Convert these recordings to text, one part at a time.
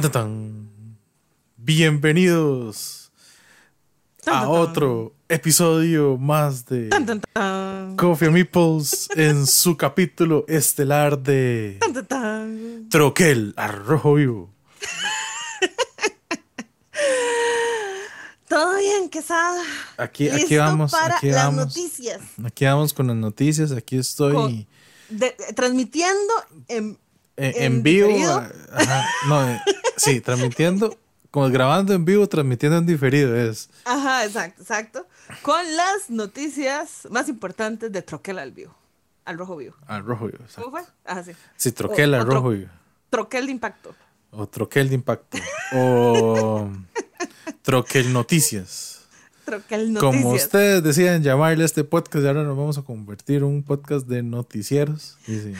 Tan, tan, tan. Bienvenidos a otro episodio más de. Coffee Meeples en su capítulo estelar de. Troquel Arrojo Vivo. Todo bien, Quesada. Aquí, aquí vamos, para aquí las vamos. noticias. Aquí vamos con las noticias. Aquí estoy Con- De- transmitiendo en. En, ¿en en vivo. ah, ajá, no, eh, sí, transmitiendo, como grabando en vivo, transmitiendo en diferido es. Ajá, exacto, exacto. Con las noticias más importantes de Troquel al vivo. Al rojo vivo. Al rojo vivo. exacto. ¿Cómo fue? Ajá, sí. Sí, troquel O- al rojo vivo. Troquel de impacto. O troquel de impacto. O troquel noticias. Troquel noticias. Como ustedes decían llamarle a este podcast, y ahora nos vamos a convertir en un podcast de noticieros. Sí.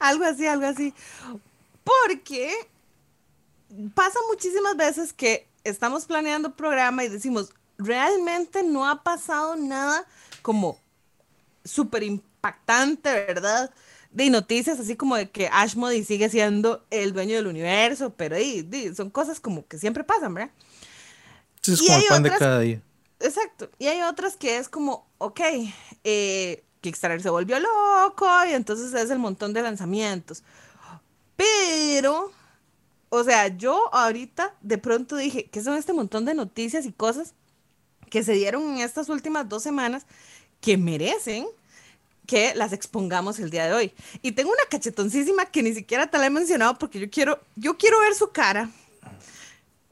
Algo así, algo así. Porque pasa muchísimas veces que estamos planeando programa y decimos, realmente no ha pasado nada como súper impactante, ¿verdad? De noticias así como de que Ashmody sigue siendo el dueño del universo, pero di, son cosas como que siempre pasan, ¿verdad? Es Y como el pan de cada día. Exacto. Y hay otras que es como, ok, eh, Kickstarter se volvió loco y entonces es el montón de lanzamientos. Pero, o sea, yo ahorita de pronto dije, ¿qué son este montón de noticias y cosas que se dieron en estas últimas dos semanas que merecen que las expongamos el día de hoy? Y tengo una cachetoncísima que ni siquiera te la he mencionado porque yo quiero, yo quiero ver su cara.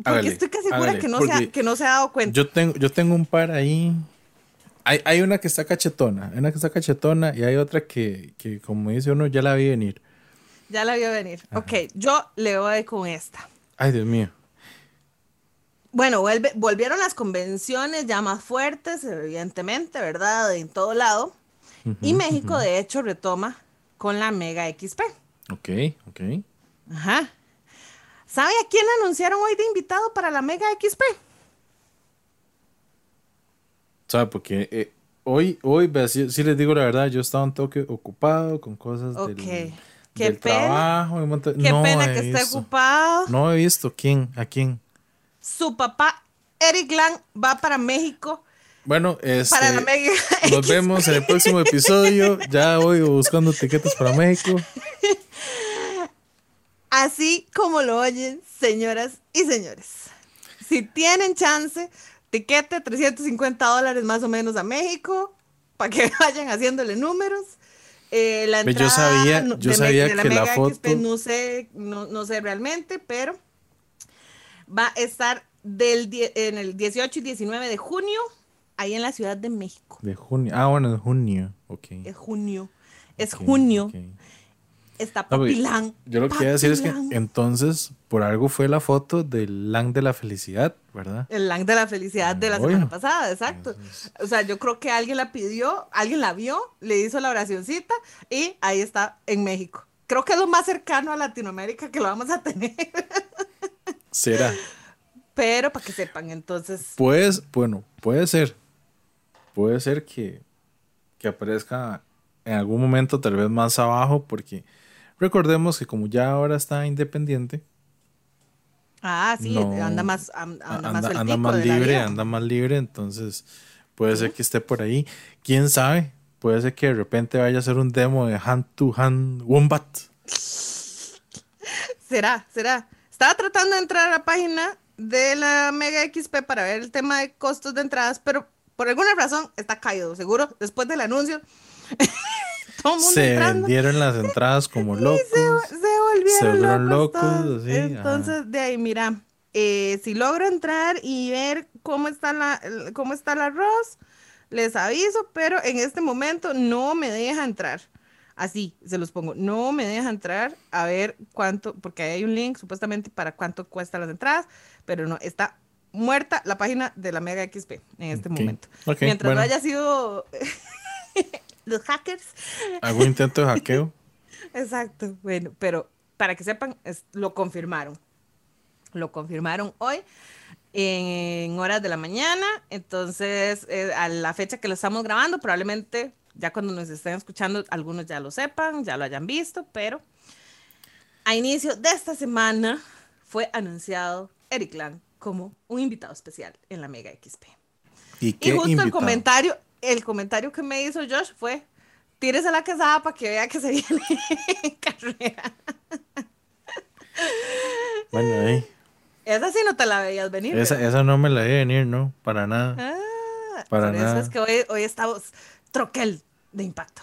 Porque estoy casi segura que no, se ha, que no se ha dado cuenta. Yo tengo, yo tengo un par ahí. Hay, hay una que está cachetona, hay una que está cachetona y hay otra que, que, como dice uno, ya la vi venir. Ya la vio venir. Ok, yo le voy con esta. Ay, Dios mío. Bueno, vuelve- volvieron las convenciones ya más fuertes, evidentemente, ¿verdad? En todo lado. y México, de hecho, retoma con la Mega XP. Ok, ok. Ajá. ¿Sabe a quién anunciaron hoy de invitado para la Mega XP? ¿Sabe? Porque eh, hoy, hoy, sí, sí les digo la verdad, yo estaba un toque ocupado con cosas Ok. del, Qué del pena. trabajo. Qué no pena que esté ocupado. No he visto quién, a quién. Su papá, Eric Lang, va para México. Bueno, este, Para la Mega nos vemos en el próximo episodio. Ya voy buscando tiquetes para México. Así como lo oyen, señoras y señores. Si tienen chance, tiquete 350 dólares más o menos a México, para que vayan haciéndole números. Eh, la yo entrada sabía- yo de, sabía de la que la foto- XP no sé, no, no sé realmente, pero va a estar del die- en el 18 y 19 de junio, ahí en la Ciudad de México. De junio. Ah, bueno, de junio. Ok. Es junio. Es junio. ok. Está No, Papilán. Yo lo que quería decir es que Papilán. entonces, por algo fue la foto del Lang de la Felicidad, ¿verdad? El Lang de la felicidad de la Obvio. semana pasada, exacto. O sea, yo creo que alguien la pidió, alguien la vio, le hizo la oracioncita y ahí está en México. Creo que es lo más cercano a Latinoamérica que lo vamos a tener. Será. Pero para que sepan, entonces, Pues, bueno, puede ser. Puede ser que, que aparezca en algún momento, tal vez más abajo, porque recordemos que como ya ahora está independiente, ah, sí, No. anda más, anda, más, anda, libre, anda más libre, entonces puede ser que esté por ahí. ¿Quién sabe? Puede ser que de repente vaya a ser un demo de Hand to Hand Wombat. Será, será. Estaba tratando de entrar a la página de la Mega XP para ver el tema de costos de entradas, pero por alguna razón está caído, seguro, después del anuncio. Todo el mundo Se entrando. vendieron las entradas como locos. Se, se volvieron, locos. Entonces, de ahí, mira, eh, si logro entrar y ver cómo está, la, cómo está el arroz, les aviso, pero en este momento no me deja entrar. Así, se los pongo, no me deja entrar a ver cuánto, porque ahí hay un link supuestamente para cuánto cuestan las entradas, pero no, está muerta la página de la Mega XP en este momento. Mientras bueno. no haya sido los hackers, ¿Algún intento de hackeo? Exacto, bueno, pero para que sepan, es- lo confirmaron. Lo confirmaron hoy en horas de la mañana. Entonces, eh, a la fecha que lo estamos grabando, probablemente ya cuando nos estén escuchando, algunos ya lo sepan, ya lo hayan visto, pero a inicio de esta semana fue anunciado Eric Lang como un invitado especial en la Mega XP. ¿Y, y justo el comentario, el comentario que me hizo Josh fue, tírese la quesada para que vea que se viene en carrera. Bueno, ahí. Esa sí no te la veías venir. Esa, esa no me la veía venir, no, para nada. Ah, para nada. eso es que hoy, hoy estamos troquel de impacto.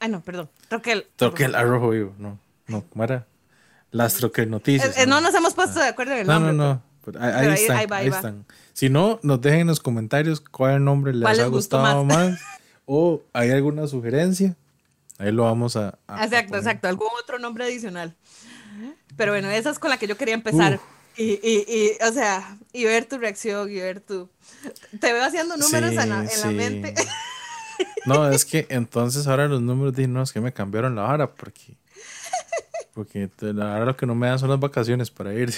Ah, no, perdón. Troquel. Troquel arrojo vivo, no, no, ¿cómo era? Las troquel noticias. Eh, eh, no nos hemos puesto de acuerdo en el No, nombre. no, no. Pero ahí, ahí pero ahí- están, ahí va, ahí va. están. Si no, nos dejen en los comentarios cuál nombre les ¿Cuál ha les gustó gustado más? más. o hay alguna sugerencia. Ahí lo vamos a. a- a Exacto, poner. exacto. Algún otro nombre adicional. Pero bueno, esa es con la que yo quería empezar. Y, y, y, o sea, y ver tu reacción y ver tu... Te veo haciendo números Sí, en, la, en la sí. mente. No, es que entonces ahora los números dije, no, es que me cambiaron la vara porque. Porque ahora lo que no me dan son las vacaciones para ir.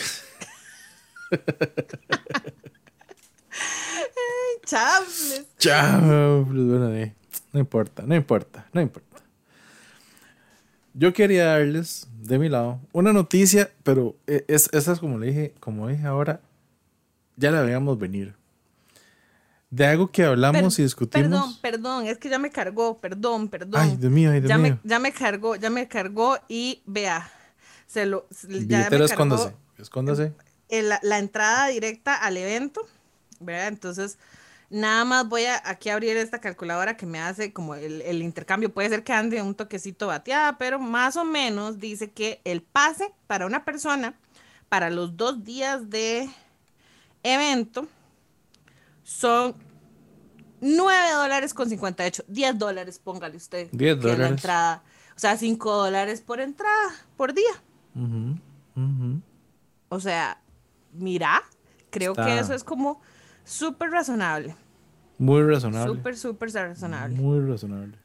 Chables. Chao. pues bueno, eh, no importa, no importa, no importa. Yo quería darles de mi lado una noticia, pero eh, es, esa es como le dije, como dije ahora, ya la veíamos venir. De algo que hablamos Per- y discutimos. Perdón, perdón, es que ya me cargó, perdón, perdón. Ay, Dios mío, ay, Dios ya, mío. me, ya me cargó, ya me cargó y vea, se lo, ya me cargó escóndase. Escóndase. El- la, entrada directa al evento, ¿verdad? Entonces, nada más voy a aquí a abrir esta calculadora que me hace como el, el intercambio. Puede ser que ande un toquecito bateada, pero más o menos dice que el pase para una persona para los dos días de evento son 9 dólares con 58. 10 dólares, póngale usted. 10 que es la dólares. entrada. O sea, 5 dólares por entrada, por día. O sea, mira, creo que eso es como súper razonable. Muy razonable. Súper, súper razonable. Muy razonable.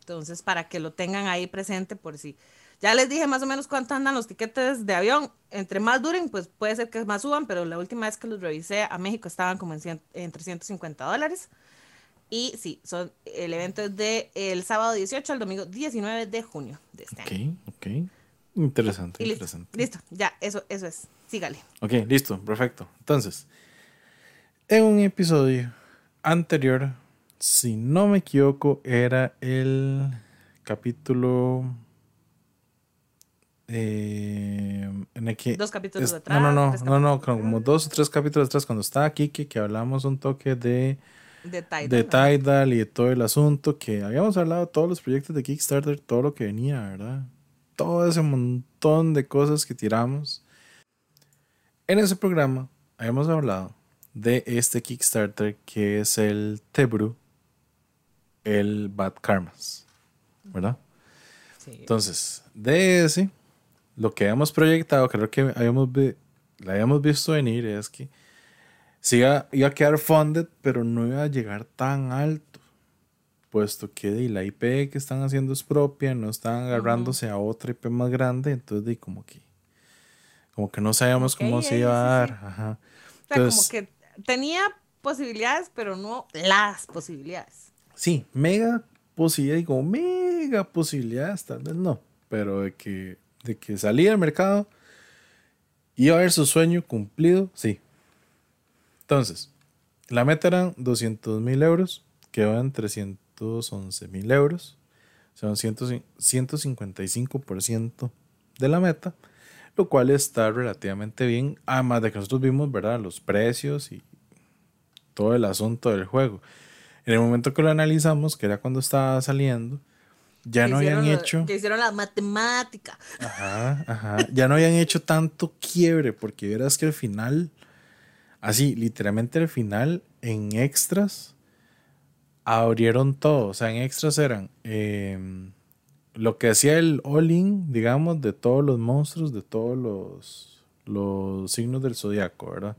Entonces, para que lo tengan ahí presente por si. Ya les dije más o menos cuánto andan los tiquetes de avión. Entre más duren, pues puede ser que más suban, pero la última vez que los revisé a México estaban como en, cien- en 350 dólares. Y sí, son, el evento es de el sábado 18 al domingo 19 de junio de este año. Ok, ok. Interesante, Y listo, interesante. listo, ya, eso, eso es. Sígale. Ok, listo, perfecto. Entonces, en un episodio anterior, si no me equivoco, era el capítulo. eh, en el que. Dos capítulos es- atrás, No, no, no, como dos o tres capítulos atrás, cuando estaba aquí, que, que hablamos un toque de, De Tidal. de ¿no? Tidal y de todo el asunto, que habíamos hablado de todos los proyectos de Kickstarter, todo lo que venía, ¿verdad? Todo ese montón de cosas que tiramos. En ese programa habíamos hablado de este Kickstarter que es el Tebru, el Bad Karmas, ¿verdad? Sí. Entonces, de ese, lo que habíamos proyectado, creo que habíamos la habíamos visto venir, es que sí iba, iba a quedar funded, pero no iba a llegar tan alto, puesto que de la IP que están haciendo es propia, no están agarrándose a otra IP más grande, entonces de como que como que no sabíamos cómo se iba a dar, O sea, como que tenía posibilidades, pero no las posibilidades. Sí, mega posibilidad, digo, mega posibilidades, tal vez no, pero de que de que salía del mercado iba a ver su sueño cumplido, sí. Entonces, la meta eran 200 mil euros, que van 300 211 mil euros, o sea, un 155% de la meta, lo cual está relativamente bien, además de que nosotros vimos, ¿verdad?, los precios y todo el asunto del juego. En el momento que lo analizamos, que era cuando estaba saliendo, ya no habían hecho. Que hicieron la matemática. Ajá, ajá. Ya no habían hecho tanto quiebre, porque verás que el final, así, literalmente el final, en extras, abrieron todo. O sea, en extras eran em, lo que hacía el all-in, digamos, de todos los monstruos, de todos los, los signos del zodiaco, ¿verdad?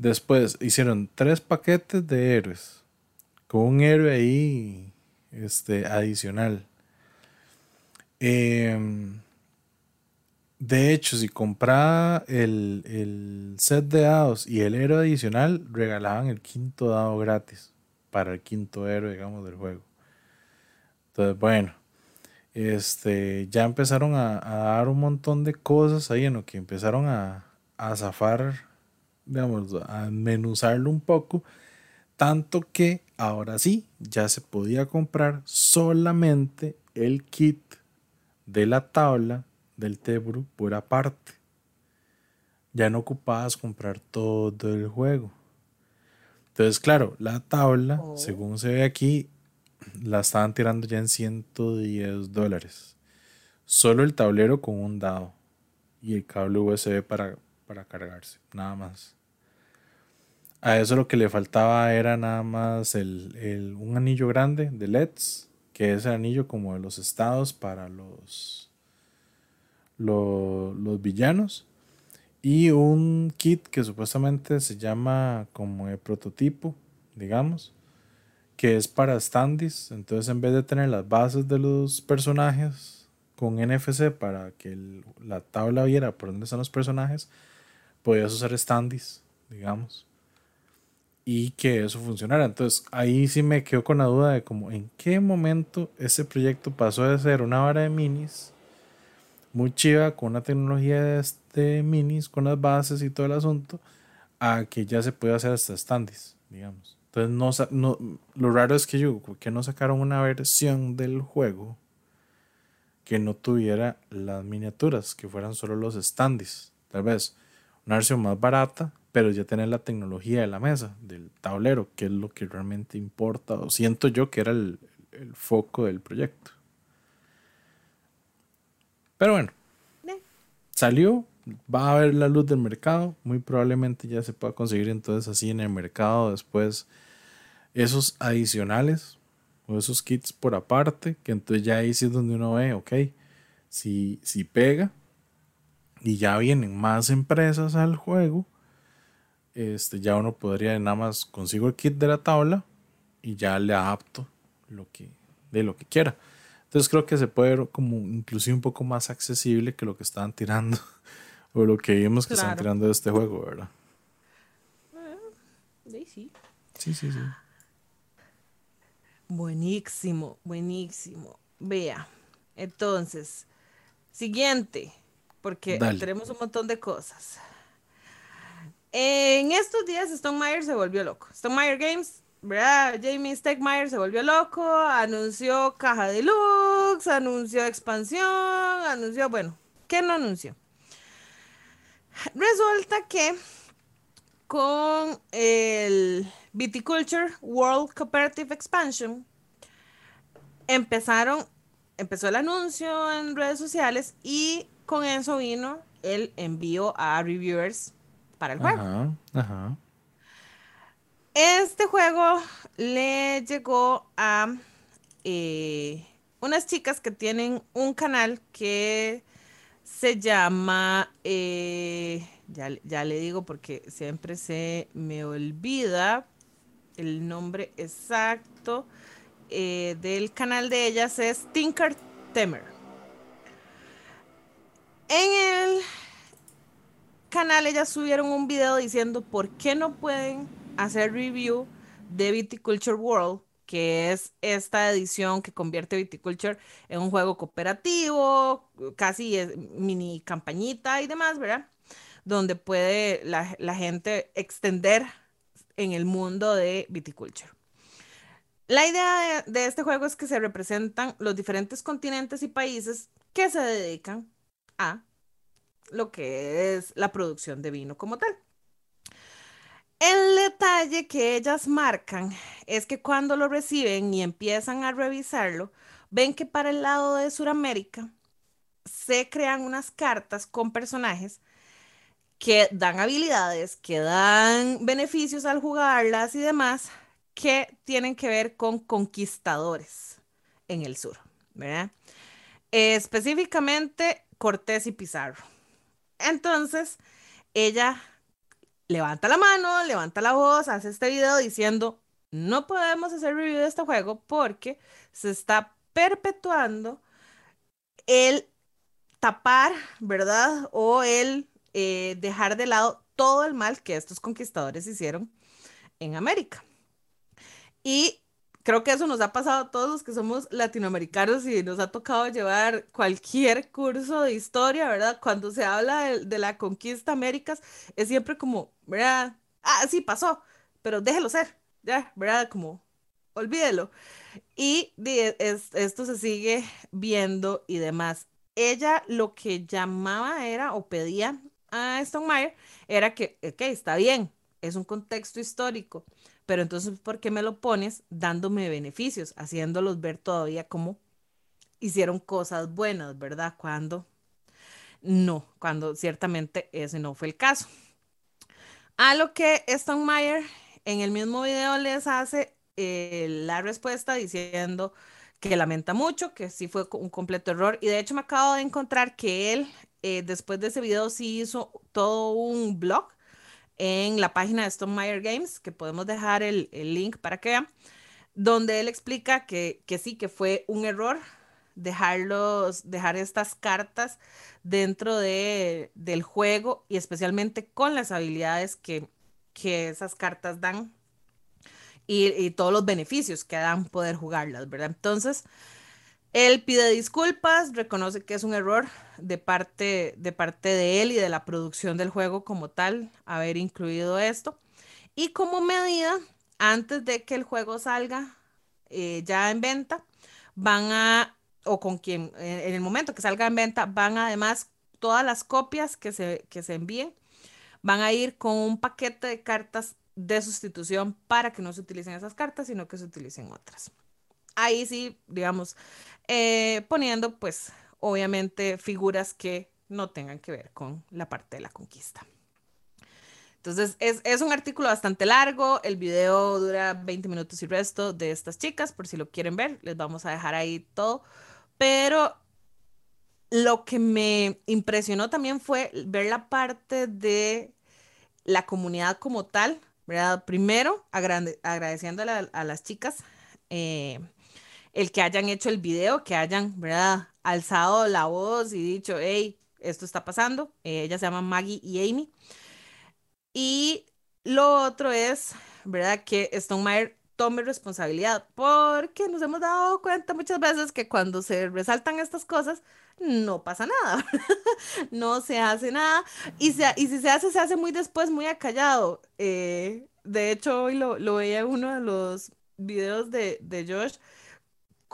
Después hicieron tres paquetes de héroes. Con un héroe ahí este, adicional. Em, de hecho, si compraba el, el set de dados y el héroe adicional, regalaban el quinto dado gratis para el quinto héroe, digamos, del juego. Entonces, bueno. este, ya empezaron a, dar un montón de cosas ahí en lo que empezaron a, a zafar, digamos, a menuzarlo un poco, tanto que ahora sí, ya se podía comprar solamente el kit de la tabla del Tebru por aparte. Ya no ocupabas comprar todo el juego. Entonces, claro, la tabla, oh. según se ve aquí, la estaban tirando ya en 110 dólares. Solo el tablero con un dado y el cable USB para, para cargarse, nada más. A eso lo que le faltaba era nada más el, un anillo grande de LEDs, que es el anillo como de los estados para los, los, los villanos. Y un kit que supuestamente se llama como de prototipo, digamos, que es para standis. Entonces, en vez de tener las bases de los personajes con NFC para que la tabla viera por dónde están los personajes, podías usar standis, digamos. Y que eso funcionara. Entonces, ahí sí me quedo con la duda de como en qué momento ese proyecto pasó de ser una vara de minis muy chiva con una tecnología de este minis, con las bases y todo el asunto, a que ya se puede hacer hasta standis, digamos. Entonces, no, lo raro es que yo, que no sacaron una versión del juego que no tuviera las miniaturas, que fueran solo los standis. Tal vez una versión más barata, pero ya tener la tecnología de la mesa, del tablero, que es lo que realmente importa, o siento yo que era el foco del proyecto. Pero bueno, salió, va a haber la luz del mercado, muy probablemente ya se pueda conseguir entonces así en el mercado después esos adicionales o esos kits por aparte, que entonces ya ahí sí es donde uno ve, ok, si, si pega y ya vienen más empresas al juego, este, ya uno podría nada más consigo el kit de la tabla y ya le adapto lo que, de lo que quiera. Entonces creo que se puede ver como inclusive un poco más accesible que lo que estaban tirando o lo que vimos que están tirando de este juego, ¿verdad? Sí. Sí, sí, sí. Buenísimo, buenísimo. Vea, entonces, siguiente, porque tenemos un montón de cosas. En estos días Stone Meyer se volvió loco. Stone Meyer Games, ¿verdad? Jamie Stegmaier se volvió loco, anunció caja deluxe, anunció expansión, anunció, bueno, ¿qué no anunció? Resulta que con el Viticulture World Cooperative Expansion, empezaron, empezó el anuncio en redes sociales y con eso vino el envío a reviewers para el juego. Este juego le llegó a eh, unas chicas que tienen un canal que se llama eh, ya, le digo porque siempre se me olvida, el nombre exacto eh, del canal de ellas es Tinker Temer. En el canal ellas subieron un video diciendo por qué no pueden hacer review de Viticulture World, que es esta edición que convierte Viticulture en un juego cooperativo, casi mini campañita y demás, ¿verdad? Donde puede la, la gente extender en el mundo de viticulture. La idea de, este juego es que se representan los diferentes continentes y países que se dedican a lo que es la producción de vino como tal. El detalle que ellas marcan es que cuando lo reciben y empiezan a revisarlo, ven que para el lado de Sudamérica se crean unas cartas con personajes que dan habilidades, que dan beneficios al jugarlas y demás, que tienen que ver con conquistadores en el sur, ¿verdad? específicamente Cortés y Pizarro. Entonces, ella levanta la mano, levanta la voz, hace este video diciendo, no podemos hacer review de este juego porque se está perpetuando el tapar, ¿verdad? O el eh, dejar de lado todo el mal que estos conquistadores hicieron en América. Y creo que eso nos ha pasado a todos los que somos latinoamericanos y nos ha tocado llevar cualquier curso de historia, ¿verdad? Cuando se habla de, la conquista Américas, es siempre como, ¿verdad? Ah, sí, pasó, pero déjelo ser, ya, ¿verdad? Como, olvídelo. Y esto se sigue viendo y demás. Ella lo que llamaba era o pedía a Stonemeyer era que, ok, está bien, es un contexto histórico, pero entonces, ¿por qué me lo pones dándome beneficios, haciéndolos ver todavía como hicieron cosas buenas, ¿verdad? Cuando no, cuando ciertamente ese no fue el caso. A lo que Stonemeyer en el mismo video les hace eh, la respuesta diciendo que lamenta mucho, que sí fue un completo error. Y de hecho me acabo de encontrar que él, eh, después de ese video, sí hizo todo un blog en la página de Stone Games, que podemos dejar el, link para que vean, donde él explica que, sí, que fue un error dejarlos, dejar estas cartas dentro de, del juego y especialmente con las habilidades que, que esas cartas dan y, y, todos los beneficios que dan poder jugarlas, ¿verdad? Entonces, él pide disculpas, reconoce que es un error de parte, de parte de él y de la producción del juego como tal, haber incluido esto. Y como medida, antes de que el juego salga eh, ya en venta, van a, o con quien, en el momento que salga en venta, van además todas las copias que se, que se envíen, van a ir con un paquete de cartas de sustitución para que no se utilicen esas cartas, sino que se utilicen otras. Ahí sí, digamos, eh, poniendo pues obviamente figuras que no tengan que ver con la parte de la conquista. Entonces es, un artículo bastante largo, el video dura 20 minutos y resto de estas chicas, por si lo quieren ver, les vamos a dejar ahí todo, pero lo que me impresionó también fue ver la parte de la comunidad como tal, ¿verdad? Primero, agradeciéndole a, las chicas eh, el que hayan hecho el video, que hayan, ¿verdad? Alzado la voz y dicho, hey, esto está pasando. Eh, ella se llama Maggie y Amy. Y lo otro es, ¿verdad? Que Stonemeyer tome responsabilidad, porque nos hemos dado cuenta muchas veces que cuando se resaltan estas cosas, no pasa nada, no se hace nada, y, y si se hace, se hace muy después, muy acallado. Eh, de hecho, hoy lo, lo, veía en uno de los videos de, de Josh,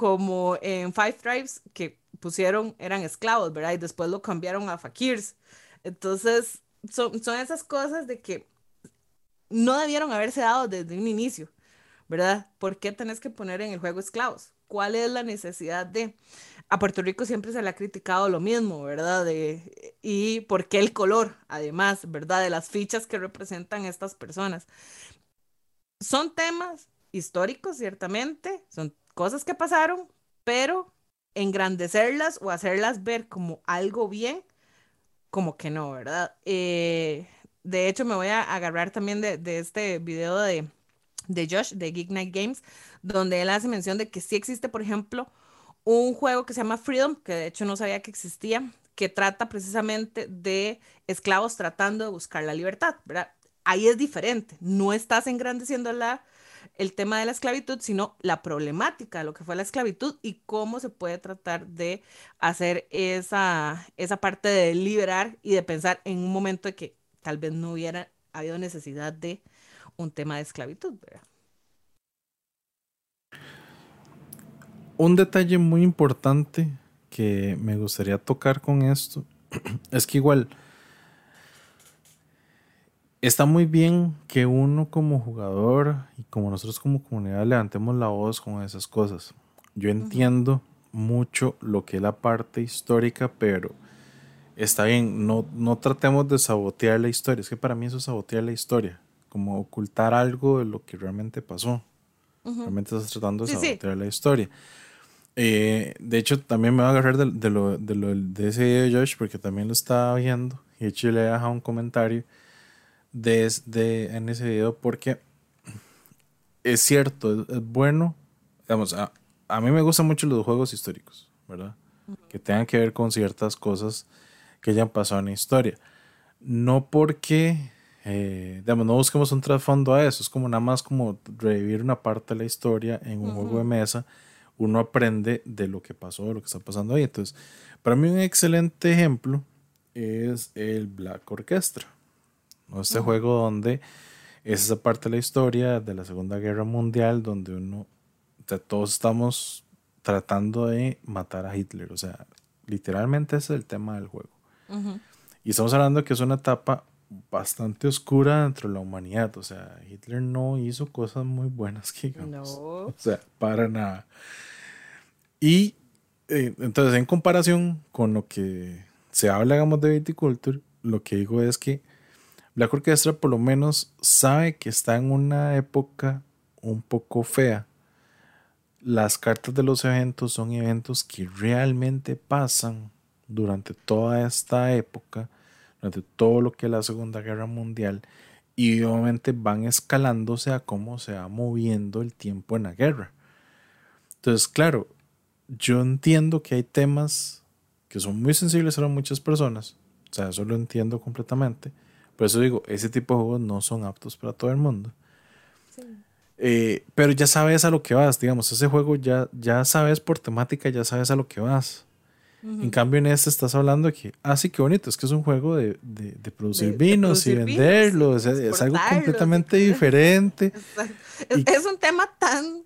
como en Five Tribes que pusieron, eran esclavos, ¿verdad? Y después lo cambiaron a fakirs. Entonces, son, son esas cosas de que no debieron haberse dado desde un inicio, ¿verdad? ¿Por qué tenés que poner en el juego esclavos? ¿Cuál es la necesidad de...? A Puerto Rico siempre se le ha criticado lo mismo, ¿verdad? De, y por qué el color, además, ¿verdad? De las fichas que representan estas personas. Son temas históricos, ciertamente, son cosas que pasaron, pero engrandecerlas o hacerlas ver como algo bien, como que no, ¿verdad? Eh, de hecho, me voy a agarrar también de, este video de, de Josh, de Geek Night Games, donde él hace mención de que sí existe, por ejemplo, un juego que se llama Freedom, que de hecho no sabía que existía, que trata precisamente de esclavos tratando de buscar la libertad, ¿verdad? Ahí es diferente, no estás engrandeciendo la el tema de la esclavitud, sino la problemática de lo que fue la esclavitud y cómo se puede tratar de hacer esa, esa parte de liberar y de pensar en un momento de que tal vez no hubiera habido necesidad de un tema de esclavitud. Un detalle muy importante que me gustaría tocar con esto es que igual está muy bien que uno como jugador y como nosotros como comunidad levantemos la voz con esas cosas. Yo entiendo mucho lo que es la parte histórica, pero está bien, no, no tratemos de sabotear la historia. Es que para mí eso es sabotear la historia, como ocultar algo de lo que realmente pasó. Realmente estás tratando de sabotear la historia. Eh, de hecho, también me voy a agarrar de, lo, de, lo, de ese video de Josh, porque también lo estaba viendo. Y de hecho le he dejado un comentario de, en ese video porque es cierto, es, bueno. Digamos, a, a, mí me gustan mucho los juegos históricos, ¿verdad? Que tengan que ver con ciertas cosas que hayan pasado en la historia. No porque eh, digamos, no busquemos un trasfondo a eso, es como nada más como revivir una parte de la historia en un juego de mesa, uno aprende de lo que pasó, de lo que está pasando ahí. Entonces, para mí un excelente ejemplo es el Black Orchestra, este juego donde es esa parte de la historia de la Segunda Guerra Mundial donde uno, todos estamos tratando de matar a Hitler, o sea, literalmente ese es el tema del juego. Y estamos hablando que es una etapa bastante oscura dentro de la humanidad. O sea, Hitler no hizo cosas muy buenas, que digamos. O sea, para nada. Y eh, entonces, en comparación con lo que se habla, digamos, de Viticulture, lo que digo es que Black Orchestra por lo menos sabe que está en una época un poco fea. Las cartas de los eventos son eventos que realmente pasan durante toda esta época durante todo lo que es la Segunda Guerra Mundial y obviamente van escalándose a cómo se va moviendo el tiempo en la guerra. Entonces, claro, yo entiendo que hay temas que son muy sensibles para muchas personas, o sea, eso lo entiendo completamente, por eso digo, ese tipo de juegos no son aptos para todo el mundo. Eh, pero ya sabes a lo que vas, digamos, ese juego ya, ya sabes por temática, ya sabes a lo que vas. En cambio, en este estás hablando de que, ah, sí, qué bonito, es que es un juego de, de, producir vinos y venderlos, es, algo completamente diferente. Es, un tema tan,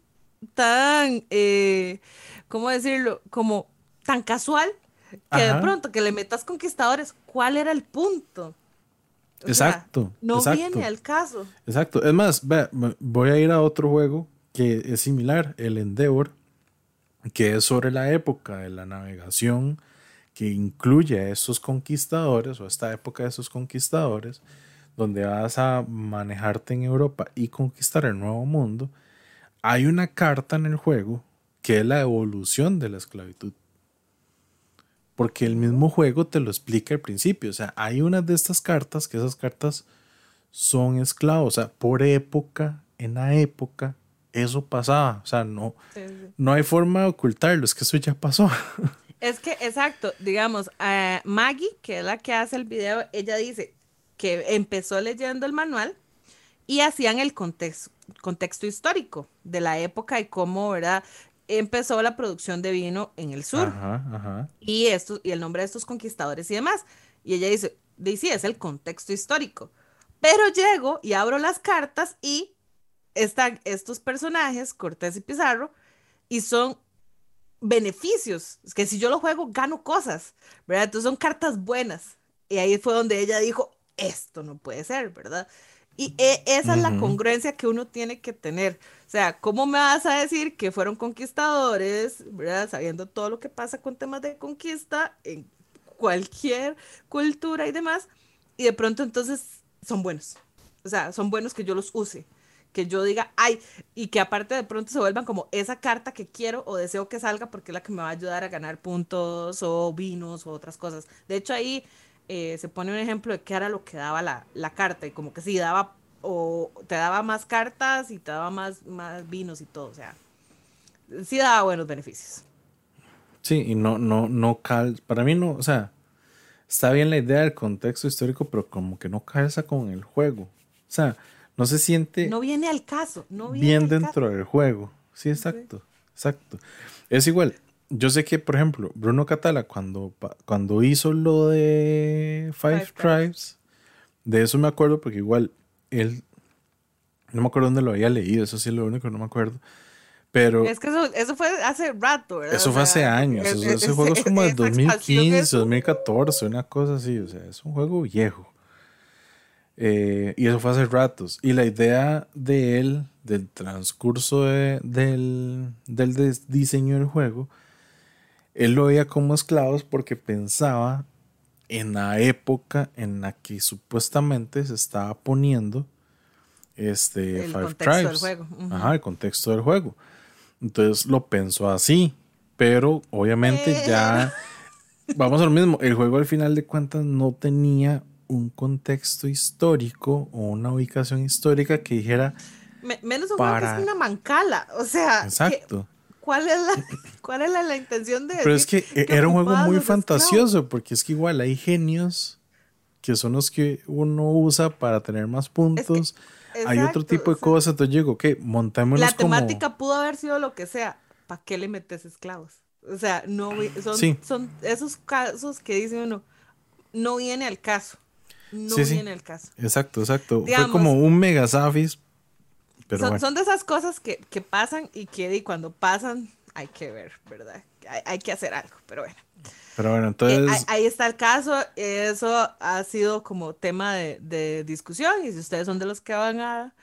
tan, eh, ¿cómo decirlo? Como tan casual que de pronto que le metas conquistadores, ¿cuál era el punto? Exacto. no viene al caso. Exacto. Es más, voy a ir a otro juego que es similar, el Endeavor que es sobre la época de la navegación que incluye a estos conquistadores o esta época de esos conquistadores, donde vas a manejarte en Europa y conquistar el nuevo mundo, hay una carta en el juego que es la evolución de la esclavitud. Porque el mismo juego te lo explica al principio. O sea, hay una de estas cartas que esas cartas son esclavos. O sea, por época, en la época, eso pasaba. O sea, no, no hay forma de ocultarlo, es que eso ya pasó. Es que, exacto, digamos, uh, Maggie, que es la que hace el video, ella dice que empezó leyendo el manual y hacían el contexto, contexto histórico de la época y cómo, ¿verdad? Empezó la producción de vino en el sur. Y, esto, y el nombre de estos conquistadores y demás. Y ella dice, dice, es el contexto histórico. Pero llego y abro las cartas y están estos personajes, Cortés y Pizarro, y son beneficios. Es que si yo lo juego, gano cosas, ¿verdad? Entonces son cartas buenas. Y ahí fue donde ella dijo, esto no puede ser, ¿verdad? Y e, esa es la congruencia que uno tiene que tener. O sea, ¿cómo me vas a decir que fueron conquistadores, ¿verdad? Sabiendo todo lo que pasa con temas de conquista en cualquier cultura y demás. Y de pronto entonces son buenos. O sea, son buenos que yo los use que yo diga, ay, y que aparte de pronto se vuelvan como esa carta que quiero o deseo que salga porque es la que me va a ayudar a ganar puntos o vinos o otras cosas. De hecho, ahí eh, se pone un ejemplo de qué era lo que daba la, carta y como que sí, daba o te daba más cartas y te daba más, más vinos y todo, o sea, sí daba buenos beneficios. Sí, y no, no, no cal, para mí no, o sea, está bien la idea del contexto histórico, pero como que no calza con el juego. O sea, no se siente. No viene al caso. No viene bien dentro del juego. Sí, exacto. Exacto. Es igual. Yo sé que, por ejemplo, Bruno Catala, cuando, cuando hizo lo de Five, Tribes, de eso me acuerdo porque igual él. No me acuerdo dónde lo había leído, eso sí es lo único que no me acuerdo. Pero. Es que eso, fue hace rato, ¿verdad? Eso fue hace años. ese juego es como de 2015, 2014, una cosa así. O sea, es un juego viejo. Eh, y eso fue hace ratos. Y la idea de él, del transcurso del, del diseño del juego, él lo veía como esclavos porque pensaba en la época en la que supuestamente se estaba poniendo este el Five Tribes. Del juego. Ajá, el contexto del juego. Entonces lo pensó así, pero obviamente ya vamos a lo mismo. El juego al final de cuentas no tenía un contexto histórico o una ubicación histórica que dijera. menos un para... que es una mancala. O sea. Exacto. ¿Cuál es, la, ¿Cuál es la, intención de.? Pero es que, era un juego muy fantasioso, porque es que igual hay genios que son los que uno usa para tener más puntos. Hay otro tipo de cosas. Entonces llego, ok, montémonos La temática pudo haber sido lo que sea. ¿Para qué le metes esclavos? O sea, no son, son esos casos que dice uno, no viene al caso. No viene al caso. Exacto, exacto. Fue como un mega safis. Pero son, de esas cosas que, pasan y que cuando pasan hay que ver, ¿verdad? Hay, que hacer algo, pero bueno. Pero bueno, entonces... Eh, ahí, está el caso, eso ha sido como tema de, discusión y si ustedes son de los que van a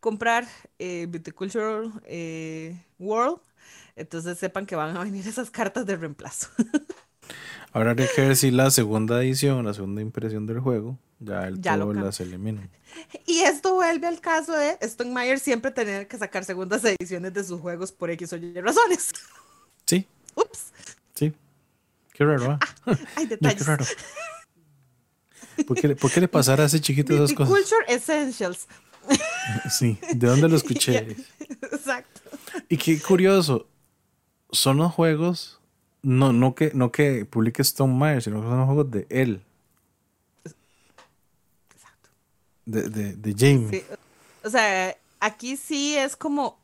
comprar eh, Viticultural eh, World, entonces sepan que van a venir esas cartas de reemplazo. Ahora hay que ver si la segunda edición, la segunda impresión del juego, ya el todo las elimina. Y esto vuelve al caso de Stone Meyer siempre tener que sacar segundas ediciones de sus juegos por X o Y razones. Sí. Ups. Sí. Qué raro, ¿eh? hay detalles. qué raro. ¿Por qué, ¿Por qué, le pasara a ese chiquito esas cosas? Culture Essentials. Sí, ¿de dónde lo escuché? Exacto. Y qué curioso, son los juegos, no, no, que, no que publique Stone Meyer, sino que son los juegos de él. Exacto. De, de, de James. O sea, aquí sí es como.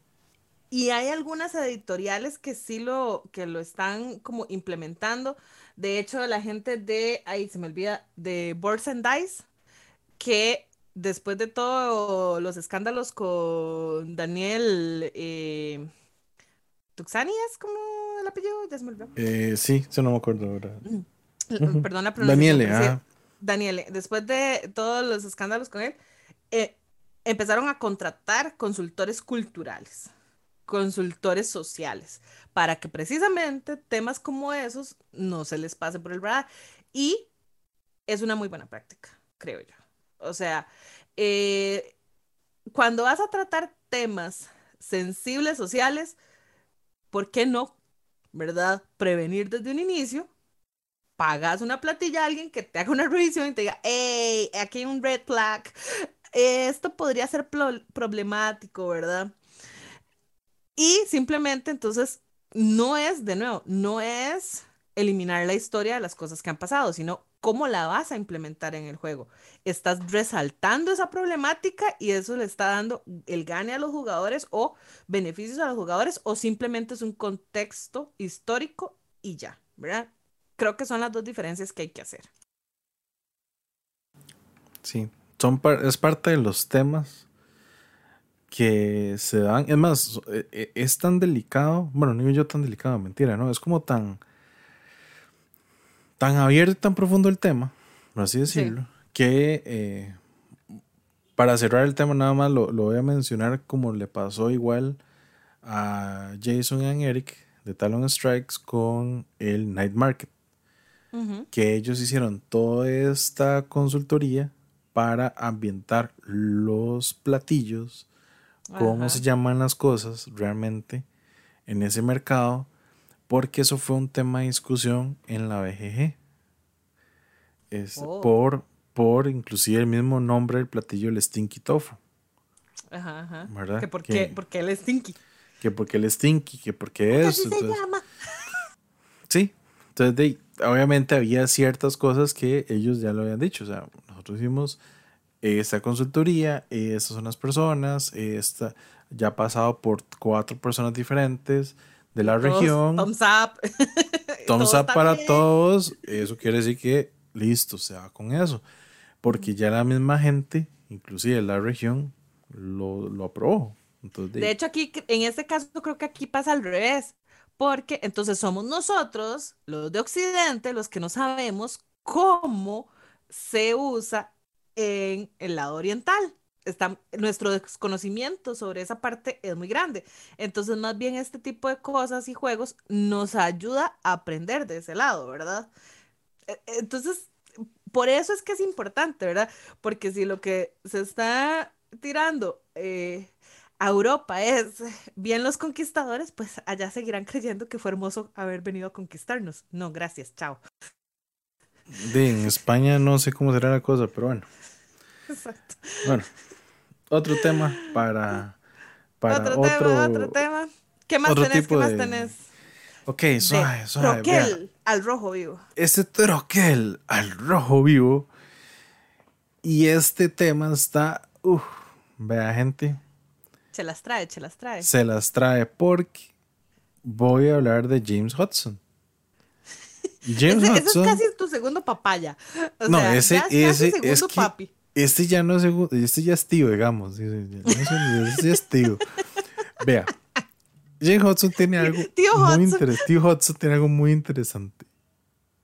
Y hay algunas editoriales que sí lo, que lo están como implementando. De hecho, la gente de, ahí se me olvida, de Boards and Dice, que después de todos los escándalos con Daniel, eh, ¿Tuxani es como el apellido? Ya se me olvidó. Eh, sí, eso no me acuerdo ahora. Mm, perdón la pronunciación. Daniele, ah. Daniele, después de todos los escándalos con él, eh, empezaron a contratar consultores culturales, consultores sociales, para que precisamente temas como esos no se les pase por el radar. Y es una muy buena práctica, creo yo. O sea, eh, cuando vas a tratar temas sensibles sociales, ¿por qué no, verdad? Prevenir desde un inicio. Pagas una platilla a alguien que te haga una revisión y te diga, hey, aquí hay un red flag. Esto podría ser problemático, ¿verdad? Y simplemente entonces no es, de nuevo, no es eliminar la historia de las cosas que han pasado, sino cómo la vas a implementar en el juego. Estás resaltando esa problemática y eso le está dando el gane a los jugadores o beneficios a los jugadores o simplemente es un contexto histórico y ya, ¿verdad? Creo que son las dos diferencias que hay que hacer. Sí, son es parte de los temas que se dan. Es más, e, e, es tan delicado, bueno, no yo tan delicado, mentira, ¿no? Es como tan tan abierto y tan profundo el tema, por así decirlo, que eh, para cerrar el tema nada más lo, voy a mencionar como le pasó igual a Jason y Eric de Talon Strikes con el Night Market. Que ellos hicieron toda esta consultoría para ambientar los platillos, cómo se llaman las cosas realmente en ese mercado porque eso fue un tema de discusión en la BGG. Es oh. por, por inclusive el mismo nombre del platillo, el Stinky Tofu. Ajá, ajá. ¿Verdad? Que porque, porque el Stinky. Que porque el Stinky, que porque es. se llama. Sí, entonces obviamente había ciertas cosas que ellos ya lo habían dicho. O sea, nosotros hicimos esta consultoría, estas son las personas, esta ya ha pasado por cuatro personas diferentes de la región. Thumbs up. thumbs up para todos. Eso quiere decir que listo, se va con eso. Porque ya la misma gente, inclusive la región, lo, lo aprobó. Entonces, de... hecho, aquí, en este caso, creo que aquí pasa al revés. Porque entonces somos nosotros, los de Occidente, los que no sabemos cómo se usa en el lado oriental nuestro desconocimiento sobre esa parte es muy grande. Entonces, más bien este tipo de cosas y juegos nos ayuda a aprender de ese lado, ¿verdad? E, entonces, por eso es que es importante, ¿verdad? Porque si lo que se está tirando eh, a Europa es bien los conquistadores, pues allá seguirán creyendo que fue hermoso haber venido a conquistarnos. No, gracias, chao. De, en España no sé cómo será la cosa, pero bueno. Exacto. Bueno, otro tema para, para otro, tema, otro tema. ¿Qué más tenés? ¿Qué más tenés? Ok, suave, suave. Troquel al rojo vivo. Ese troquel al rojo vivo Y este tema está, uff, vea gente, Se las trae, se las trae. se las trae porque voy a hablar de James Hudson. James Ese, ese es Hudson, casi tu segundo papaya. O no, sea, ese, ya ese, segundo es que papi. este ya no es segundo, este ya es tío, digamos. Este ya es tío. Vea, James Hudson tiene algo Tío muy Hudson. interesante. Tío Hudson tiene algo muy interesante.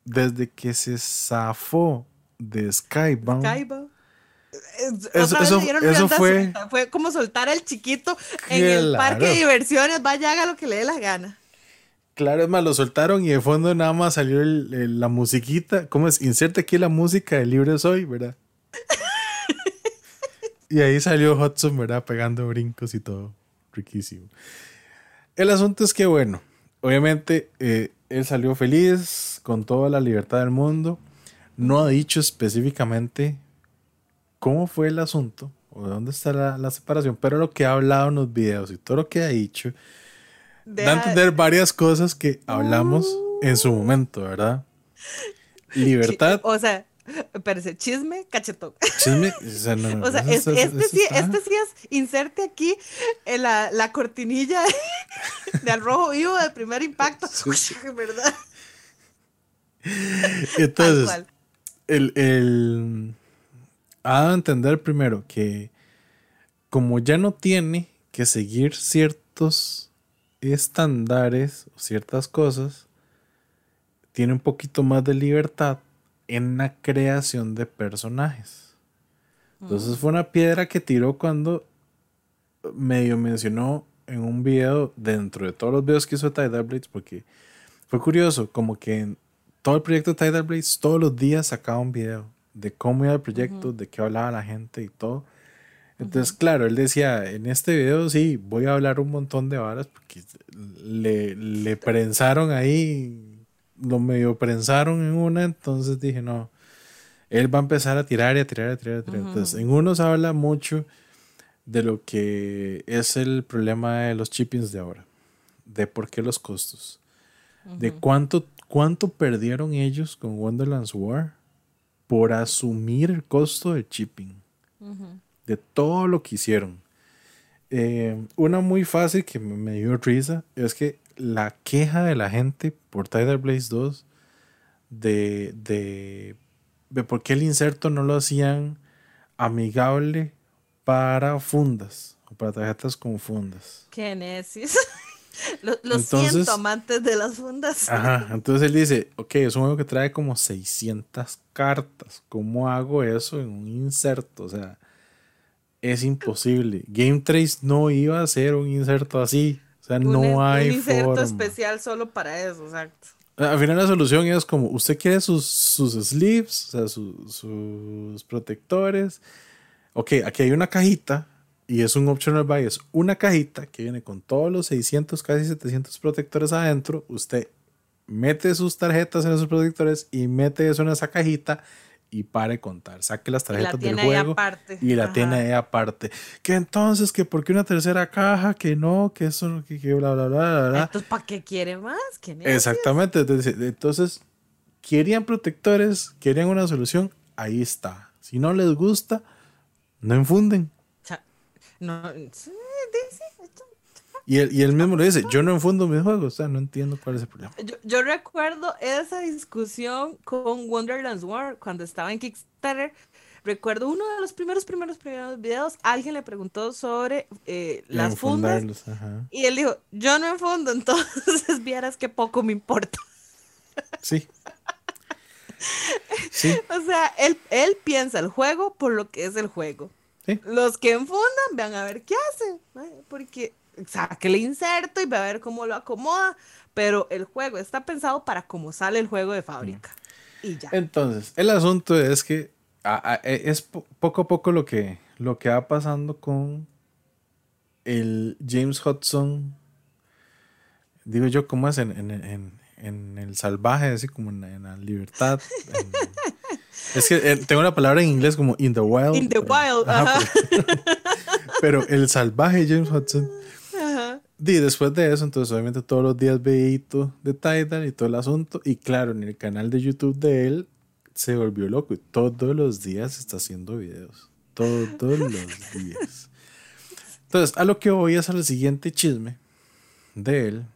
Desde que se zafó de Skybound, Caiba. Es- Eso- eso- eso fue- suelta. Fue como soltar al chiquito en el parque Claro. de diversiones. Vaya, haga lo que le dé la gana. Claro, es más, lo soltaron y de fondo nada más salió el- el- la musiquita. ¿Cómo es? Inserte aquí la música de Libre Soy, ¿verdad? y ahí salió Hudson, ¿verdad? Pegando brincos y todo. Riquísimo. El asunto es que, bueno, obviamente eh, él salió feliz, con toda la libertad del mundo. No ha dicho específicamente cómo fue el asunto o dónde está la, la separación, pero lo que ha hablado en los videos y todo lo que ha dicho da a entender varias cosas que hablamos en su momento, ¿verdad? Libertad, O sea, espérese, chisme, cachetón. chisme, o sea, no, O sea, es- este, sí, este sí es, inserte aquí en la, la cortinilla de al rojo vivo de primer impacto. ¿Verdad? Tal Entonces, el, el- ha a entender primero que como ya no tiene que seguir ciertos estándares o ciertas cosas, tiene un poquito más de libertad en la creación de personajes. Entonces fue una piedra que tiró cuando medio mencionó en un video dentro de todos los videos que hizo Tidal Blades, porque fue curioso, como que en todo el proyecto de Tidal Blades todos los días sacaba un video de cómo iba el proyecto, de qué hablaba la gente y todo. Entonces, claro, él decía, en este video sí, voy a hablar un montón de varas porque le, le prensaron ahí, lo medio prensaron en una, entonces dije, no, él va a empezar a tirar y a tirar y a tirar. a tirar. Entonces, en unos habla mucho de lo que es el problema de los chippings de ahora, de por qué los costos, de cuánto, cuánto perdieron ellos con Wonderland's War por asumir el costo del chipping, de todo lo que hicieron. Eh, una muy fácil que me, dio risa es que la queja de la gente por Tidal Blaze 2 de, de, de por qué el inserto no lo hacían amigable para fundas o para tarjetas con fundas. Qué necis. Lo, lo Entonces- siento, amantes de las fundas. Ajá, entonces él dice, ok, es un juego que trae como 600 cartas. ¿Cómo hago eso en un inserto? O sea, es imposible. Game Trace no iba a hacer un inserto así. O sea, Un- no un hay inserto forma. especial solo para eso, exacto. Al final la solución es como, usted quiere sus, sus sleeves, o sea, su- sus protectores. Ok, aquí hay una cajita y es un optional buy, es una cajita que viene con todos los 600, casi 700 protectores adentro. Usted mete sus tarjetas en esos protectores y mete eso en esa cajita y pare contar. Saque las Y la tarjetas del juego y la Ajá. tiene ahí aparte. Que entonces, que por qué una tercera caja, que no, que eso, que, que bla, bla, bla, bla, bla. Entonces, ¿para qué quiere más? ¿Qué? Exactamente. Entonces, entonces, querían protectores, querían una solución, ahí está. Si no les gusta, no infunden. No, esto- Y él, y él mismo lo dice, yo no infundo mis juegos, o sea, no entiendo cuál es el problema. Yo, yo recuerdo esa discusión con Wonderland's War cuando estaba en Kickstarter. Recuerdo uno de los primeros, primeros, primeros videos. Alguien le preguntó sobre eh, las fundas ajá. y él dijo: Yo no enfundo, entonces vieras que poco me importa. Sí. Sí, O sea, él, él piensa el juego por lo que es el juego. Sí. Los que enfundan, vean a ver qué hacen. ¿no? Porque saque el inserto y ve a ver cómo lo acomoda. Pero el juego está pensado para cómo sale el juego de fábrica. Y ya. Entonces, el asunto es que a- a- e- es po- poco a poco lo que, lo que va pasando con el James Hudson. Digo yo, ¿cómo es? En, en- en- en el salvaje, así como en, en la libertad. es que eh, tengo una palabra en inglés como in the wild. In the pero- wild, ajá. Pero, pero el salvaje James Hudson. Ajá. Y después de eso, entonces obviamente todos los días veíto de Tidal y todo el asunto. Y claro, en el canal de YouTube de él, se volvió loco y todos los días está haciendo videos. Todos los días. Entonces, a lo que voy es al siguiente chisme de él.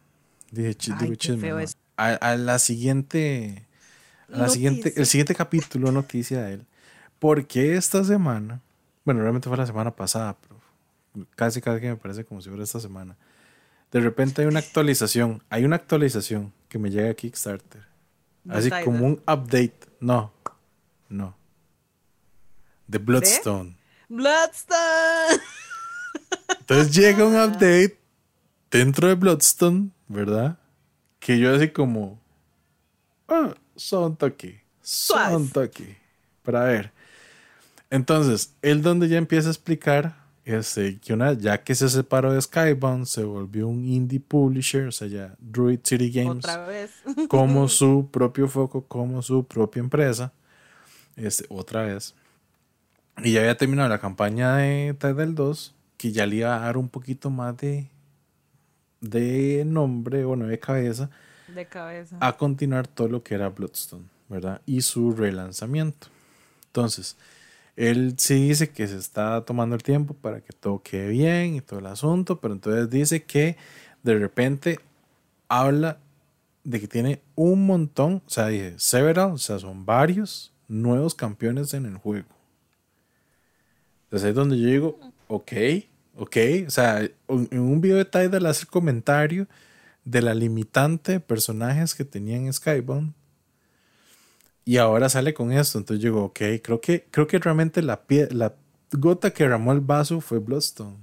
Dije, chisme. A, la siguiente. La siguiente, el siguiente capítulo, noticia de él. Porque esta semana, bueno, realmente fue la semana pasada, pero casi casi que me parece como si fuera esta semana. De repente hay una actualización, hay una actualización que me llega a Kickstarter. Así como un update. No, no. De Bloodstone. Bloodstone. Entonces llega un update dentro de Bloodstone, ¿verdad? Que yo así como... Toque. Son toque. Para ver. Entonces, él donde ya empieza a explicar este, que una, ya que se separó de Skybound, se volvió un indie publisher, o sea, ya Druid City Games, otra vez. como su propio foco, como su propia empresa, este, otra vez. Y ya había terminado la campaña de Tidal 2, que ya le iba a dar un poquito más de, de nombre, bueno, de cabeza, de cabeza, a continuar todo lo que era Bloodstone, ¿verdad? Y su relanzamiento. Entonces, él sí dice que se está tomando el tiempo para que todo quede bien y todo el asunto, pero entonces dice que de repente habla de que tiene un montón, o sea, dice several, o sea, son varios nuevos campeones en el juego. Entonces ahí es donde yo digo, ok, ok, o sea, en un video de Tidal hace el comentario de la limitante de personajes que tenía en Skybound y ahora sale con esto. Entonces yo digo, ok, creo que, creo que realmente la, pie, la gota que ramó el vaso fue Bloodstone.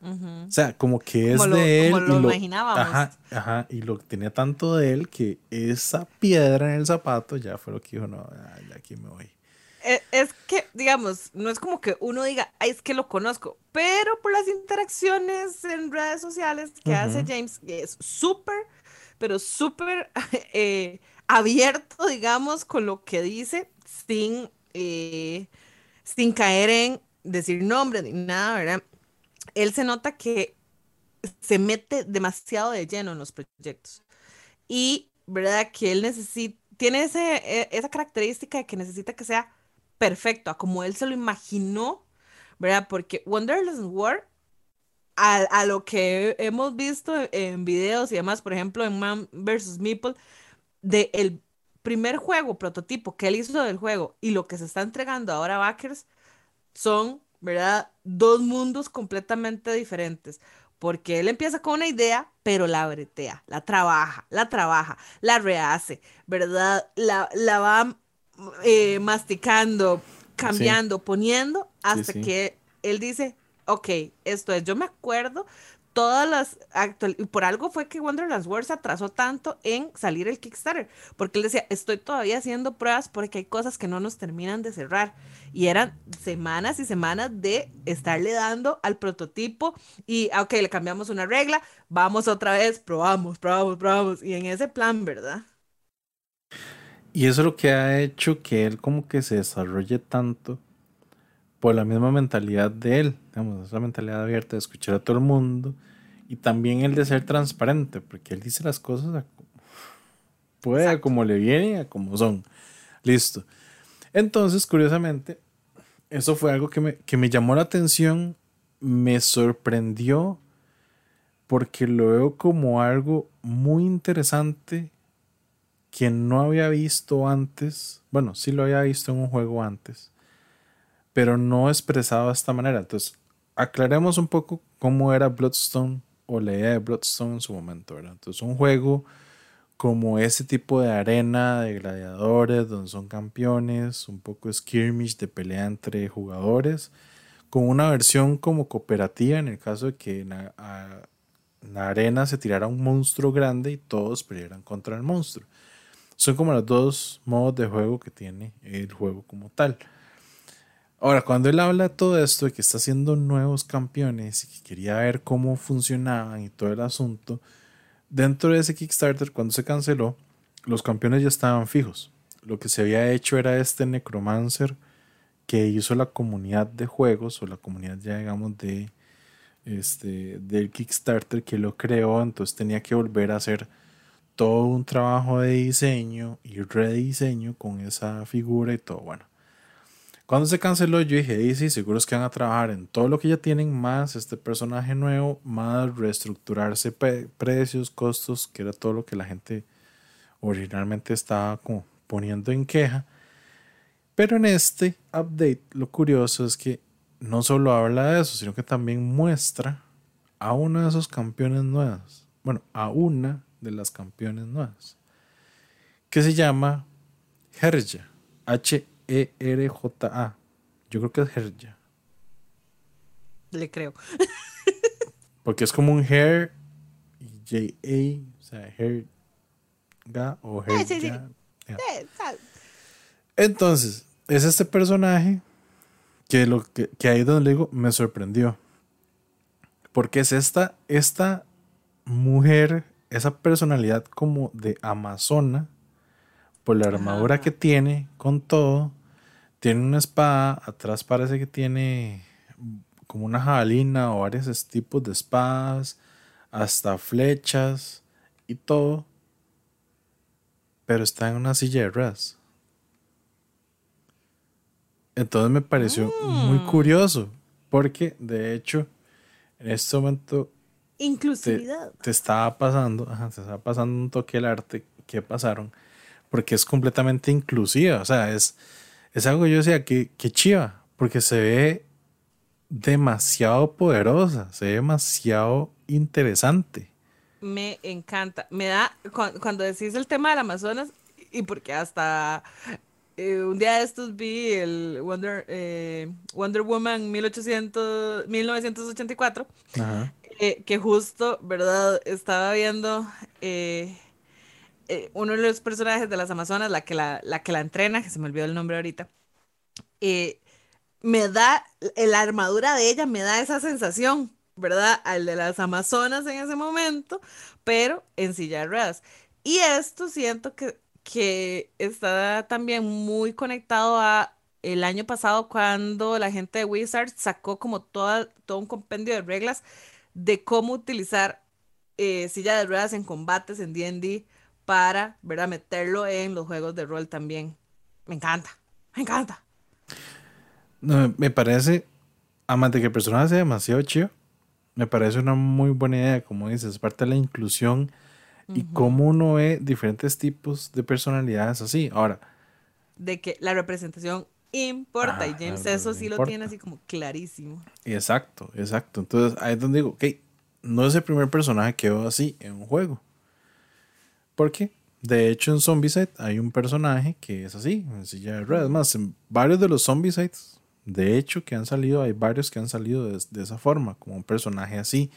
O sea, como que es de él. Como lo, imaginábamos. Ajá, ajá, y lo tenía tanto de él que esa piedra en el zapato ya fue lo que dijo, no, ya aquí me voy. E, es, que, digamos, no es como que uno diga, Ay, es que lo conozco, pero por las interacciones en redes sociales que hace James, es súper, pero súper eh, abierto, digamos, con lo que dice, sin, eh, sin caer en decir nombre ni nada, ¿verdad? Él se nota que se mete demasiado de lleno en los proyectos. Y, ¿verdad? Que él necesita, tiene ese, e, esa característica de que necesita que sea perfecto, a como él se lo imaginó, ¿verdad? Porque Wonderless War, a, a lo que hemos visto en videos y demás, por ejemplo, en Man vs. Meeple, de el primer juego, prototipo que él hizo del juego y lo que se está entregando ahora a Backers son, ¿verdad? Dos mundos completamente diferentes. Porque él empieza con una idea, pero la bretea, la trabaja, la trabaja, la rehace, ¿verdad? La, la va eh, masticando, cambiando, poniendo, hasta que él dice, ok, esto es, yo me acuerdo todas las actual y por algo fue que Wonderland Wars atrasó tanto en salir el Kickstarter, porque él decía, estoy todavía haciendo pruebas porque hay cosas que no nos terminan de cerrar. Y eran semanas y semanas de estarle dando al prototipo y, ah, ok, le cambiamos una regla, vamos otra vez, probamos, probamos, probamos. Y en ese plan, ¿verdad? Y eso es lo que ha hecho que él como que se desarrolle tanto por la misma mentalidad de él, digamos, esa mentalidad abierta de escuchar a todo el mundo y también el de ser transparente, porque él dice las cosas a, puede a como le viene a como son. Listo. Entonces, curiosamente, eso fue algo que me, que me llamó la atención, me sorprendió, porque lo veo como algo muy interesante que no había visto antes. Bueno, sí lo había visto en un juego antes pero no expresado de esta manera. Entonces, aclaremos un poco cómo era Bloodstone o la idea de Bloodstone en su momento. ¿verdad? Entonces, un juego como ese tipo de arena de gladiadores, donde son campeones, un poco skirmish de pelea entre jugadores, con una versión como cooperativa en el caso de que en la, arena se tirara un monstruo grande y todos pelearan contra el monstruo. Son como los dos modos de juego que tiene el juego como tal. Ahora, cuando él habla de todo esto, de que está haciendo nuevos campeones y que quería ver cómo funcionaban y todo el asunto, dentro de ese Kickstarter, cuando se canceló, los campeones ya estaban fijos. Lo que se había hecho era este Necromancer que hizo la comunidad de juegos o la comunidad ya digamos de este del Kickstarter que lo creó, entonces tenía que volver a hacer todo un trabajo de diseño y rediseño con esa figura y todo. Bueno, cuando se canceló, yo dije, sí, seguro es que van a trabajar en todo lo que ya tienen, más este personaje nuevo, más reestructurarse precios, costos, que era todo lo que la gente originalmente estaba como poniendo en queja. Pero en este update, lo curioso es que no solo habla de eso, sino que también muestra a uno de esos campeones nuevos. Bueno, a una de las campeones nuevas. Que se llama Herja. H-E-R-J-A. Yo creo que es Herja. Le creo. Porque es como un hair J-A, o sea, Herga o Herja. Entonces, es este personaje que, lo que, que ahí donde le digo me sorprendió. Porque es esta, esta mujer, esa personalidad como de amazona, por la armadura que tiene, con todo. Tiene una espada, atrás parece que tiene como una jabalina o varios tipos de espadas, hasta flechas y todo. Pero está en una silla de ruedas. Entonces me pareció muy mm. curioso, porque de hecho, en este momento... Inclusividad. Te, estaba pasando, ajá, te estaba pasando un toque el arte que pasaron, porque es completamente inclusiva, o sea, es, es algo yo decía que, que chiva, porque se ve demasiado poderosa, se ve demasiado interesante. Me encanta, me da, cuando decís el tema del Amazonas, y porque hasta eh, un día de estos vi el Wonder, eh, Wonder Woman 1800, 1984, eh, que justo, ¿verdad? Estaba viendo uno de los personajes de las Amazonas, la que la, la, que la entrena, que se me olvidó el nombre ahorita, me da, la armadura de ella me da esa sensación, ¿verdad? Al de las Amazonas en ese momento, pero en silla de ruedas. Y esto siento que que está también muy conectado a el año pasado cuando la gente de Wizard sacó como toda, todo un compendio de reglas de cómo utilizar eh, silla de ruedas en combates en D&D para, ¿verdad? Meterlo en los juegos de rol también. Me encanta, me encanta. No, me parece, amante que el personaje sea demasiado chido, me parece una muy buena idea, como dices, es parte de la inclusión y cómo uno ve diferentes tipos de personalidades así. Ahora. De que la representación importa y James eso sí lo tiene así como clarísimo. Exacto, exacto. Entonces ahí es donde digo, ok, no es el primer personaje que veo así en un juego. Porque, de hecho, en Zombicide hay un personaje que es así, en silla de ruedas. Más, en varios de los Zombicides, de hecho, que han salido, hay varios que han salido de, de esa forma, como un personaje así.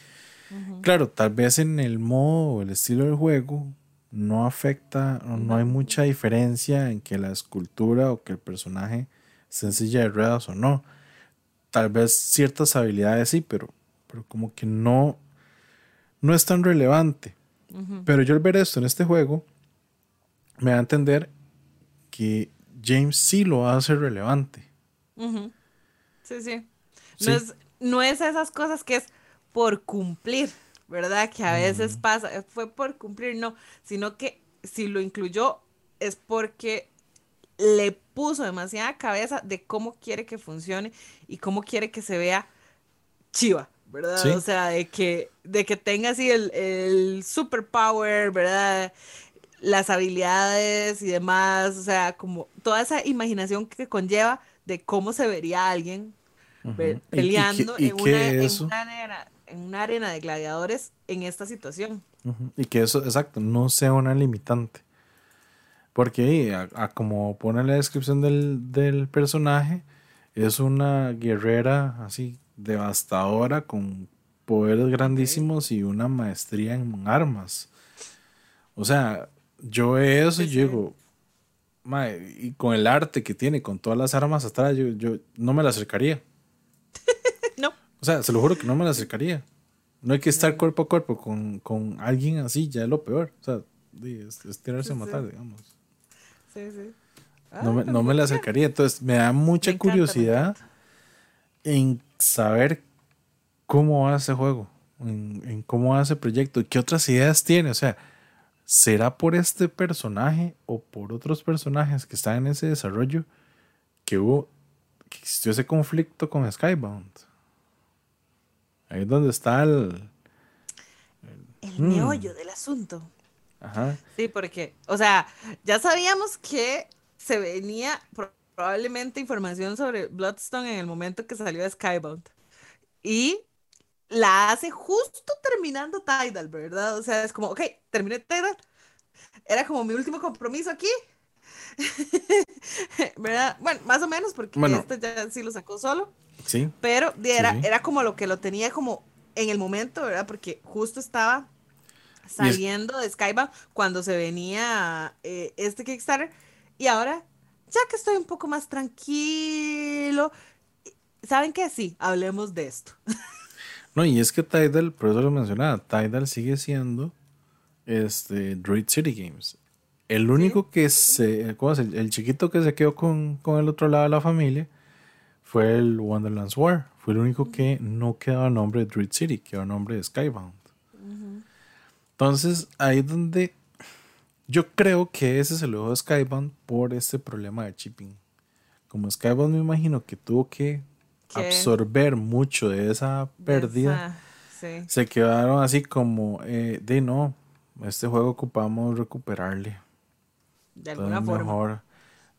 Claro, tal vez en el modo o el estilo del juego no afecta, no hay mucha diferencia en que la escultura o que el personaje sencilla de ruedas o no. Tal vez ciertas habilidades sí, pero, pero como que no, no es tan relevante. Pero yo al ver esto en este juego, me da a entender que James sí lo hace relevante. Sí, sí. No, Es, no es esas cosas que es, por cumplir, ¿verdad? Que a veces pasa, fue por cumplir, no, sino que si lo incluyó es porque le puso demasiada cabeza de cómo quiere que funcione y cómo quiere que se vea chiva, ¿verdad? O sea, de que, de que tenga así el, el superpower, ¿verdad? Las habilidades y demás, o sea, como toda esa imaginación que conlleva de cómo se vería alguien peleando en, una, en, una, en una arena de gladiadores en esta situación. Y que eso, exacto, no sea una limitante. Porque a, como pone la descripción del, personaje, es una guerrera así devastadora con poderes grandísimos y una maestría en armas. O sea, yo veo eso y yo digo, y con el arte que tiene, con todas las armas atrás, yo, yo no me la acercaría. O sea, se lo juro que no me la acercaría. No hay que estar cuerpo a cuerpo con, con alguien así, ya es lo peor. O sea, es, tirarse a matar, digamos. Sí, sí. no, me, no me la acercaría. Entonces, me da mucha curiosidad en saber cómo va ese juego, en, en cómo va ese proyecto, qué otras ideas tiene. O sea, ¿será por este personaje o por otros personajes que están en ese desarrollo que hubo, que existió ese conflicto con Skybound? Ahí es donde está el... El, meollo del asunto. Ajá. Sí, porque, o sea, ya sabíamos que se venía probablemente información sobre Bloodstone en el momento que salió Skybound. Y la hace justo terminando Tidal, ¿verdad? O sea, es como, ok, terminé Tidal. Era como mi último compromiso aquí. ¿Verdad? Bueno, más o menos, porque este ya sí lo sacó solo. Sí. Pero era, era como lo que lo tenía como en el momento, ¿verdad? Porque justo estaba saliendo de Skype cuando se venía eh, este Kickstarter. Y ahora, ya que estoy un poco más tranquilo, ¿saben qué? Sí, hablemos de esto. No, y es que Tidal, por eso lo mencionaba, Tidal sigue siendo este Druid City Games. El único que se, ¿cómo es? El, chiquito que se quedó con, el otro lado de la familia fue el Wonderlands War. Fue el único que no quedaba nombre de Druid City, quedó a nombre de Skybound. Entonces, ahí es donde yo creo que ese se lo dejó Skybound por este problema de chipping. Como Skybound me imagino que tuvo que absorber mucho de esa pérdida, se quedaron así como eh, de no, este juego ocupamos recuperarle. De alguna forma. Mejor,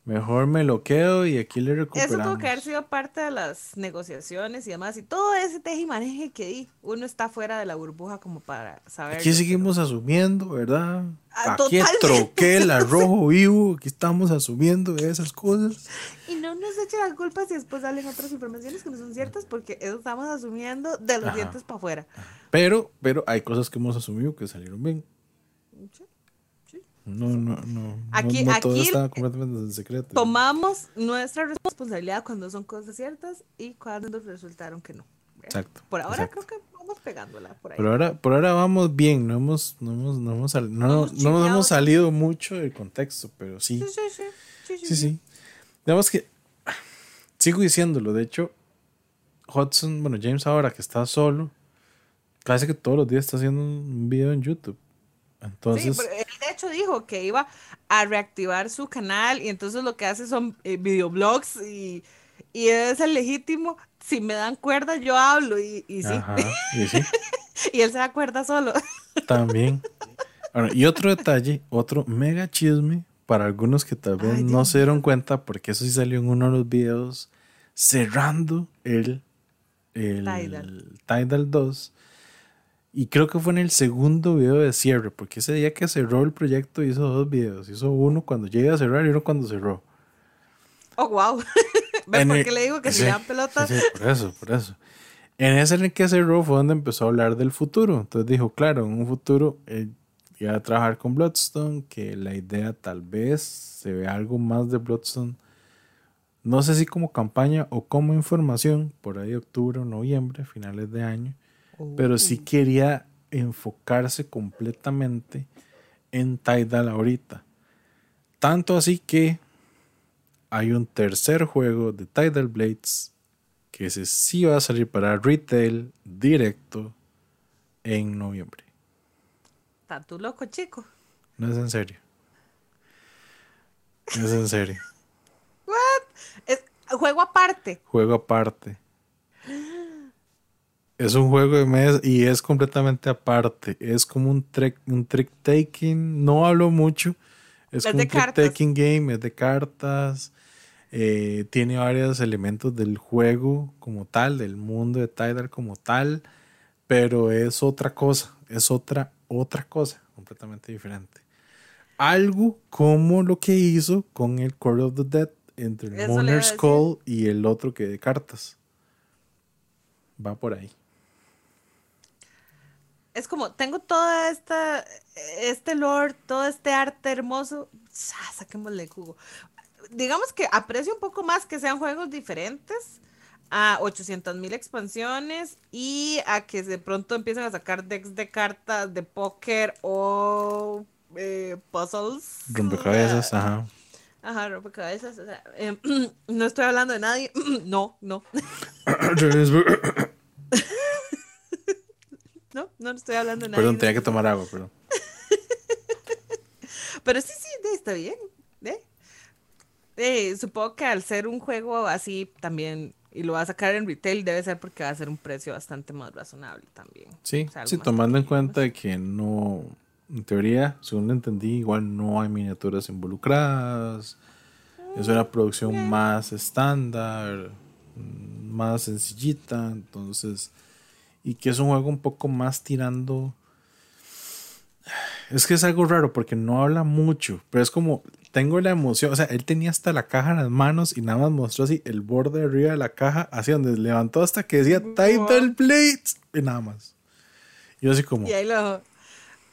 mejor me lo quedo y aquí le recuperamos. Eso tuvo que haber sido parte de las negociaciones y demás. Y todo ese teje y maneje que di, uno está fuera de la burbuja como para saber. Aquí seguimos asumiendo, ¿verdad? Ah, aquí troqué el arrojo vivo, aquí estamos asumiendo esas cosas. Y no nos echen las culpas y después salen otras informaciones que no son ciertas porque eso estamos asumiendo de los dientes para afuera. Pero, pero hay cosas que hemos asumido que salieron bien. No, no, no. Aquí, no, todo está completamente en secreto. Tomamos nuestra responsabilidad cuando son cosas ciertas y cuando resultaron que no. Exacto. Por ahora creo que vamos pegándola por ahí. Por ahora, por ahora vamos bien, no hemos, no hemos, no hemos, no, no hemos salido mucho del contexto, pero sí. Sí, sí, sí. Sí, sí. Digamos que sigo diciéndolo, de hecho, Hudson, bueno, James ahora que está solo, casi que todos los días está haciendo un video en YouTube. Entonces, sí, él de hecho dijo que iba a reactivar su canal y entonces lo que hace son eh, videoblogs y, y, es el legítimo. Si me dan cuerda, yo hablo y, y sí. y, sí. y él se da cuerda solo. También. y otro detalle, otro mega chisme para algunos que tal vez no se dieron cuenta, porque eso sí salió en uno de los videos cerrando el, el Tidal. Tidal 2 y creo que fue en el segundo video de cierre, porque ese día que cerró el proyecto hizo dos videos. Hizo uno cuando llegué a cerrar y uno cuando cerró. Oh, wow. ¿Ves por qué le digo que se dan pelotas? por eso, por eso. En ese en el que cerró fue donde empezó a hablar del futuro. Entonces dijo, claro, en un futuro él iba a trabajar con Bloodstone, que la idea tal vez se vea algo más de Bloodstone. No sé si como campaña o como información, por ahí octubre o noviembre, finales de año pero sí quería enfocarse completamente en Tidal ahorita. Tanto así que hay un tercer juego de Tidal Blades que ese sí va a salir para retail directo en noviembre. ¿Estás tú loco, chico? No es en serio. No es en serio. What? Es juego aparte. Juego aparte. Es un juego de mesa y es completamente aparte. Es como un trick, un trick taking. No hablo mucho. Es, como un trick taking game, es de cartas. Eh, tiene varios elementos del juego como tal, del mundo de Tidal como tal. Pero es otra cosa. Es otra, otra cosa completamente diferente. Algo como lo que hizo con el Core of the Dead entre el Moner Skull y el otro que de cartas. Va por ahí es como, tengo toda esta, este lore, todo este arte hermoso, saquémosle jugo. Digamos que aprecio un poco más que sean juegos diferentes a 800 mil expansiones y a que de pronto empiecen a sacar decks de cartas de póker o eh, puzzles. Rompecabezas, ajá. Ajá, rompecabezas. O sea, em, no estoy hablando de nadie. no, no. No, no estoy hablando de nada. Perdón, tenía que tomar agua, perdón. Pero sí, sí, está bien. ¿eh? Eh, supongo que al ser un juego así también, y lo va a sacar en retail, debe ser porque va a ser un precio bastante más razonable también. Sí, sí tomando en cuenta que no, en teoría, según entendí, igual no hay miniaturas involucradas. Es una mm, producción más estándar, más sencillita, entonces, y que es un juego un poco más tirando es que es algo raro porque no habla mucho, pero es como, tengo la emoción, o sea, él tenía hasta la caja en las manos y nada más mostró así el borde de arriba de la caja, hacia donde levantó hasta que decía Title Blades y nada más. Yo así como... Y ahí lo...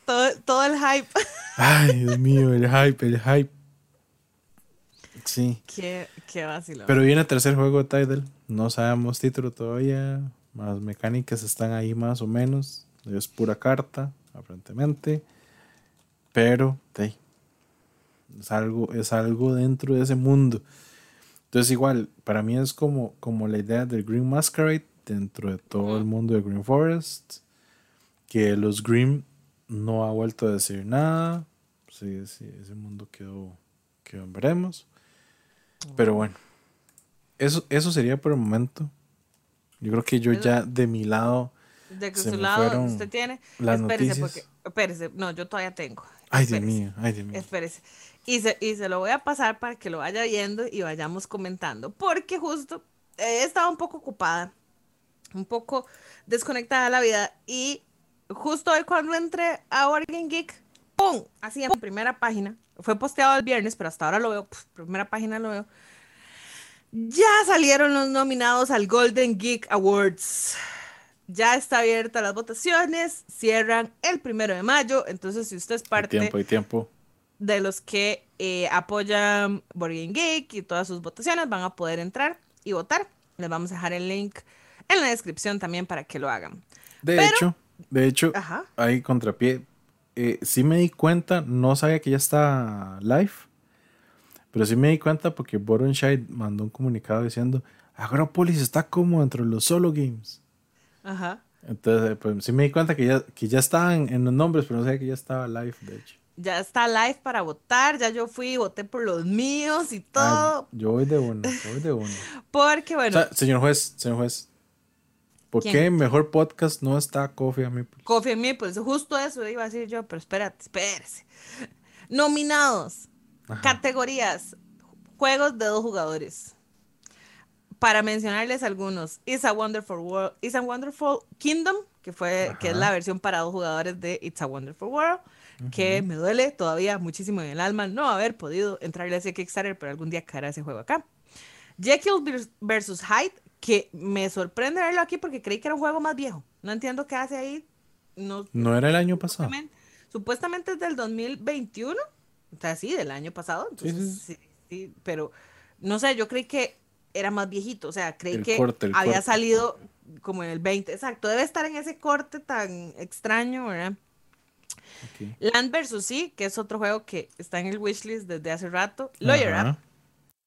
Todo, todo el hype. Ay, Dios mío, el hype, el hype. Sí. Qué, qué vacilo. Pero viene el tercer juego de Tidal. No sabemos título todavía. Las mecánicas están ahí más o menos. Es pura carta, aparentemente. Pero es, algo, es algo dentro de ese mundo. Entonces igual, para mí es como, como la idea del Green Masquerade dentro de todo el mundo de Green Forest. Que los Green no ha vuelto a decir nada. Sí, sí, ese mundo quedó, quedó en veremos. Pero bueno, eso, eso sería por el momento. Yo creo que yo ya de mi lado. De su lado usted tiene. Las espérese, porque. Espérese, no, yo todavía tengo. Ay, Dios mío, ay, Dios mío. Espérese. Y se, y se lo voy a pasar para que lo vaya viendo y vayamos comentando. Porque justo he estado un poco ocupada, un poco desconectada de la vida. Y justo hoy cuando entré a Oregon Geek, ¡pum! Así en primera página. Fue posteado el viernes, pero hasta ahora lo veo, primera página lo veo. Ya salieron los nominados al Golden Geek Awards ya está abierta las votaciones, cierran el primero de mayo, entonces si usted es parte tiempo, y tiempo. de los que eh, apoyan Board Geek y todas sus votaciones, van a poder entrar y votar. Les vamos a dejar el link en la descripción también para que lo hagan. De hecho, de hecho, ahí contrapié, eh, sí me di cuenta, no sabía que ya está live, pero sí me di cuenta porque Boronshide mandó un comunicado diciendo, Agropolis está como entre los solo games. Ajá. Entonces, pues sí me di cuenta que ya, que ya estaban en los nombres, pero no sabía que ya estaba live, de hecho. Ya está live para votar, ya yo fui y voté por los míos y todo. yo voy de uno, voy de uno. Porque bueno. señor juez, señor juez. ¿Por qué mejor podcast no está Coffee and Meeples? Coffee and Meeples, justo eso iba a decir yo, pero espérate, espérese. Nominados, categorías, juegos de dos jugadores para mencionarles algunos, It's a Wonderful World, It's a Wonderful Kingdom, que fue, que es la versión para dos jugadores de It's a Wonderful World, que me duele todavía muchísimo en el alma no haber podido entrarle a ese Kickstarter, pero algún día caerá ese juego acá. Jekyll vs. Hyde, que me sorprende verlo aquí porque creí que era un juego más viejo. No entiendo qué hace ahí. No, no era el año pasado. Supuestamente, es del 2021. O sea, sí, del año pasado. sí, sí, pero no sé, yo creí que era más viejito, o sea, creí que había salido como en el 20, exacto, debe estar en ese corte tan extraño, ¿verdad? Land vs. Sea, que es otro juego que está en el wishlist desde hace rato. Lawyer Up,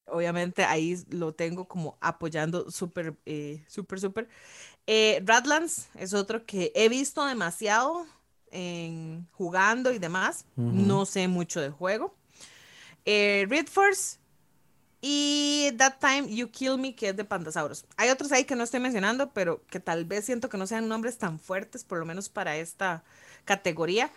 obviamente ahí lo tengo como apoyando súper, eh, súper, súper. Eh, Radlands es otro que he visto demasiado en, jugando y demás. No sé mucho del juego. Eh, Red Force y That Time You Kill Me, que es de Pandasaurus. Hay otros ahí que no estoy mencionando, pero que tal vez siento que no sean nombres tan fuertes, por lo menos para esta categoría.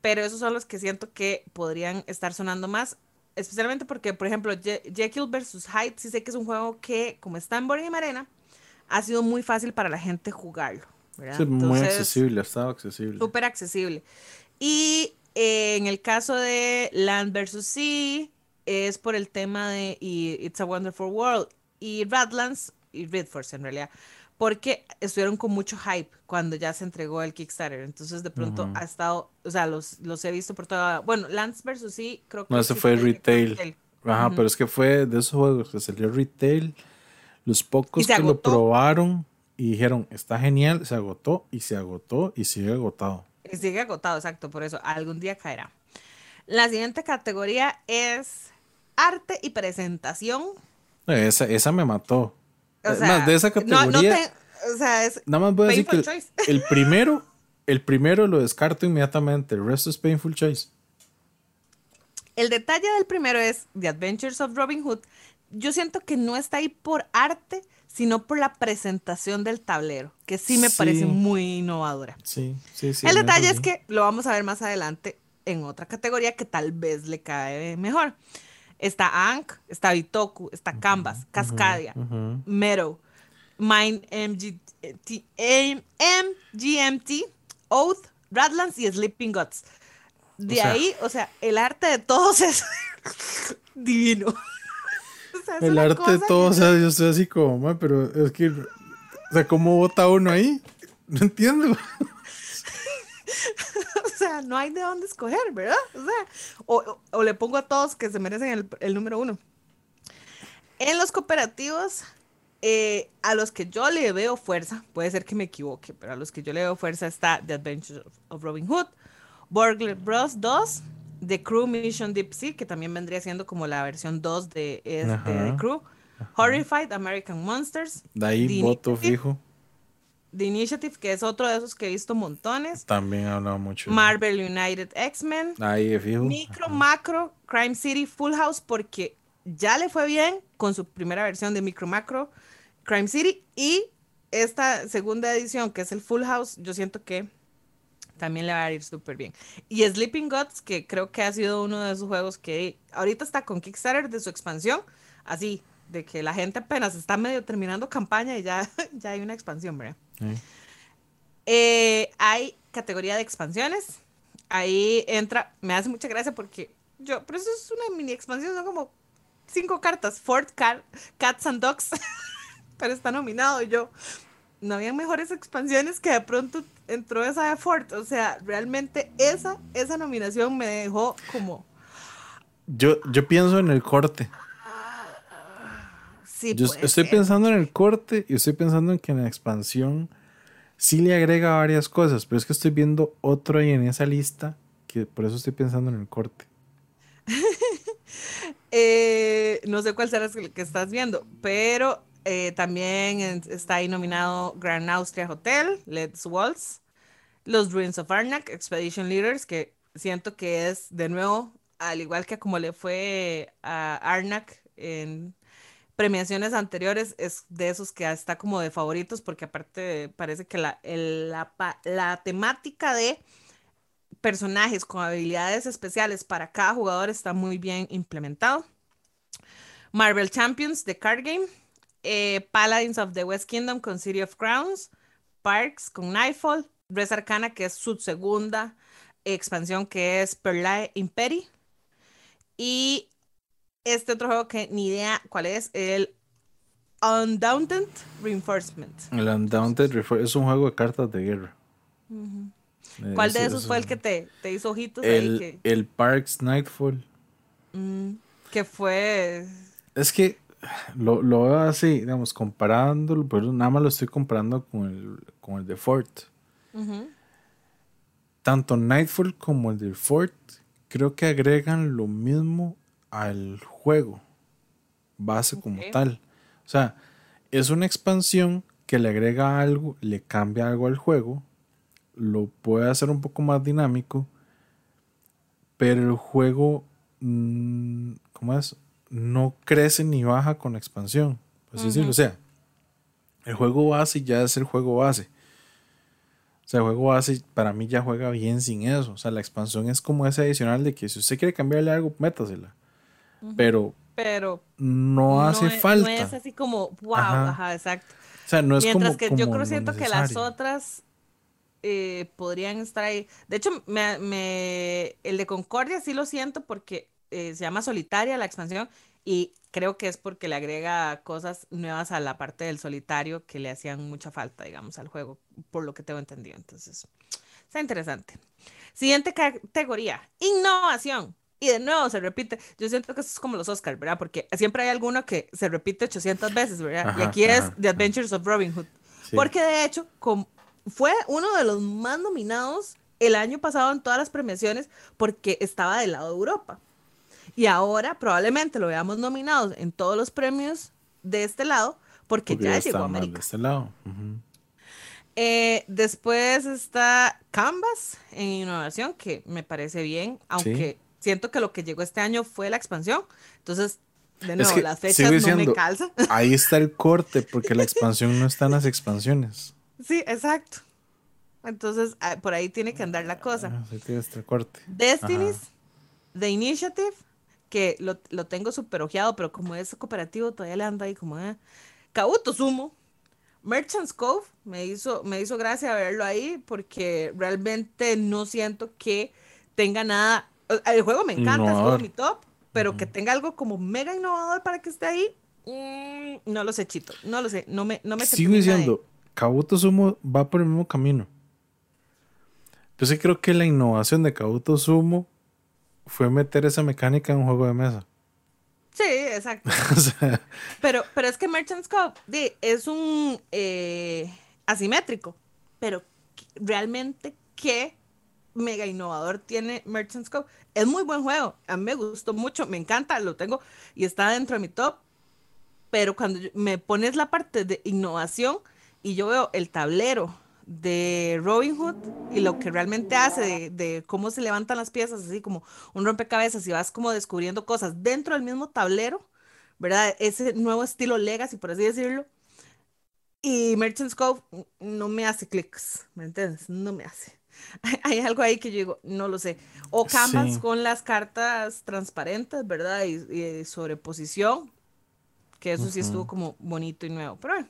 Pero esos son los que siento que podrían estar sonando más. Especialmente porque, por ejemplo, Jekyll vs. Hyde, sí sé que es un juego que, como está en Boring Arena, ha sido muy fácil para la gente jugarlo. ¿Verdad? muy accesible, ha estado accesible. Súper accesible. Y eh, en el caso de Land vs. Sea, es por el tema de It's a Wonderful World y Radlands y Red Force en realidad, porque estuvieron con mucho hype cuando ya se entregó el Kickstarter. Entonces, de pronto ha estado, o sea, los, los he visto por toda. Bueno, Lance versus sí, creo que. No, ese fue retail. Ajá, pero es que fue de esos juegos que salió retail. Los pocos que lo probaron y dijeron, está genial, se agotó y se agotó y sigue agotado. Y sigue agotado, exacto, por eso algún día caerá. La siguiente categoría es arte y presentación. Esa, esa me mató. O sea, de esa categoría. o sea, es nada más voy a decir que el, primero, el primero lo descarto inmediatamente. El resto es painful choice. El detalle del primero es The Adventures of Robin Hood. Yo siento que no está ahí por arte, sino por la presentación del tablero, que sí me parece muy innovadora. Sí, sí, sí. El detalle es que lo vamos a ver más adelante en otra categoría que tal vez le cae mejor. Está Ankh, está Bitoku, está Canvas, Cascadia, Meadow, Mind MGT, MGMT, Oath, Radlands y Sleeping Gods. De ahí, o sea, el arte de todos es divino. El arte de todos, o sea, yo estoy así como, pero es que, o sea, ¿cómo vota uno ahí? No entiendo. o sea, no hay de dónde escoger, ¿verdad? O sea, o, le pongo a todos que se merecen el, número uno. En los cooperativos, eh, a los que yo le veo fuerza, puede ser que me equivoque, pero a los que yo le veo fuerza está The Adventures of Robin Hood, Burglar Bros 2, The Crew Mission Deep Sea, que también vendría siendo como la versión 2 de, este, The Crew, Horrified American Monsters, de ahí voto fijo. The Initiative, que es otro de esos que he visto montones. También he hablado mucho. Marvel United X-Men. Ahí fijo. Micro, Macro, Crime City, Full House, porque ya le fue bien con su primera versión de Micro, Macro, Crime City. Y esta segunda edición, que es el Full House, yo siento que también le va a ir súper bien. Y Sleeping Gods, que creo que ha sido uno de esos juegos que ahorita está con Kickstarter de su expansión, así, de que la gente apenas está medio terminando campaña y ya, ya hay una expansión, ¿verdad? Eh, hay categoría de expansiones. Ahí entra, me hace mucha gracia porque yo, pero eso es una mini expansión, son como cinco cartas. Fort Cats and Dogs, pero está nominado. Y yo, no había mejores expansiones que de pronto entró esa de Fort. O sea, realmente esa, esa nominación me dejó como. Yo, yo pienso en el corte. Yo estoy pensando en el corte y estoy pensando en que en la expansión sí le agrega varias cosas, pero es que estoy viendo otro ahí en esa lista que por eso estoy pensando en el corte. Eh, no sé cuál será el que estás viendo, pero eh, también está ahí nominado Grand Austria Hotel, Let's Waltz, Los Ruins of Arnak, Expedition Leaders, que siento que es de nuevo, al igual que como le fue a Arnak en premiaciones anteriores es de esos que está como de favoritos porque aparte parece que la, la, temática de personajes con habilidades especiales para cada jugador está muy bien implementado. Marvel Champions de Card Game, eh, Paladins of the West Kingdom con City of Crowns, Parks con Nightfall, Res Arcana que es su segunda expansión que es Perlae Imperi y este otro juego que ni idea cuál es, el Undaunted Reinforcement. El Undaunted Reinforcement es un juego de cartas de guerra. ¿Cuál de esos fue el que te, te hizo ojitos? El, el Parks Nightfall. Mm, que fue... Es que lo, lo, veo así, digamos, comparándolo, pero nada más lo estoy comparando con el, con el de Fort. Tanto Nightfall como el de Fort creo que agregan lo mismo al juego base como tal. O sea, es una expansión que le agrega algo, le cambia algo al juego, lo puede hacer un poco más dinámico, pero el juego, mm, ¿cómo es? No crece ni baja con la expansión. Pues O sea, el juego base ya es el juego base. O sea, el juego base para mí ya juega bien sin eso. O sea, la expansión es como ese adicional de que si usted quiere cambiarle algo, métasela pero, pero no hace falta. No es así como, wow, ajá, exacto. O sea, no es Mientras que yo creo siento que las otras eh, podrían estar ahí. De hecho, me, el de Concordia sí lo siento porque eh, se llama Solitaria la expansión y creo que es porque le agrega cosas nuevas a la parte del solitario que le hacían mucha falta, digamos, al juego, por lo que tengo entendido. Entonces, está interesante. Siguiente categoría, innovación. Y de nuevo se repite. Yo siento que eso es como los Oscars, ¿verdad? Porque siempre hay alguno que se repite 800 veces, ¿verdad? y aquí es The Adventures of Robin Hood. Porque de hecho fue uno de los más nominados el año pasado en todas las premiaciones porque estaba del lado de Europa. Y ahora probablemente lo veamos nominado en todos los premios de este lado porque, ya, llegó a América. De este lado. Eh, después está Canvas en innovación, que me parece bien, aunque siento que lo que llegó este año fue la expansión. Entonces, de nuevo, las fechas no me calzan. Ahí está el corte, porque la expansión no está en las expansiones. Sí, exacto. Entonces, ah, por ahí tiene que andar la cosa. Ah, sí, tiene este corte. Destiny's, The Initiative, que lo, tengo súper ojeado, pero como es cooperativo, todavía le anda ahí como, eh. Kabuto Sumo, Merchant's Cove, me hizo, me hizo gracia verlo ahí, porque realmente no siento que tenga nada. El juego me encanta, es juego mi top, pero que tenga algo como mega innovador para que esté ahí, mm, no lo sé, Chito, no lo sé, no me, no me Sigo diciendo, Kabuto Sumo va por el mismo camino. Yo sí creo que la innovación de Kabuto Sumo fue meter esa mecánica en un juego de mesa. Sí, exacto. pero, pero es que Merchant's Cup es un eh, asimétrico, pero realmente qué mega innovador tiene Merchant's Cup. Es muy buen juego, a mí me gustó mucho, me encanta, lo tengo y está dentro de mi top, pero cuando me pones la parte de innovación y yo veo el tablero de Robin Hood y lo que realmente hace de, cómo se levantan las piezas, así como un rompecabezas y vas como descubriendo cosas dentro del mismo tablero, ¿verdad? Ese nuevo estilo Legacy, por así decirlo. Y Merchant's Cove no me hace clics, ¿me entiendes? No me hace. Hay algo ahí que yo digo, no lo sé. O Canvas con las cartas transparentes, ¿verdad? Y, y sobreposición, que eso sí estuvo como bonito y nuevo. Pero bueno,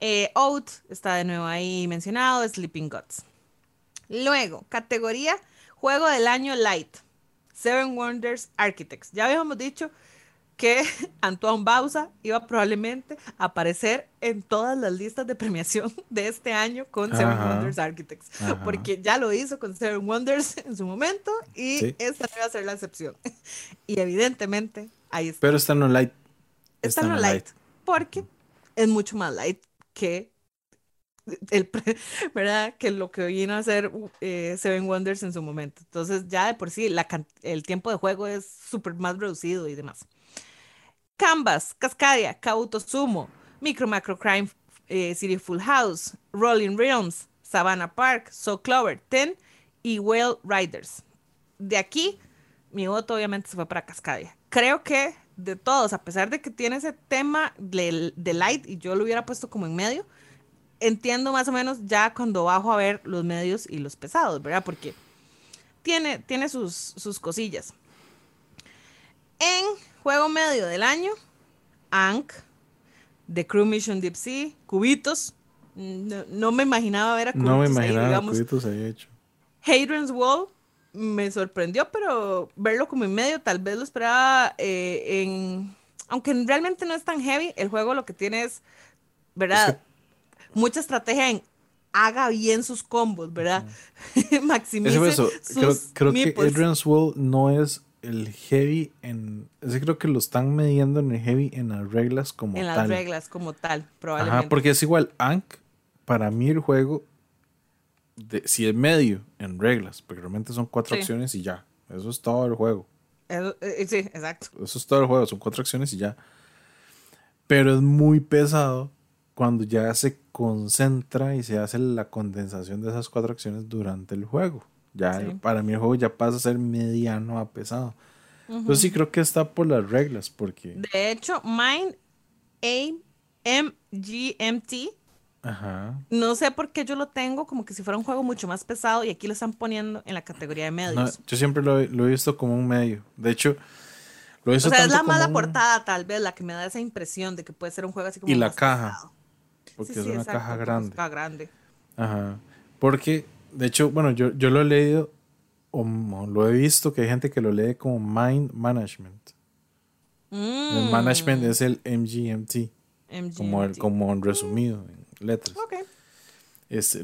eh, Out está de nuevo ahí mencionado, Sleeping Gods. Luego, categoría Juego del Año Light, Seven Wonders Architects. Ya habíamos dicho que Antoine Bausa iba probablemente a aparecer en todas las listas de premiación de este año con Seven Wonders Architects, porque ya lo hizo con Seven Wonders en su momento y esta no iba a ser la excepción. Y evidentemente ahí está. Pero está no light. Está, no light, porque es mucho más light que el, ¿verdad? Que lo que vino a hacer eh, Seven Wonders en su momento. Entonces, ya de por sí, el tiempo de juego es súper más reducido y demás. Canvas, Cascadia, Kauto Sumo, Micro Macro Crime eh, City Full House, Rolling Realms, Savannah Park, So Clover, Ten y Whale Riders. De aquí, mi voto obviamente se fue para Cascadia. Creo que de todos, a pesar de que tiene ese tema de, light y yo lo hubiera puesto como en medio, entiendo más o menos ya cuando bajo a ver los medios y los pesados, ¿verdad? Porque tiene, tiene sus, sus cosillas. En juego medio del año, Ankh, The Crew Mission Deep Sea, Cubitos. No, me imaginaba ver a Cubitos. No me imaginaba ahí, Cubitos ahí hecho. Hadrian's Wall, me sorprendió, pero verlo como en medio, tal vez lo esperaba eh, en... Aunque realmente no es tan heavy, el juego lo que tiene es, ¿verdad? Mucha estrategia en haga bien sus combos, ¿verdad? Maximice eso. Sus creo, creo que Adrian's Wall no es el heavy en... Es creo que lo están midiendo en el heavy en las reglas como tal. En las reglas como tal, probablemente. Ajá, porque es igual, Ankh, para mí el juego si es medio en reglas, porque realmente son cuatro acciones y ya. Eso es todo el juego. Eh, eh, sí, exacto. Eso es todo el juego, son cuatro acciones y ya. Pero es muy pesado cuando ya se concentra y se hace la condensación de esas cuatro acciones durante el juego. Ya para mí el juego ya pasa a ser mediano a pesado. Entonces sí creo que está por las reglas, porque... De hecho, Mind AMGMT no sé por qué yo lo tengo como que si fuera un juego mucho más pesado y aquí lo están poniendo en la categoría de medios. yo siempre lo, he visto como un medio. De hecho, lo he visto O sea, es la mala portada tal vez la que me da esa impresión de que puede ser un juego así como Y la caja. Porque es una caja grande. Caja grande. Ajá. Porque, de hecho, bueno, yo, yo lo he leído o lo he visto que hay gente que lo lee como Mind Management. El management es el MGMT. MGMT. Como, el, como en resumido letras.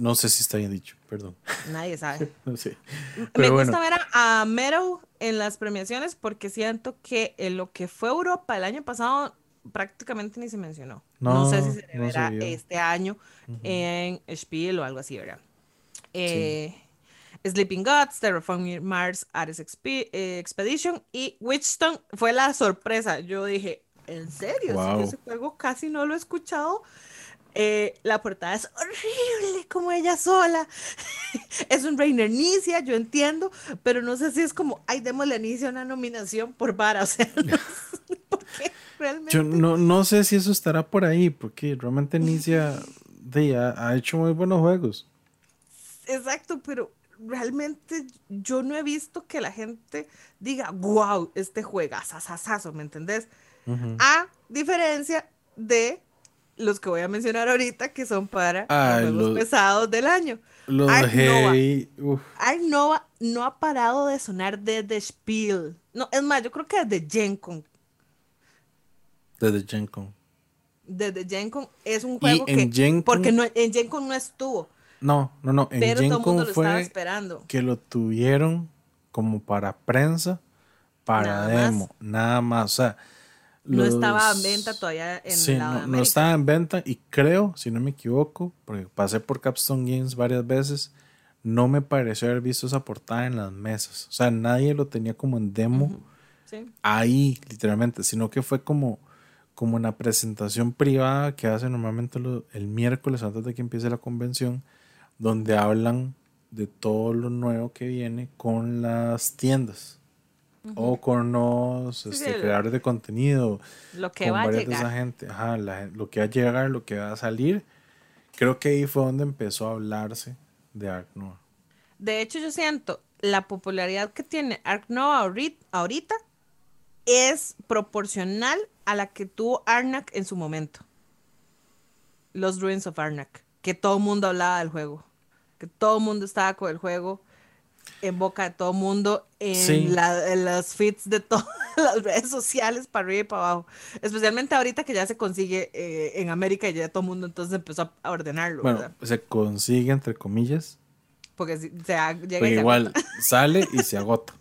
no sé si está bien dicho, perdón. Nadie sabe. Me gusta ver a, Meadow en las premiaciones porque siento que en lo que fue Europa el año pasado prácticamente ni se mencionó. No, sé si se verá este año en Spiel o algo así, ¿verdad? Eh, Sleeping Gods, Terraforming Mars, Ares eh, Expedition y Witchstone fue la sorpresa. Yo dije, ¿en serio? ese juego casi no lo he escuchado Eh, la portada es horrible, como ella sola. es un Reiner Nicia, yo entiendo, pero no sé si es como, ay, démosle a Nicia una nominación por vara. O sea, no sé por qué realmente. Yo no, no sé si eso estará por ahí, porque realmente Nicia de, ha, ha hecho muy buenos juegos. Exacto, pero realmente yo no he visto que la gente diga, wow, este juega, sasasazo, ¿me entendés? A diferencia de los que voy a mencionar ahorita, que son para Ah, los juegos los- pesados del año. Lo Ark dejé. uf. Ark Nova no ha parado de sonar desde Spiel. No, es más, yo creo que desde GenCon. desde Gen Con. Desde GenCon es un Y juego en que... Gen Con- porque no, en GenCon no estuvo, No, no, no. En pero Gen todo el mundo Con lo estaba esperando. que lo tuvieron como para prensa, para Nada más. demo, nada más. O sea, No estaba en venta todavía en Sí, la no, no estaba en venta y creo, si no me equivoco, porque pasé por Capstone Games varias veces, no me pareció haber visto esa portada en las mesas. O sea, nadie lo tenía como en demo Sí. ahí, literalmente, sino que fue como, como una presentación privada que hacen normalmente lo- el miércoles antes de que empiece la convención, donde hablan de todo lo nuevo que viene con las tiendas. O con los este, el- creadores de contenido, Lo que con va a varias de esa llegar. gente, ajá, la lo que va a llegar, lo que va a salir. Creo que ahí fue donde empezó a hablarse de Ark Nova. De hecho, yo siento la popularidad que tiene Ark Nova ahori- ahorita es proporcional a la que tuvo Arnak en su momento. Los Ruins of Arnak. Que todo el mundo hablaba del juego. Que todo el mundo estaba con el juego en boca de todo mundo, en, Sí. la- en las feeds de todas las redes sociales, para arriba y para abajo. Especialmente ahorita que ya se consigue eh, en América y ya todo el mundo entonces empezó a- ordenarlo. Bueno, ¿verdad? se consigue entre comillas, Porque si- se ha- llega pero y se igual sale y se agota.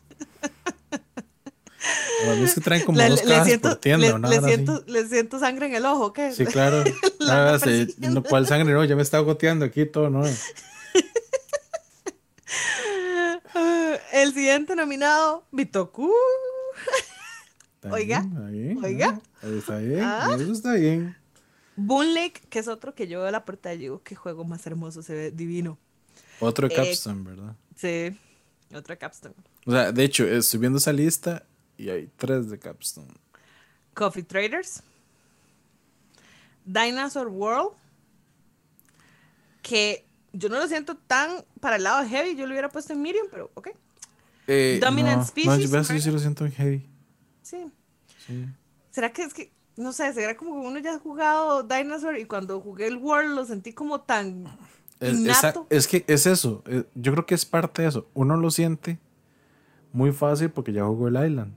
A mí es que traen como Le- dos le siento, por tienda le- siento, le siento sangre en el ojo, ¿qué? Sí, claro. La Ah, no, ¿Cuál sangre? No, ya me está goteando aquí todo, ¿no? Ah, El siguiente nominado, Bitoku. Oiga, bien, oiga. ah, Está bien, Ah. eso está bien. Boon Lake, que es otro que yo veo la portada y digo, qué juego más hermoso, se ve divino. Otro Eh, Capstone, ¿verdad? Sí, otra capstone. O sea, de hecho, estoy viendo esa lista y hay tres de Capstone. Coffee Traders. Dinosaur World. Que yo no lo siento tan para el lado heavy, yo lo hubiera puesto en medium, pero ok. Eh, Dominant no, Species, No, yo, sí lo siento en heavy. Sí. Sí. ¿Será que es que, no sé, será como que uno ya ha jugado Dinosaur y cuando jugué el World lo sentí como tan Es, esa- es que es eso. eh, Yo creo que es parte de eso. Uno lo siente muy fácil porque ya jugó el Island.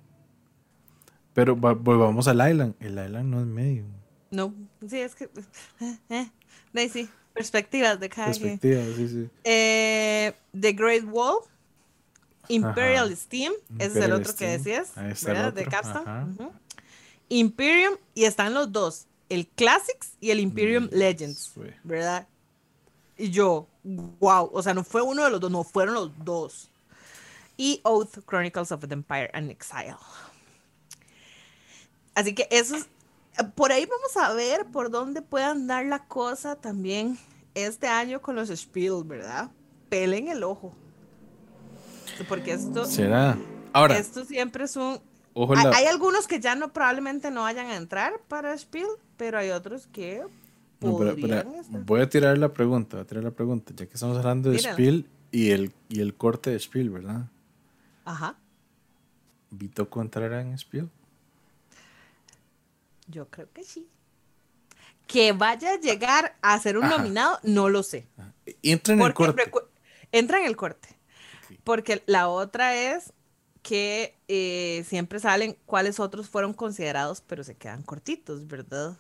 Pero va- volvamos al Island. El Island no es medio. No, sí, es que. Eh, eh, sí, perspectivas de cada quien. Perspectiva, sí, sí. Eh, The Great Wall. Imperial Ajá. Steam, ese es el otro que decías, ¿verdad? De Capstone. Imperium, y están los dos, el Classics y el Imperium Mm, Legends. ¿verdad? Y yo, wow, o sea, no fue uno de los dos, no, fueron los dos. Y Oath, Chronicles of the Empire and Exile. Así que eso es, por ahí vamos a ver por dónde puede andar la cosa también este año con los Spiel, ¿verdad? Pelen el ojo. Porque esto, Será. Ahora, esto siempre es un... Hay, algunos que ya no probablemente no vayan a entrar para Spiel, pero hay otros que No, pero- voy a tirar la pregunta, voy a tirar la pregunta, ya que estamos hablando de. Spiel y el, y el corte de Spiel, ¿verdad? Ajá, ¿Vitoco entrará en Spiel? yo creo que sí. Que vaya a llegar a ser un Ajá. nominado, no lo sé. Entra en el corte. entra en el corte. Porque la otra es que eh, siempre salen cuáles otros fueron considerados, pero se quedan cortitos, ¿verdad?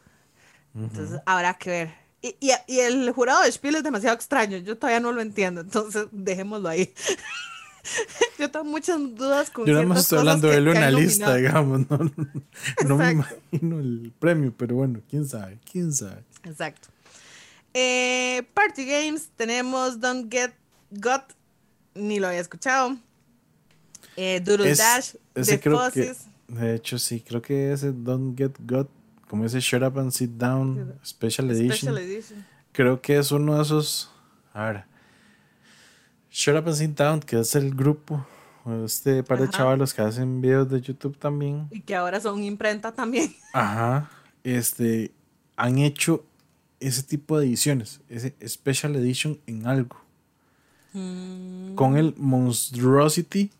Entonces habrá que ver. Y, y- y el jurado de Spiel es demasiado extraño, yo todavía no lo entiendo, entonces dejémoslo ahí. yo tengo muchas dudas con Yo nada más estoy hablando de la han lista, digamos. No, no, no me imagino el premio, pero bueno, quién sabe, quién sabe. Exacto. Eh, Party Games, tenemos Don't Get Got, ni lo había escuchado. Eh, Doodle Es- Dash, ese The que, de hecho, sí, creo que ese Don't Get Got como ese Shut Up and Sit Down Special Edition. Special Edition. Creo que es uno de esos. A ver. Shut Up and Sit Down, que es el grupo. Este par de Ajá. chavalos que hacen videos de YouTube también. Y que ahora son imprenta también. Ajá. Este. Han hecho ese tipo de ediciones. Ese Special Edition en algo. Mm, Con el Monstrosity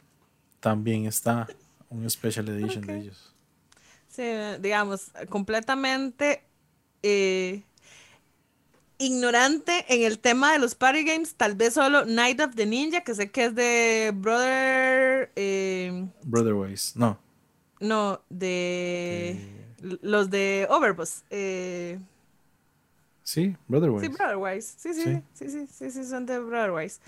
también está un Special Edition de ellos. Sí, digamos, completamente eh, ignorante en el tema de los party games. Tal vez solo Night of the Ninja, que sé que es de Brother. eh, Brotherwise. No. no, de. Los de Overboss. eh, Sí, Brotherwise. Sí, Brotherwise. Sí, sí, Sí. sí, sí, sí, sí, son de Brotherwise.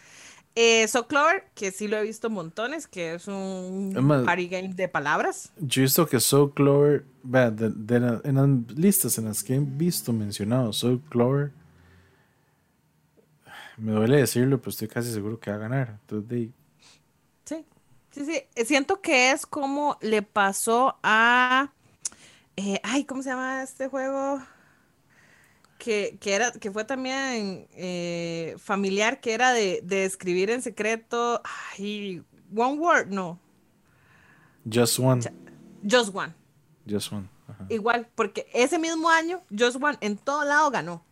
Eh, so Clover, que sí lo he visto montones, que es un Es más- party game de palabras. Yo he visto que Soul Clover, vea, de- de la- en las listas en las que he visto mencionado Soul Clover, me duele decirlo, pero estoy casi seguro que va a ganar. Entonces, de- Sí, sí, sí. Eh, Siento que es como le pasó a. eh, ay, ¿cómo se llama este juego? Que, que era, que fue también eh, familiar, que era de, de escribir en secreto. Ay, One Word, no. Just One. Just One. Just One. ajá. Igual, porque ese mismo año, Just One en todo lado ganó.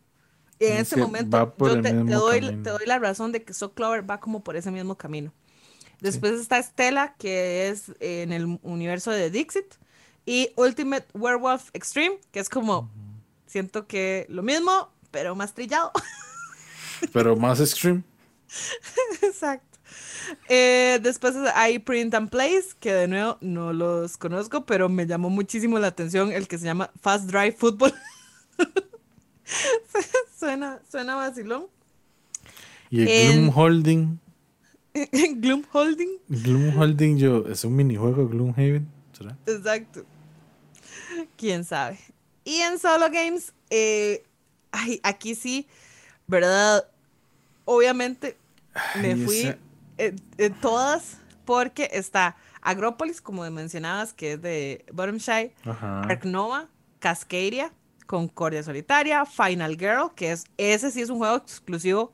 Y en Es ese momento, yo te, doy, te doy la razón de que So Clover va como por ese mismo camino. Después está Stella, que es eh, en el universo de Dixit. Y Ultimate Werewolf Extreme, que es como, siento que lo mismo, pero más trillado. Pero más extreme. Exacto. Eh, después hay Print and Place, que de nuevo no los conozco, pero me llamó muchísimo la atención el que se llama Fast Drive Football. suena, suena vacilón. Y el En- Gloom Holding. Gloom Holding. Gloom Holding, yo, es un minijuego Gloomhaven. ¿Será? Exacto. Quién sabe. Y en solo games, eh, ay, aquí sí, ¿verdad? Obviamente me Ay, fui eh, eh, todas porque está Agrópolis, como mencionabas, que es de Bottomshire. Ark Nova, Cascadia, Concordia Solitaria, Final Girl, que es ese sí es un juego exclusivo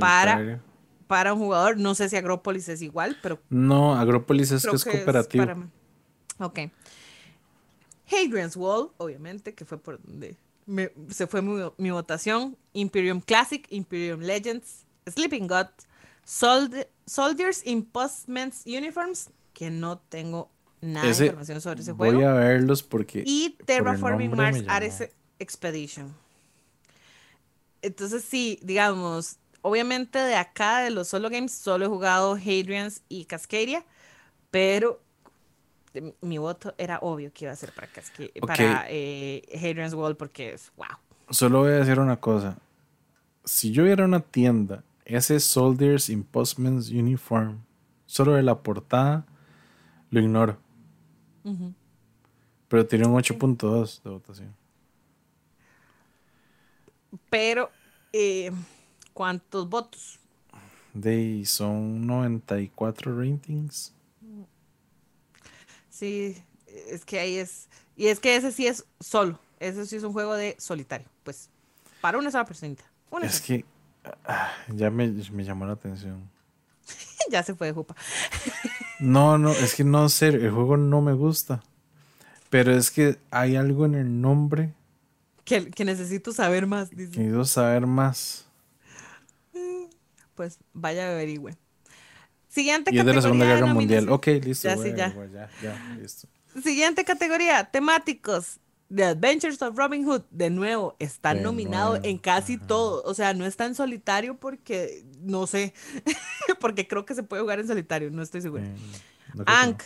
para- para un jugador. No sé si Agrópolis es igual, pero No, Agrópolis es que es cooperativo. para mí. Ok. Hadrian's Wall, obviamente, que fue por donde me- se fue mi, mi votación. Imperium Classic, Imperium Legends, Sleeping God, Sold- Soldiers in Postmen's Uniforms, que no tengo nada Ese- de información sobre ese juego. Voy a verlos porque. Y Terraforming Mars. Ares Expedition. Entonces, sí, digamos, obviamente de acá, de los solo games, solo he jugado Hadrian's y Cascadia, pero mi voto era obvio que iba a ser para, Ok. para eh, Hadrian's Wall porque es wow. Solo voy a decir una cosa. Si yo viera una tienda, ese Soldiers in Postman's Uniform, solo de la portada, lo ignoro. Pero tiene un 8.2 de votación. Pero, eh, ¿cuántos votos? De son 94 ratings. Sí, es que ahí es. Y es que ese sí es solo. Ese sí es un juego de solitario. Pues, para una sola personita. Una Es sola. que ah, ya me, me llamó la atención. ya se fue de jupa. No, no, es que no sé, el juego no me gusta. Pero es que hay algo en el nombre Que, que necesito saber más, dice. quiero saber más. Pues vaya a averigüe. Siguiente Y es de la Segunda categoría Guerra Mundial. Ok, listo. Ya, sí, ya. ya, ya, listo. Siguiente categoría, temáticos. The Adventures of Robin Hood, de nuevo, está De nominado nuevo, en casi ajá. todo. O sea, no está en solitario porque, no sé, porque creo que se puede jugar en solitario, no estoy segura. Eh, no Ank,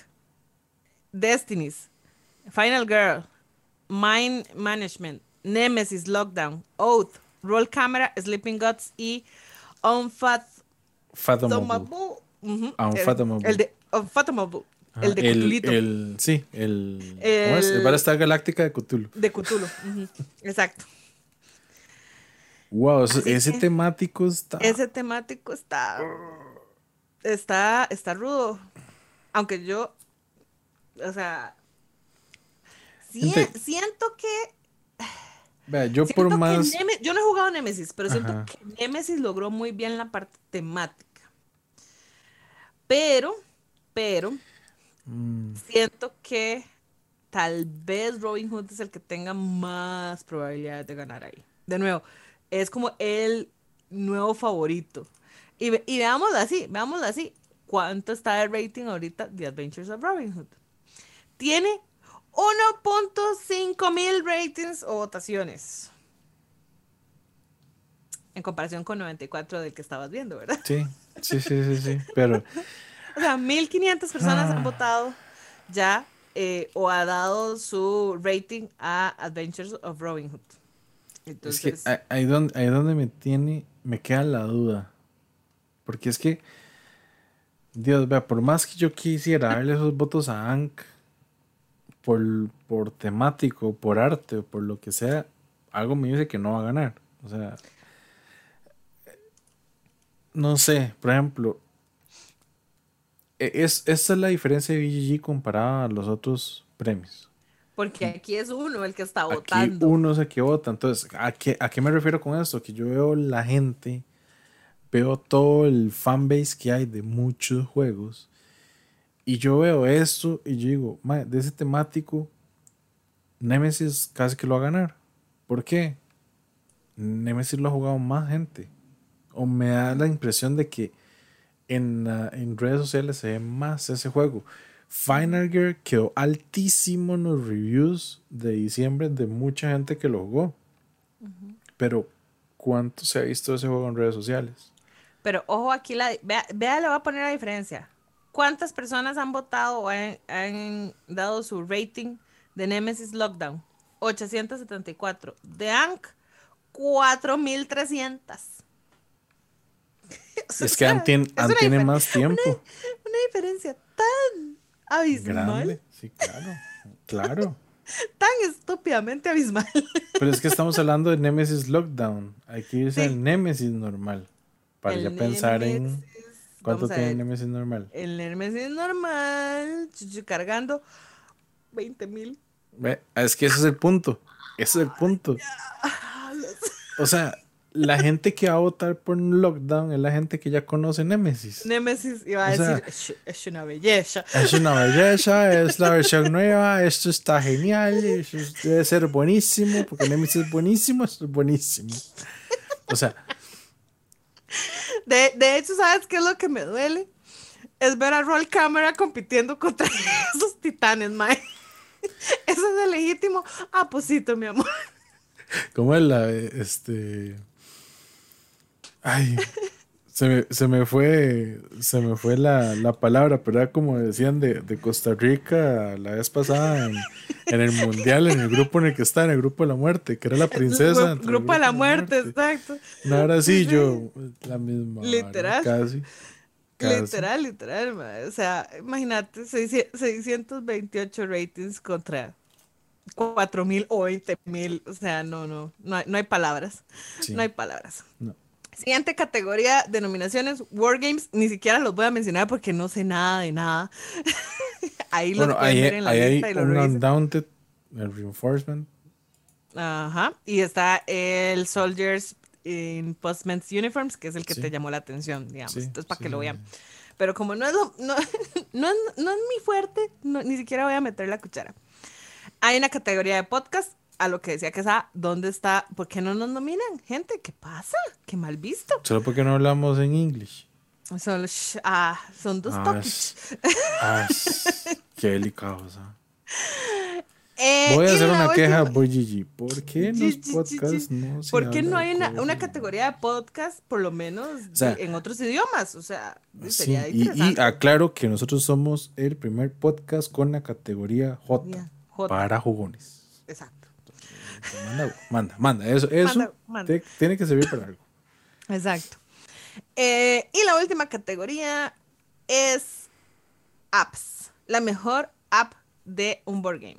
Destinies, Final Girl, Mind Management, Nemesis Lockdown, Oath, Roll Camera, Sleeping Gods y Unfathomable. Ujú, Unfathomable. El, de Unfathomable, Ajá, el de Cthulhito. el- sí, el. ¿Cómo es? El- El Battlestar Galáctica de Cthulhu. De Cthulhu. Exacto. Wow, Así ese que- temático está. Ese temático está. Está, está rudo. Aunque yo. O sea. siento que Vea, yo por más. Yo no he jugado Nemesis, pero siento Ajá. que Nemesis logró muy bien la parte temática. Pero, pero, Mm, siento que tal vez Robin Hood es el que tenga más probabilidades de ganar ahí. De nuevo, es como el nuevo favorito. Y, ve- y veámoslo así, veámoslo así. ¿Cuánto está el rating ahorita de Adventures of Robin Hood? Tiene 1.5 mil ratings o votaciones. En comparación con 94 del que estabas viendo, ¿verdad? sí, sí, sí, sí, sí. Pero O sea, 1500 personas Ah. han votado ya eh, o ha dado su rating a Adventures of Robin Hood. es que Entonces, ahí- donde, ahí donde me tiene, me queda la duda. Porque es que, Dios, vea, por más que yo quisiera darle esos votos a Ank por, por temático, por arte o por lo que sea, algo me dice que no va a ganar. O sea, no sé, por ejemplo, e- es, esta es la diferencia de BGG comparada a los otros premios. porque aquí es uno el que está Aquí votando. uno es el que vota. Entonces, ¿a qué, ¿a qué me refiero con esto? Que yo veo la gente, veo todo el fanbase que hay de muchos juegos. Y yo veo esto y yo digo, "Mae, de ese temático, Nemesis casi que lo va a ganar. ¿Por qué? Nemesis lo ha jugado más gente. O me da la impresión de que en, ah, en redes sociales se ve más ese juego. Final Gear quedó altísimo en los reviews de diciembre de mucha gente que lo jugó. Pero, ¿cuánto se ha visto ese juego en redes sociales? Pero ojo aquí, la, vea, vea, le voy a poner la diferencia. ¿Cuántas personas han votado o han, han dado su rating de Nemesis Lockdown? 874. De Ank, 4300. Es que sea, Ant tien- es Ant una tiene más tiempo. Una diferencia tan abismal, Grande. Sí, claro. Claro. tan estúpidamente abismal. Pero es que estamos hablando de Nemesis Lockdown. Hay que irse Sí. al Nemesis normal. Para El ya pensar en cuánto tiene ver, Nemesis normal. El Nemesis normal, chuchu, cargando 20 mil. Es que ese es el punto. Ese es el punto. O sea, la gente que va a votar por Lockdown es la gente que ya conoce Nemesis. Nemesis iba a O sea, decir, es, es una belleza. Es una belleza, es la versión nueva, esto está genial, eso debe ser buenísimo, porque Nemesis es buenísimo, esto es buenísimo. O sea, De, de hecho, ¿sabes qué es lo que me duele? Es ver a Roll Camera compitiendo contra esos titanes, mae. Eso es el legítimo aposito, mi amor. ¿cómo es la, este... Ay, se me, se me fue, se me fue la, la palabra, pero era como decían de, de Costa Rica la vez pasada en, en el mundial, en el grupo en el que está, en el grupo de la muerte, que era la princesa. Grupo, entre el grupo de la muerte, exacto. No, ahora sí, yo, la misma. vara, Literal. Casi. casi. Literal, literal. O sea, imagínate, 600 628 ratings contra 4000 o 20000. O sea, no, no, no hay, no hay palabras. Sí. No hay palabras. No. Siguiente categoría, denominaciones, Wargames, ni siquiera los voy a mencionar porque no sé nada de nada. ahí los Bueno, pueden ahí, ver en la ahí hay lista y. Undaunted, el Reinforcement. Ajá. Y está el Soldiers in Postman's Uniforms, que es el que Sí. te llamó la atención, digamos. Sí, Entonces, para sí, que lo vean. Pero como no es, lo- no, no, es- no es mi fuerte, no- ni siquiera voy a meter la cuchara. Hay una categoría de podcast, a lo que decía que esa, ¿dónde está? ¿Por qué no nos nominan? Gente, ¿qué pasa? Qué mal visto. Solo porque no hablamos en English. Son, sh- ah, son dos Ah, toques. Ah, qué delicado. o sea. Eh, Voy a hacer una queja, voy Gigi. ¿Por qué en los podcasts no se ¿Por qué no hay una, categoría de podcast, por lo menos sea, de- en otros idiomas? O sea, Sí, sería y, y aclaro que nosotros somos el primer podcast con la categoría J. para jugones. Exacto. Manda, manda, manda. Eso, eso Manda, manda. te- tiene que servir para algo. Exacto. Eh, y la última categoría es apps. La mejor app de un board game.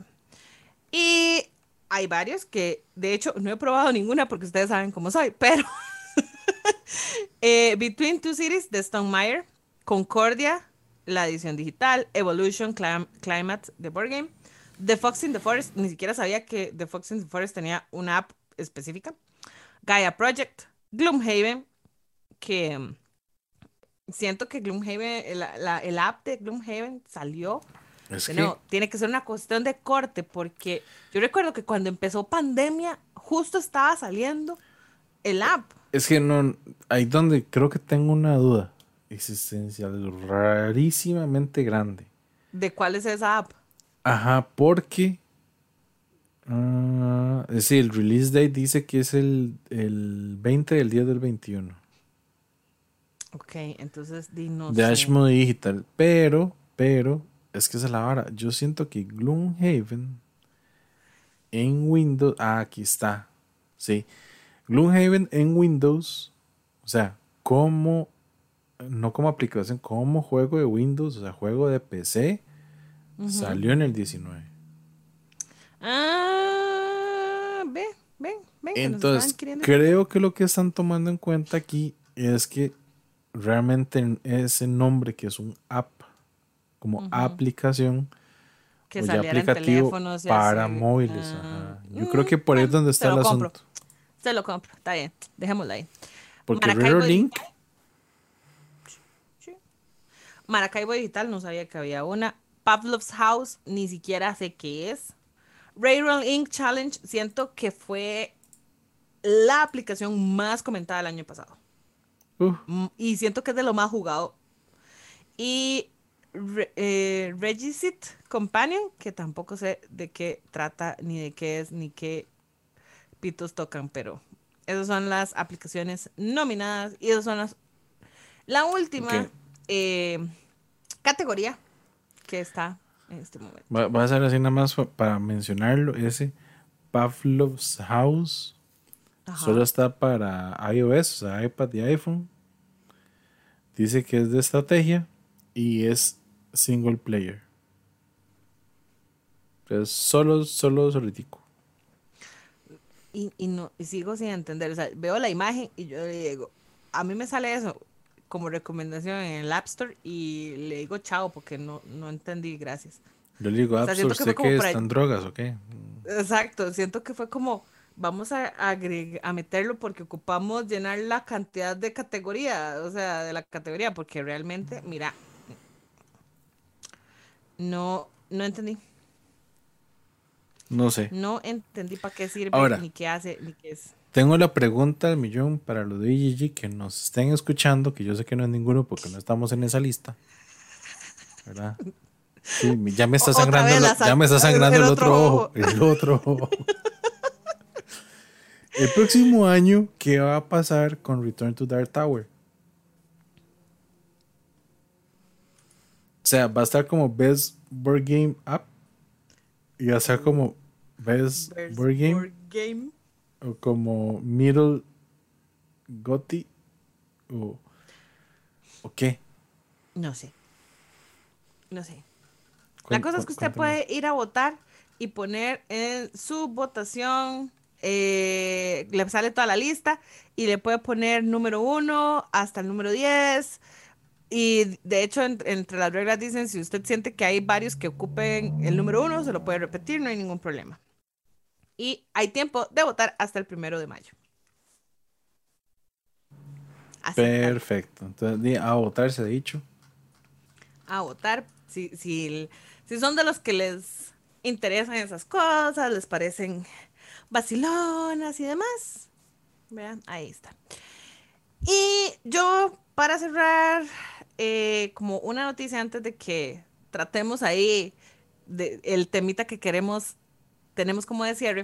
Y hay varios que, de hecho, no he probado ninguna porque ustedes saben cómo soy, pero eh, Between Two Cities de Stonemeyer, Concordia, la edición digital, Evolution Clim- Climate de board game, The Fox in the Forest, ni siquiera sabía que The Fox in the Forest tenía una app específica. Gaia Project, Gloomhaven, que mm, siento que Gloomhaven, el, la- el app de Gloomhaven salió. Es que, nuevo, tiene que ser una cuestión de corte, porque yo recuerdo que cuando empezó pandemia, justo estaba saliendo el app. es que no, ahí donde creo que tengo una duda existencial rarísimamente grande. ¿De cuál es esa app? Ajá, porque. ah, es decir, el release date dice que es el, el 20 del día del 21 Ok, entonces di no de. Ashmo Digital. Pero, pero, es que esa es la vara. Yo siento que Gloomhaven en Windows. Ah, aquí está. Sí. Gloomhaven en Windows. O sea, como. No como aplicación, como juego de Windows, o sea, juego de PC, salió en el 19. Ah, ve, ven, ven. que nos Entonces, queriendo- creo que lo que están tomando en cuenta aquí es que realmente ese nombre que es un app, como Ujú. aplicación, que o ya aplicativo para así. móviles. Ah, ajá. Yo creo mm, que por ahí es donde está el compro. asunto. Se lo compro, está bien, dejémoslo ahí. Porque Maracaibo Link, Sí. Maracaibo Digital, no sabía que había una. Pavlov's House, ni siquiera sé qué es. Railroad Inc. Challenge, siento que fue la aplicación más comentada el año pasado. uh, Mm, Y siento que es de lo más jugado. Y Re- eh, Regisit Companion, que tampoco sé de qué trata, ni de qué es, ni qué pitos tocan, pero esas son las aplicaciones nominadas y esas son las... La última eh, categoría que está en este momento. va, va a ser así nada más para mencionarlo, ese Pavlov's House Ajá. solo está para iOS, o sea, iPad y iPhone. Dice que es de estrategia y es single player. Es solo, solo solitico. Y, y no, y sigo sin entender. O sea, veo la imagen y yo le digo, a mí me sale eso como recomendación en el App Store y le digo chao porque no, no entendí, gracias. Yo le digo, App Store, siento que ¿usted fue como qué por ahí. están drogas o qué? Exacto, siento que fue como, vamos a, agreg- a meterlo porque ocupamos llenar la cantidad de categoría, o sea, de la categoría, porque realmente, mira, no, no entendí, No sé. no entendí para qué sirve, Ahora. ni qué hace, ni qué es. Tengo la pregunta del millón para los de IGG que nos estén escuchando, que yo sé que no es ninguno porque no estamos en esa lista. ¿Verdad? Sí, ya me está sangrando, la ya me está sangrando el el, otro otro, ojo. ojo. El otro ojo. El próximo año, ¿qué va a pasar con Return to Dark Tower? O sea, va a estar como Best Board Game App y va a estar como Best Board Game board game. O como Middle Gotti o, o qué. No sé. No sé. La cosa es que usted cuéntame. puede ir a votar y poner en su votación, eh, le sale toda la lista y le puede poner número uno hasta el número 10. Y de hecho, en- entre las reglas dicen, si usted siente que hay varios que ocupen el número uno, se lo puede repetir, no hay ningún problema. Y hay tiempo de votar hasta el primero de mayo. Así, Perfecto. Entonces, a votar se ha dicho. a votar. Si, si, si son de los que les interesan esas cosas, les parecen vacilonas y demás. Vean, ahí está. Y yo, para cerrar, eh, como una noticia antes de que tratemos ahí de, el temita que queremos, tenemos como de cierre.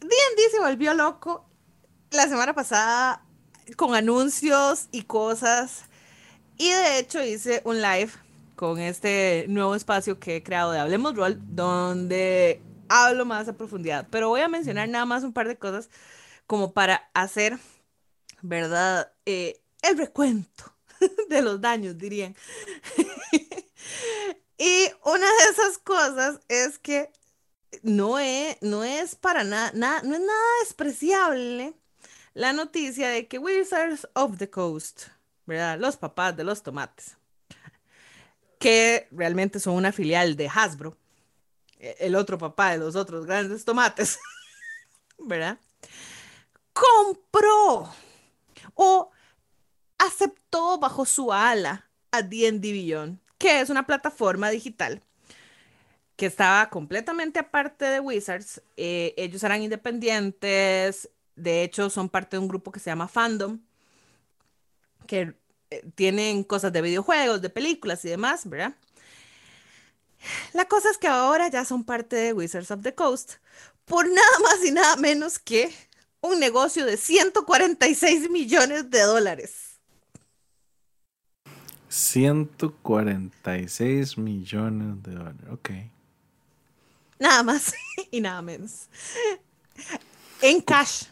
D&D se volvió loco la semana pasada con anuncios y cosas. Y de hecho hice un live con este nuevo espacio que he creado de Hablemos Roll, donde hablo más a profundidad. Pero voy a mencionar nada más un par de cosas como para hacer, ¿verdad? Eh, el recuento de los daños, dirían. y una de esas cosas es que no es, no es para nada, no es nada despreciable la noticia de que Wizards of the Coast, ¿verdad? Los papás de los tomates, que realmente son una filial de Hasbro, e- el otro papá de los otros grandes tomates, ¿verdad? Compró o aceptó bajo su ala a D&D que es una plataforma digital que estaba completamente aparte de Wizards. Eh, ellos eran independientes, de hecho son parte de un grupo que se llama Fandom, que eh, tienen cosas de videojuegos, de películas y demás, ¿verdad? La cosa es que ahora ya son parte de Wizards of the Coast por nada más y nada menos que un negocio de 146 millones de dólares. 146 millones de dólares, ok. Nada más y nada menos. En cash.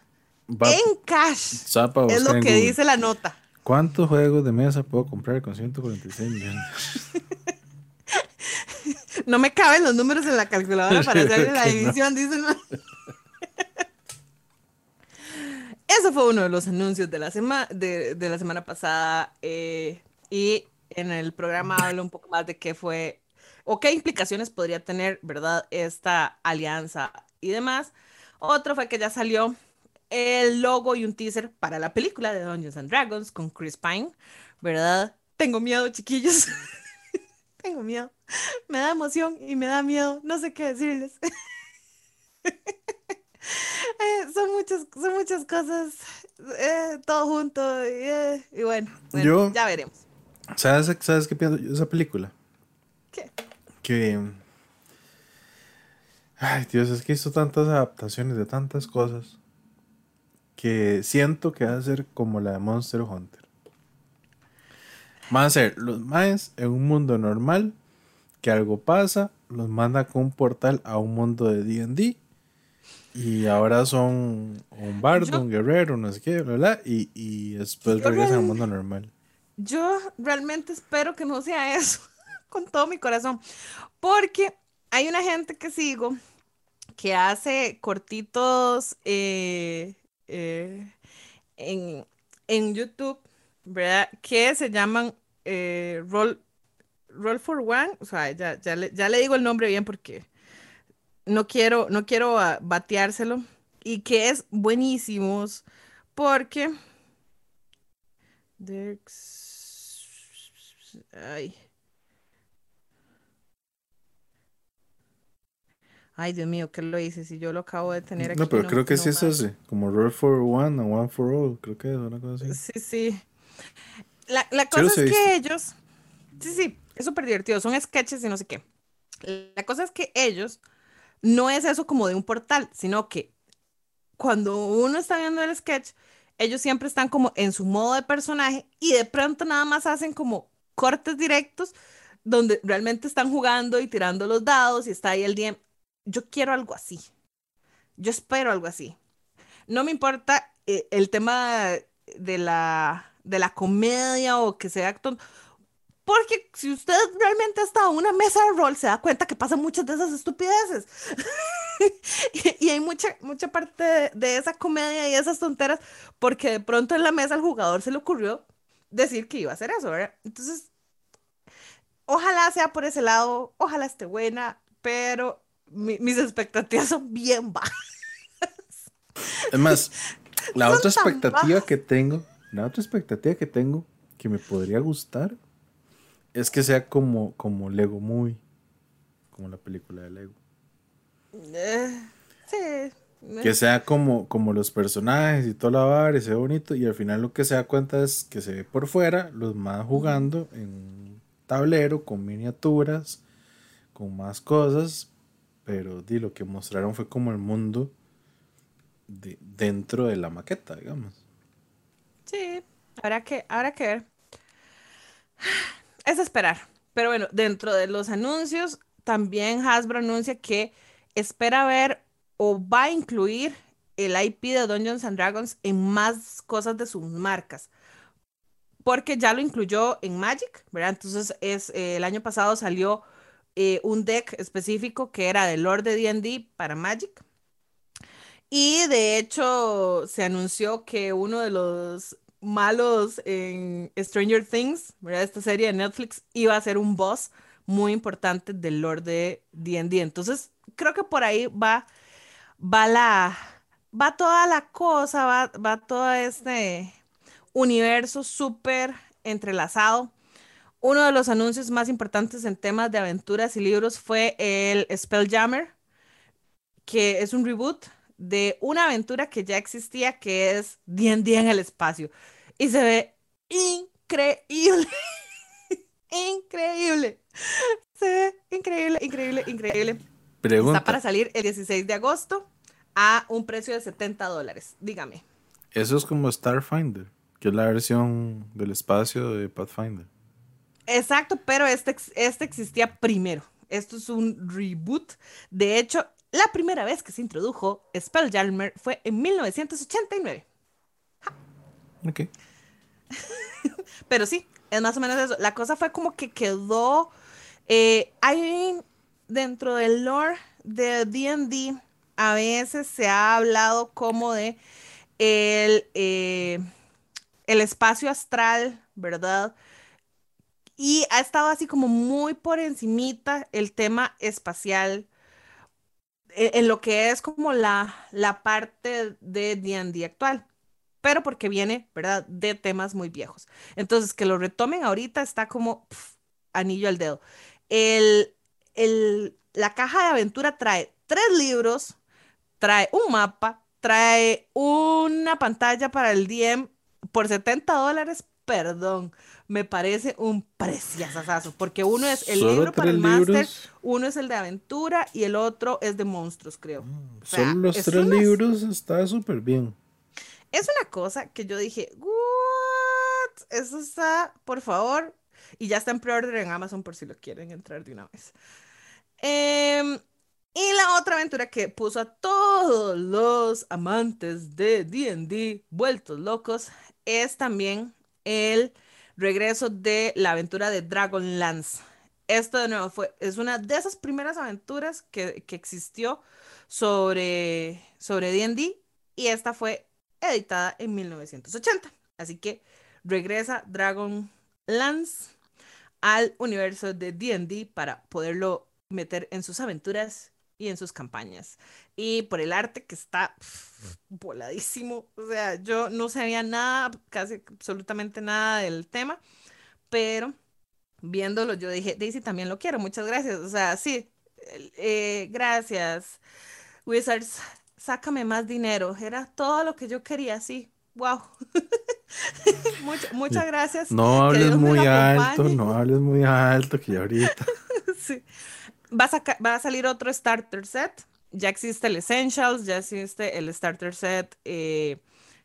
en cash. es lo que dice la nota. ¿Cuántos juegos de mesa puedo comprar con 146 millones? no me caben los números en la calculadora para hacer la división, dicen. Eso fue uno de los anuncios de la, semana de, la semana pasada. Eh, y en el programa habla un poco más de qué fue o qué implicaciones podría tener, ¿verdad? Esta alianza y demás. Otro fue que ya salió el logo y un teaser para la película de Dungeons and Dragons con Chris Pine, ¿verdad? Tengo miedo, chiquillos. Tengo miedo. Me da emoción y me da miedo. No sé qué decirles. Eh, son, muchas, son muchas cosas. Eh, todo junto. Y, eh, bueno, ya veremos. ¿Sabes, ¿Sabes qué pienso yo de esa película? ¿Qué? Que. Ay, Dios, es que hizo tantas adaptaciones de tantas cosas que siento que va a ser como la de Monster Hunter. Van a ser los maes en un mundo normal, que algo pasa, los manda con un portal a un mundo de DD. Y ahora son un bardo, un guerrero, no sé qué, bla, y, y después regresan al mundo normal. Yo realmente espero que no sea eso, con todo mi corazón, porque hay una gente que sigo que hace cortitos eh, eh, en, en, YouTube, ¿verdad? Que se llaman eh, Roll, Roll for One, o sea, ya, ya, le, ya le digo el nombre bien porque no quiero, no quiero ah, bateárselo, y que es buenísimos porque... Ay. Ay, Dios mío, ¿qué lo hice? Si yo lo acabo de tener aquí. No, pero creo que sí es ese, como roll for one and one for all, creo que es una cosa así. Sí, sí. La, la cosa es que ellos, sí, sí, es súper divertido, son sketches y no sé qué. La cosa es que ellos, no es eso como de un portal, sino que cuando uno está viendo el sketch, ellos siempre están como en su modo de personaje y de pronto nada más hacen como cortes directos donde realmente están jugando y tirando los dados y está ahí el DM. Yo quiero algo así. Yo espero algo así. No me importa eh, el tema de la, de la comedia o que sea acto. Porque si usted realmente ha estado en una mesa de rol, se da cuenta que pasan muchas de esas estupideces. y, hay mucha, mucha parte de, de, esa comedia y esas tonteras, porque de pronto en la mesa al jugador se le ocurrió decir que iba a hacer eso, ¿verdad? Entonces, ojalá sea por ese lado, ojalá esté buena, pero mis expectativas son bien bajas. Es más, la otra expectativa que tengo, la otra expectativa que tengo que me podría gustar es que sea como, como Lego muy como la película de Lego. Eh, sí. Que sea como, como los personajes y todo la bar y sea bonito. Y al final lo que se da cuenta es que se ve por fuera los más jugando en un tablero con miniaturas, con más cosas. Pero di, lo que mostraron fue como el mundo de, dentro de la maqueta, digamos. Sí, habrá que, habrá que ver. Es esperar. Pero bueno, dentro de los anuncios, también Hasbro anuncia que espera ver o va a incluir el IP de Dungeons and Dragons en más cosas de sus marcas. Porque ya lo incluyó en Magic, ¿verdad? Entonces es, eh, el año pasado salió eh, un deck específico que era de Lord de D&D para Magic. Y de hecho se anunció que uno de los malos en Stranger Things. Esta serie de Netflix iba a ser un boss muy importante del Lord de D&D. Entonces creo que por ahí va va la, va toda la cosa, va, va todo este universo súper entrelazado. Uno de los anuncios más importantes en temas de aventuras y libros fue el Spelljammer, que es un reboot de una aventura que ya existía, que es D&D en el espacio. Y se ve increíble. increíble. Se ve increíble, increíble, increíble. Está para salir el 16 de agosto a un precio de 70 dólares. Dígame. Eso es como Starfinder, que es la versión del espacio de Pathfinder. Exacto, pero este, este existía primero. Esto es un reboot. De hecho, la primera vez que se introdujo Spelljammer fue en 1989. Ok. Pero sí, es más o menos eso. La cosa fue como que quedó. Eh, hay dentro del lore de DD, a veces se ha hablado como de el, eh, el espacio astral, ¿verdad? Y ha estado así como muy por encimita el tema espacial e, en, lo que es como la, la parte de D&D actual, pero porque viene, ¿verdad?, de temas muy viejos. Entonces, que lo retomen ahorita está como anillo al dedo. El, el, la caja de aventura trae tres libros, trae un mapa, trae una pantalla para el DM por 70 dólares, perdón me parece un preciazazazo, porque uno es el libro para el máster, uno es el de aventura y el otro es de monstruos, creo. Mm, solo los tres libros está súper bien. Es una cosa que yo dije, ¿what? Eso está, por favor, y ya está en pre-order en Amazon por si lo quieren entrar de una vez. Em, y la otra aventura que puso a todos los amantes de D&D vueltos locos es también el regreso de la aventura de Dragonlance. Esto de nuevo fue, es una de esas primeras aventuras que, existió sobre sobre D&D y esta fue editada en 1980. Así que regresa Dragonlance al universo de D&D para poderlo meter en sus aventuras y en sus campañas. Y por el arte que está voladísimo. O sea, yo no sabía nada, casi absolutamente nada del tema, pero viéndolo yo dije, Daisy también lo quiero, muchas gracias. O sea, sí, eh, gracias. Wizards, sácame más dinero. Era todo lo que yo quería, sí. Wow. muchas gracias. No hables muy alto, no hables muy alto, que ya ahorita. sí va a, salir otro starter set. Ya existe el Essentials, ya existe el starter set eh,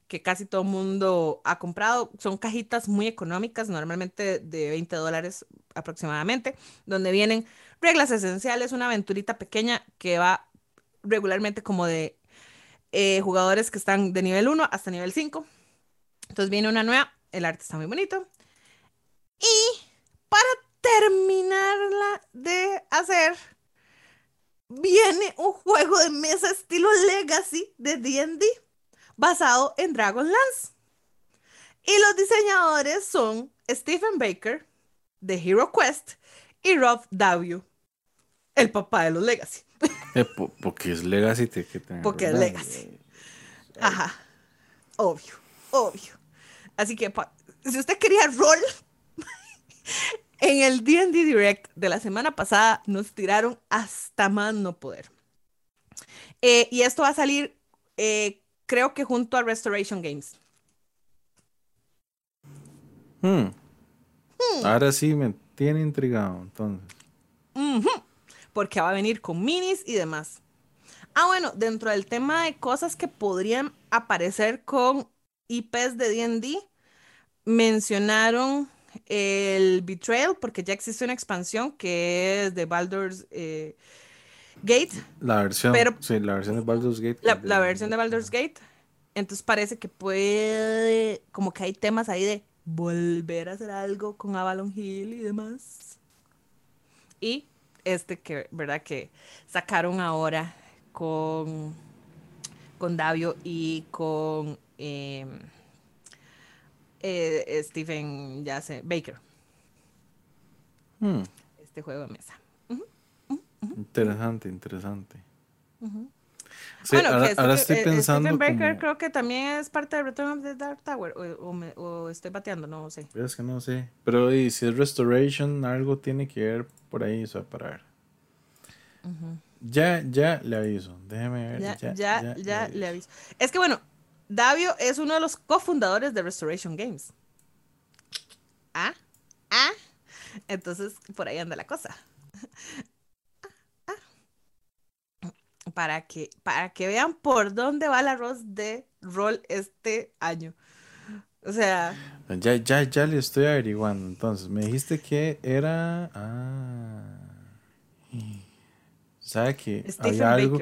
que casi todo el mundo ha comprado. Son cajitas muy económicas, normalmente de 20 dólares aproximadamente, donde vienen reglas esenciales, una aventurita pequeña que va regularmente como de eh, jugadores que están de nivel 1 hasta nivel 5. Entonces viene una nueva, el arte está muy bonito. Y para terminarla de hacer, viene un juego de mesa estilo Legacy de D&D basado en Dragonlance. Y los diseñadores son Stephen Baker de Hero Quest y Rob Davio, el papá de los Legacy. Eh, porque es Legacy. porque es Legacy. Ajá. Obvio, obvio. Así que si usted quería rol, en el DD Direct de la semana pasada nos tiraron hasta más no poder. Eh, y esto va a salir, eh, creo que junto a Restoration Games. Hmm. Hmm. Ahora sí me tiene intrigado, entonces. Porque va a venir con minis y demás. Ah, bueno, dentro del tema de cosas que podrían aparecer con IPs de DD, mencionaron el Betrayal, porque ya existe una expansión que es de Baldur's eh, Gate. La versión, sí, la versión de Baldur's Gate. La, versión de Baldur's Gate. Entonces parece que puede, como que hay temas ahí de volver a hacer algo con Avalon Hill y demás. Y este que, ¿verdad? Que sacaron ahora con, con Davio y con... Em, eh, Stephen ya Baker. Hmm. Este juego de mesa. Interesante, interesante. bueno, ahora, que estoy eh, pensando. Stephen Baker creo que también es parte de Return of the Dark Tower. O, estoy bateando, no sé. Es que no sé. Pero si es Restoration, algo tiene que ver por ahí, o sea, para ver. Ya, ya le aviso. Déjeme ver. Ya, ya, ya, le, aviso. Es que bueno, Davio es uno de los cofundadores de Restoration Games. ¿Ah? ¿Ah? Entonces, por ahí anda la cosa. para que, para que vean por dónde va el arroz de rol este año. O sea. Ya, ya, ya le estoy averiguando. Entonces, me dijiste que era. Ah. ¿Sabe que había algo?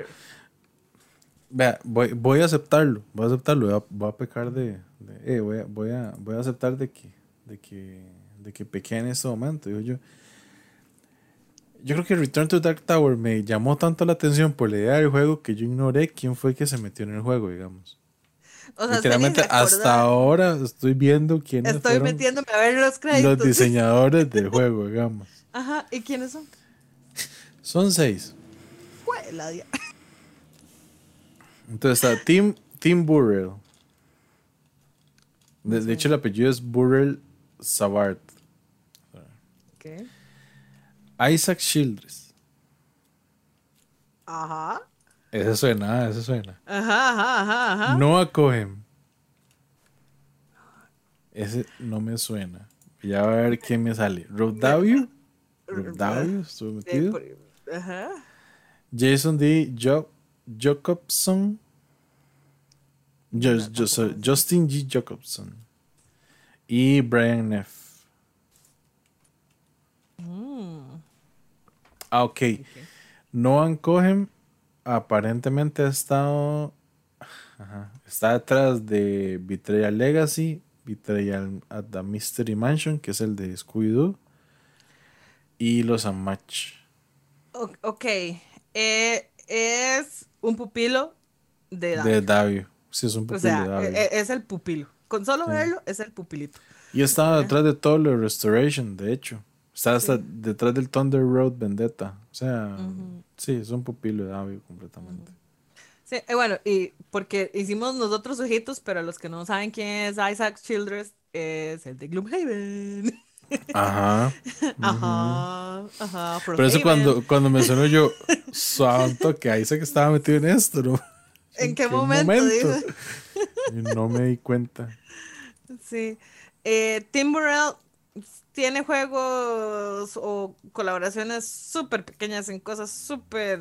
Vea, voy, voy a aceptarlo. Voy a aceptarlo. Voy a, pecar de. eh, voy, a, voy, a, voy a aceptar de que, de que, de que pequé en este momento. Digo yo yo creo que Return to Dark Tower me llamó tanto la atención por la idea del juego que yo ignoré quién fue que se metió en el juego, digamos. O sea, Literalmente hasta ahora estoy viendo quiénes Estoy metiéndome a ver los créditos. Los diseñadores del juego, digamos. Ajá, ¿y quiénes son? Son seis. La Entonces está Tim, Tim Burrell. De, hecho, el apellido es Burrell Savard. Okay. Isaac Childress. Ajá. Ese suena, ese suena. Ajá, ajá, ajá, ajá. Noah Cohen. Ese no me suena. Ya a ver quién me sale. Rob Davio. Rob Davio, estuve metido. Ajá. Jason D. Jacobson. Justin G. Jacobson. Y Brian Neff. Ah, ok. Noah Cohen aparentemente ha estado. está detrás de Betrayal Legacy, Betrayal at the Mystery Mansion, que es el de Scooby-Doo, y los Unmatch. Ok. Eh, es un pupilo de Davio. De Davio. Sí, es un pupilo de Davio. E, es el pupilo. Con solo verlo, es el pupilito. Y estaba detrás de todo lo de Restoration, de hecho. Está hasta detrás del Thunder Road Vendetta. O sea, sí, es un pupilo de Davio completamente. Sí, eh, bueno, y porque hicimos nosotros ojitos, pero los que no saben quién es Isaac Childress, es el de Gloomhaven. Ajá. Ajá. Ajá. Pero eso cuando, cuando me sonó yo, santo que Isaac estaba metido en esto, ¿no? ¿En, qué, momento? no me di cuenta. Sí. Eh, Tim Burrell tiene juegos o colaboraciones súper pequeñas en cosas súper...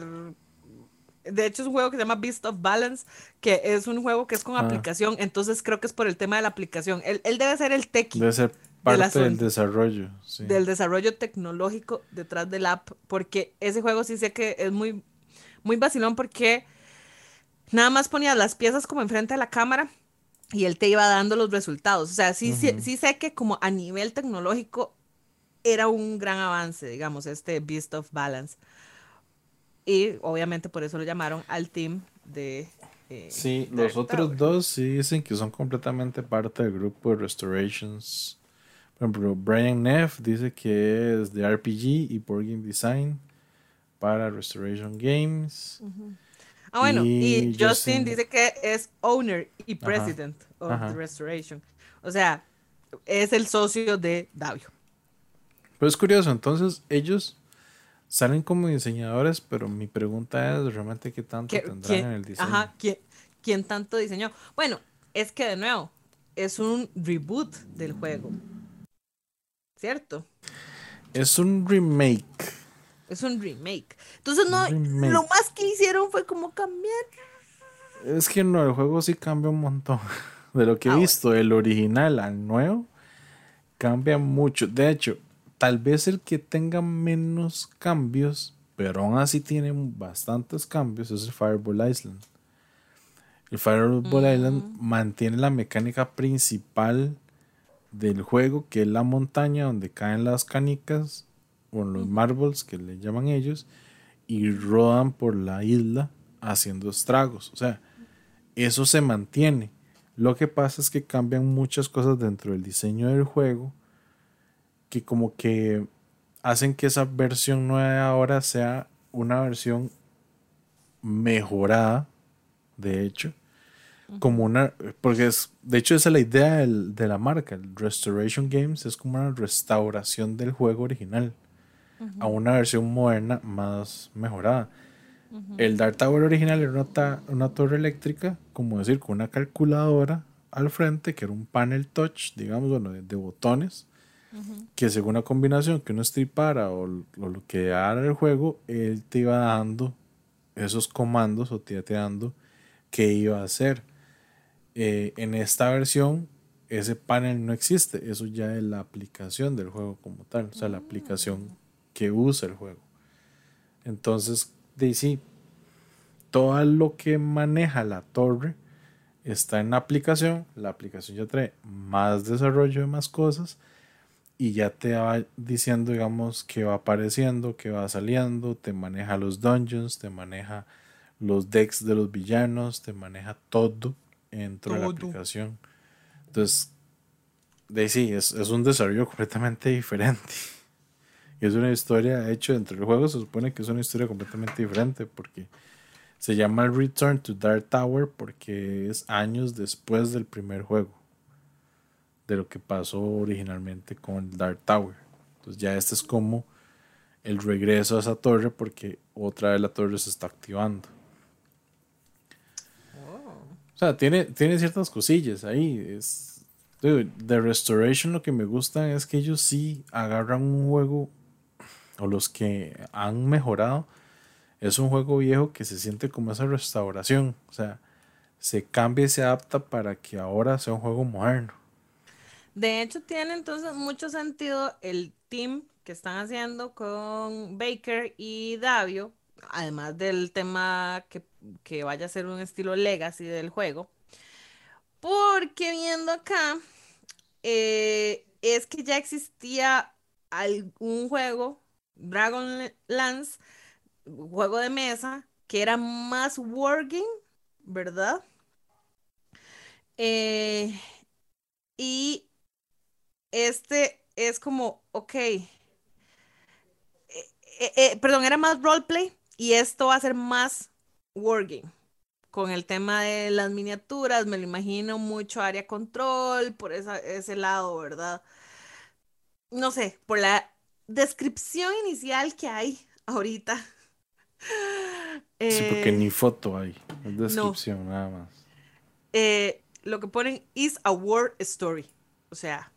De hecho, es un juego que se llama Beast of Balance, que es un juego que es con ah. aplicación, entonces creo que es por el tema de la aplicación. Él, debe ser el tequi. Debe ser parte del desarrollo. Del desarrollo tecnológico detrás del app, porque ese juego sí sé que es muy, muy vacilón porque nada más ponía las piezas como enfrente de la cámara y él te iba dando los resultados. O sea, sí, sí, sé que como a nivel tecnológico era un gran avance, digamos, este Beast of Balance. Y obviamente por eso lo llamaron al team de... Eh, sí, los otros dos sí dicen que son completamente parte del grupo de Restorations. Por ejemplo, Brian Neff dice que es de RPG y Board Game Design para Restoration Games. Ah, bueno, y, Justin, dice que es owner y president of the restoration. O sea, es el socio de Davio. Pero es curioso, entonces ellos salen como diseñadores, pero mi pregunta es realmente qué tanto tendrán en el diseño. Ajá, ¿quién, ¿quién tanto diseñó? Bueno, es que de nuevo, es un reboot del juego. ¿Cierto? Es un remake. Es un remake. Entonces, no, lo más que hicieron fue como cambiar. Es que no, el juego sí cambia un montón. De lo que he ah, visto, el original al nuevo, cambia mucho. De hecho, tal vez el que tenga menos cambios, pero aún así tiene bastantes cambios, es el Fireball Island. El Fireball Island mantiene la mecánica principal del juego, que es la montaña donde caen las canicas con los marbles que le llaman ellos y rodan por la isla haciendo estragos. O sea, eso se mantiene. Lo que pasa es que cambian muchas cosas dentro del diseño del juego que como que hacen que esa versión nueva ahora sea una versión mejorada de hecho, como una, porque es, de hecho esa es la idea de la marca, el Restoration Games es como una restauración del juego original a una versión moderna más mejorada. El Dark Tower original era una, una, torre eléctrica, como decir, con una calculadora al frente, que era un panel touch, digamos, bueno, de, botones, que según la combinación que uno stripara o, lo que era el juego, él te iba dando esos comandos o te iba dando qué iba a hacer. Eh, en esta versión, ese panel no existe, eso ya es la aplicación del juego como tal, o sea, la aplicación que usa el juego. Entonces, de sí, todo lo que maneja la torre está en la aplicación, la aplicación ya trae más desarrollo de más cosas y ya te va diciendo, digamos, que va apareciendo, que va saliendo, te maneja los dungeons, te maneja los decks de los villanos, te maneja todo dentro de la aplicación. Entonces, de sí, es, es, un desarrollo completamente diferente. Y es una historia, hecho dentro del juego, se supone que es una historia completamente diferente porque se llama Return to Dark Tower porque es años después del primer juego de lo que pasó originalmente con Dark Tower. Entonces ya este es como el regreso a esa torre porque otra vez la torre se está activando. O sea, tiene, tiene ciertas cosillas ahí. Es, de Restoration lo que me gusta es que ellos sí agarran un juego, o los que han mejorado, es un juego viejo que se siente como esa restauración. O sea, se cambia y se adapta para que ahora sea un juego moderno. De hecho, tiene entonces mucho sentido el team que están haciendo con Baker y Davio, además del tema que, que vaya a ser un estilo legacy del juego. Porque viendo acá, eh, es que ya existía algún juego, Dragonlance, juego de mesa, que era más working, ¿verdad? Eh, y este es como, ok, eh, perdón, era más roleplay y esto va a ser más working. Con el tema de las miniaturas, me lo imagino mucho área control, por ese lado, ¿verdad? No sé, por la descripción inicial que hay ahorita. Sí, porque ni eh, foto hay, es descripción nada más. Eh, lo que ponen is a war story, o sea,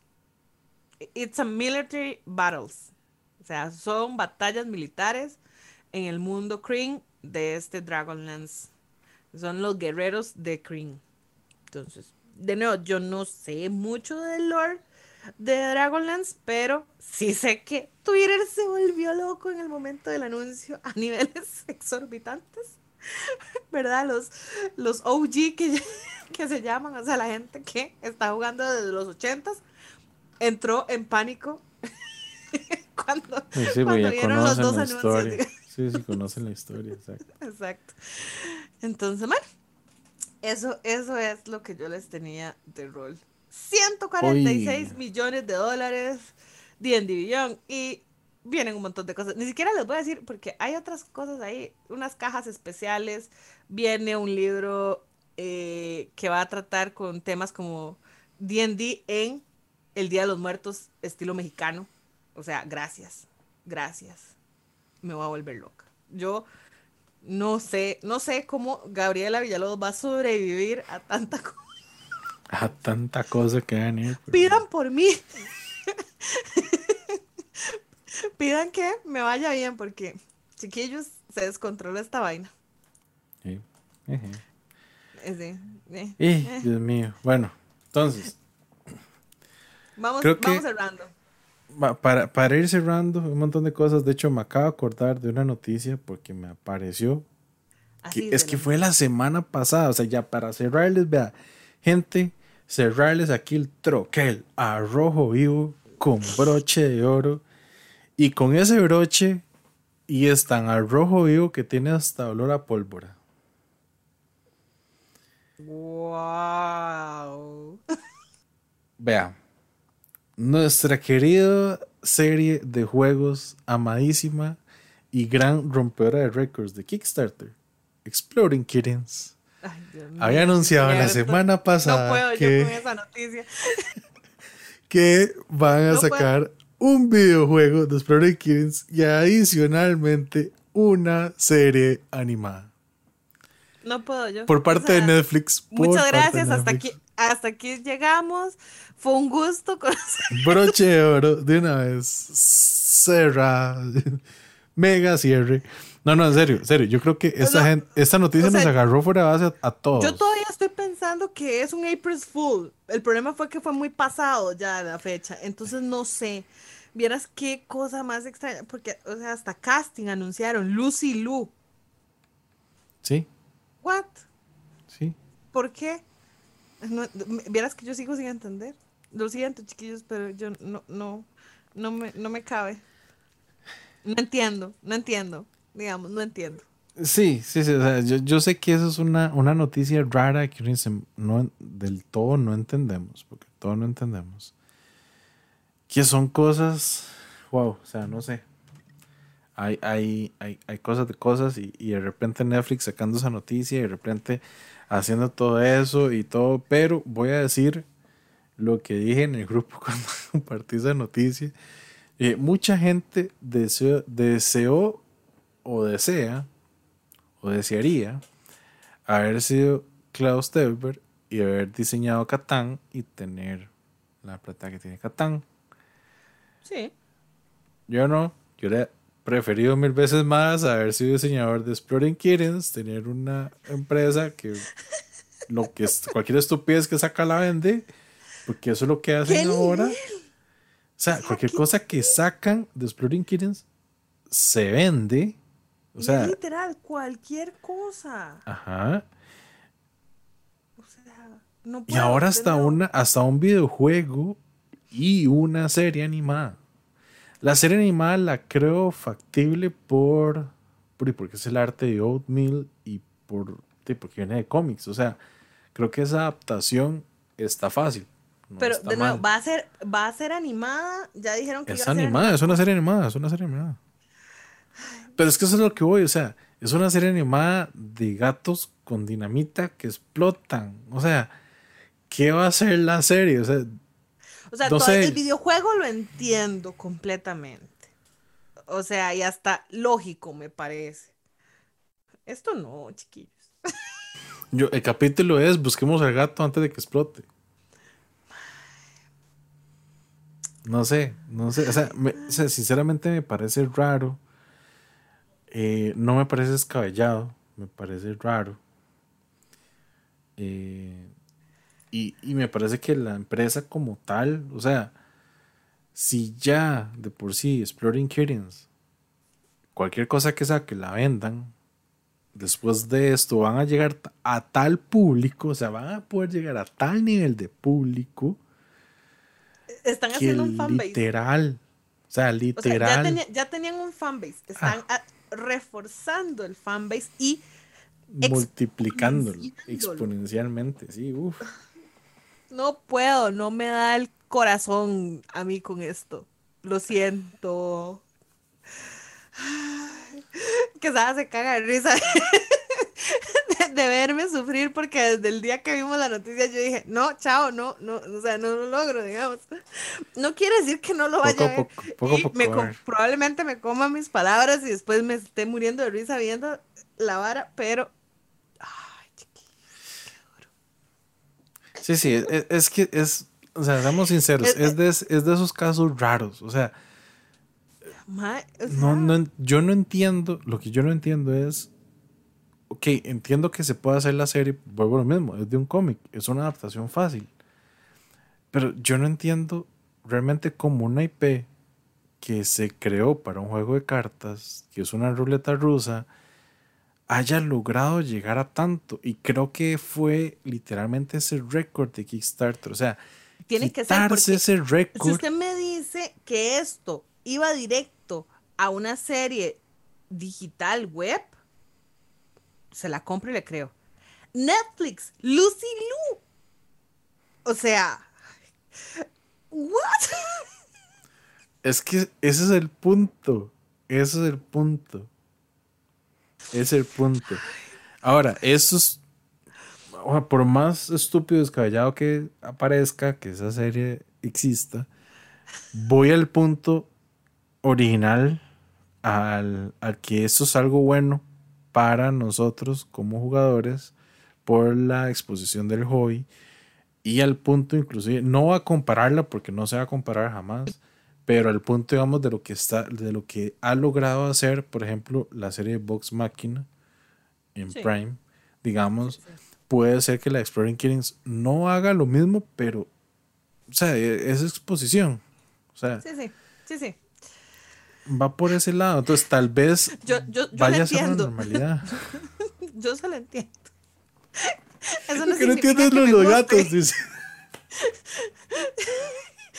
it's a military battles, o sea, son batallas militares en el mundo Kryn de este Dragonlance. Son los guerreros de Kryn. Entonces, de nuevo, yo no sé mucho del lore de Dragonlance, pero sí sé que Twitter se volvió loco en el momento del anuncio a niveles exorbitantes. ¿Verdad? Los, los OG que, que se llaman, o sea, la gente que está jugando desde los 80 entró en pánico cuando, sí, vieron los dos anuncios. Sí, sí, conocen la historia, exacto. Exacto. Entonces, bueno, eso, eso es lo que yo les tenía de rol 146 millones de dólares, D&D Beyond, y vienen un montón de cosas. Ni siquiera les voy a decir, porque hay otras cosas ahí, unas cajas especiales, viene un libro eh, que va a tratar con temas como D&D en el Día de los Muertos, estilo mexicano. O sea, gracias, gracias. Me voy a volver loca. Yo no sé, no sé cómo Gabriela Villalobos va a sobrevivir a tanta cosa a tanta cosa que ir. Pidan por mí. Pidan que me vaya bien porque, chiquillos, se descontrola esta vaina. Sí. Eh, eh. Dios mío. Bueno, entonces. Vamos, vamos cerrando. Para, para ir cerrando, un montón de cosas. De hecho, me acabo de acordar de una noticia porque me apareció. es que fue la semana pasada. O sea, ya para cerrarles, vea, gente, cerrarles aquí el troquel a rojo vivo con broche de oro. Y con ese broche, y es tan al rojo vivo que tiene hasta olor a pólvora. Wow. Vea, nuestra querida serie de juegos amadísima y gran rompedora de récords de Kickstarter, Exploring Kittens, había anunciado la semana pasada no puedo que, yo con esa noticia. que van a sacar un videojuego de Explorer Kids y adicionalmente una serie animada. No puedo yo. Por parte de Netflix. Muchas gracias. Hasta aquí, hasta aquí llegamos. Fue un gusto. Broche de oro, de una vez. Cerra. Mega cierre. No, no, en serio, en serio. Yo creo que esta, gente, esta noticia nos agarró fuera de base a, todos. Yo todavía estoy pensando que es un April's Fool. El problema fue que fue muy pasado ya la fecha. Entonces no sé. Vieras qué cosa más extraña. Porque, o sea, hasta casting anunciaron Lucy Lu. Sí. ¿What? Sí. ¿Por qué? Vieras que yo sigo sin entender. Lo siento, chiquillos, pero yo no, no, no me, no me cabe. No entiendo, no entiendo digamos, no entiendo. Sí, sí, sí. yo, sé que eso es una, una noticia rara que no, del todo no entendemos, porque todo no entendemos. Que son cosas, wow, o sea, no sé. Hay, hay, hay, hay cosas de cosas y, y, de repente Netflix sacando esa noticia y de repente haciendo todo eso y todo, pero voy a decir lo que dije en el grupo cuando compartí esa noticia. Eh, mucha gente deseó, deseó o desea o desearía haber sido Klaus Teuber y haber diseñado Catán y tener la plata que tiene Catán. Sí. Yo no, yo le preferido mil veces más haber sido diseñador de Exploring Kittens, tener una empresa que lo que cualquier estupidez que saca la vende, porque eso es lo que hacen ahora. O sea, cualquier cosa que sacan de Exploring Kittens se vende o sea, literal, cualquier cosa. Ajá. O sea, no y ahora hasta, una, hasta un videojuego y una serie animada. La serie animada la creo factible por, por porque es el arte de Oatmeal y por porque viene de cómics. O sea, creo que esa adaptación está fácil. Pero de nuevo, va a ser, va a ser animada. Ya dijeron que es animada, es una serie animada, es una serie animada. Pero es que eso es lo que voy, o sea, es una serie animada de gatos con dinamita que explotan. O sea, ¿qué va a ser la serie? O sea, o sea todo el videojuego lo entiendo completamente. O sea, y hasta lógico me parece. Esto no, chiquillos. Yo, el capítulo es busquemos al gato antes de que explote. No sé, no sé. O sea, o sea sinceramente me parece raro eh, no me parece descabellado, me parece raro. Eh, y, me parece que la empresa como tal, o sea, si ya de por sí Exploring Kittens, cualquier cosa que saque la vendan, después de esto van a llegar a tal público, o sea, van a poder llegar a tal nivel de público. Están haciendo un fanbase. Literal. O sea, literal. ya, tenían un fanbase. Están ah reforzando el fanbase y multiplicándolo exponencialmente, sí, No puedo, no me da el corazón a mí con esto. Lo siento. Que se caga de risa de, verme sufrir porque desde el día que vimos la noticia yo dije, no, chao, no, no, o sea, no lo logro, digamos. No quiere decir que no lo vaya a ver. probablemente me coma mis palabras y después me esté muriendo de risa viendo la vara, pero... Ay, chiquillo, Sí, sí, es, que es, o sea, seamos sinceros, es, de, es de esos casos raros, o sea... no, no, yo no entiendo, lo que yo no entiendo es ok, entiendo que se puede hacer la serie, vuelvo a lo mismo, es de un cómic, es una adaptación fácil. Pero yo no entiendo realmente cómo una IP que se creó para un juego de cartas, que es una ruleta rusa, haya logrado llegar a tanto. Y creo que fue literalmente ese récord de Kickstarter. O sea, tiene que ser ese récord. Si usted me dice que esto iba directo a una serie digital web, se la compro y le creo. Netflix, Lucy Lou. O sea, ¿what? Es que ese es el punto. Ese es el punto. Es el punto. Ahora, eso es. por más estúpido y descabellado que aparezca, que esa serie exista, voy al punto original, al, al que esto es algo bueno para nosotros como jugadores por la exposición del hobby y al punto inclusive, no va a compararla porque no se va a comparar jamás, pero al punto digamos de lo que está, de lo que ha logrado hacer, por ejemplo, la serie Box Machina en Prime, digamos, puede ser que la Exploring Killings no haga lo mismo, pero, o sea, e, es exposición. O sea, sí, sí, sí, sí. Va por ese lado, entonces tal vez yo, yo, yo vaya a ser la normalidad. yo se lo entiendo. Eso no, que no entiendes los, los gatos, dice.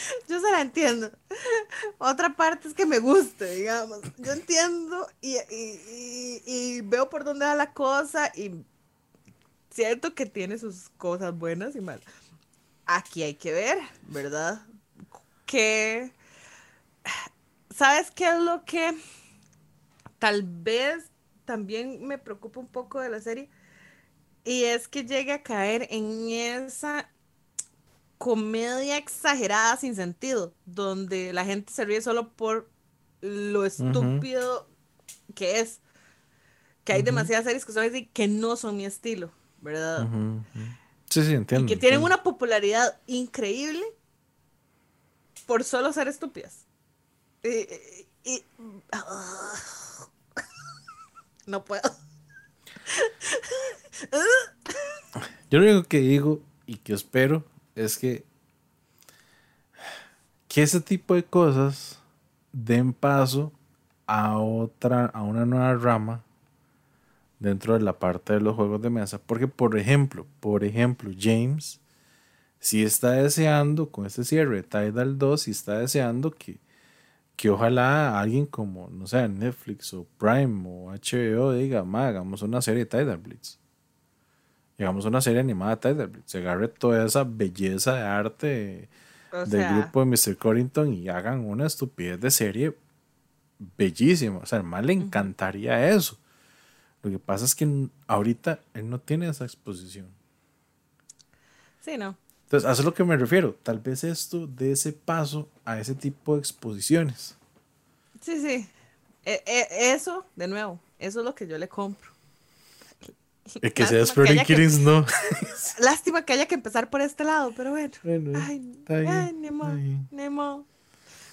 Yo se la entiendo. Otra parte es que me guste, digamos. Yo entiendo y, y, y, veo por dónde va la cosa y cierto que tiene sus cosas buenas y malas. Aquí hay que ver, ¿verdad? Que, ¿sabes qué es lo que tal vez también me preocupa un poco de la serie? Y es que llegue a caer en esa comedia exagerada sin sentido, donde la gente se ríe solo por lo estúpido que es. Que hay demasiadas series que son así que no son mi estilo, ¿verdad? Sí, sí, entiendo. Y que tienen una popularidad increíble por solo ser estúpidas. Y, no puedo. Yo lo único que digo y que espero es que, que ese tipo de cosas den paso a otra, a una nueva rama dentro de la parte de los juegos de mesa. Porque, por ejemplo, por ejemplo, James si está deseando, con este cierre Tidal 2, y está deseando que, que ojalá alguien como, no sé, Netflix o Prime o HBO diga, hagamos una serie de Tidal Blitz digamos, una serie animada de Se agarre toda esa belleza de arte del grupo de Mr. Corrington y hagan una estupidez de serie bellísima. O sea, al mal le encantaría eso. Lo que pasa es que ahorita él no tiene esa exposición. Sí, no. Entonces, a eso es lo que me refiero. Tal vez esto dé ese paso a ese tipo de exposiciones. Sí, sí. E, e, eso, de nuevo, eso es lo que yo le compro. El que sea Exploring Kittens, no. Lástima que haya que empezar por este lado, pero bueno. ay, ay, Nemo, Nemo.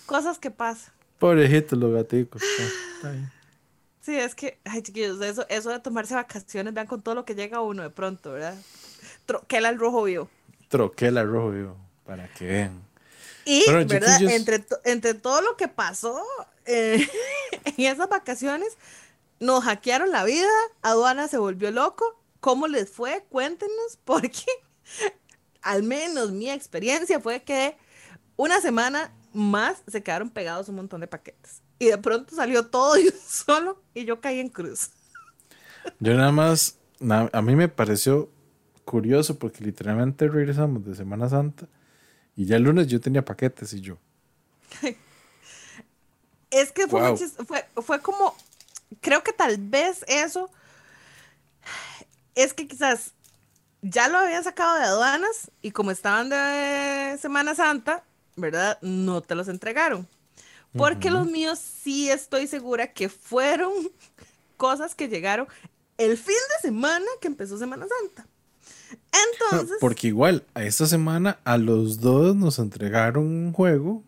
Cosas que pasan. Pobrejitos los gaticos. Sí, es que, ay, chiquillos, eso, eso de tomarse vacaciones, vean con todo lo que llega uno de pronto, ¿verdad? Troquela el rojo vivo. Troquela el rojo vivo, para que vean. Y, ¿verdad? Entre, entre todo lo que pasó eh, en esas vacaciones, nos hackearon la vida, aduana se volvió loco. ¿Cómo les fue? Cuéntenos, porque al menos mi experiencia fue que una semana más se quedaron pegados un montón de paquetes. Y de pronto salió todo y solo y yo caí en cruz. Yo nada más, a mí me pareció curioso porque literalmente regresamos de Semana Santa y ya el lunes yo tenía paquetes y yo. es que fue, fue, fue como creo que tal vez eso es que quizás ya lo habían sacado de aduanas y como estaban de Semana Santa, ¿verdad? No te los entregaron. Porque los míos sí estoy segura que fueron cosas que llegaron el fin de semana que empezó Semana Santa. Entonces. porque igual, a esta semana a los dos nos entregaron un juego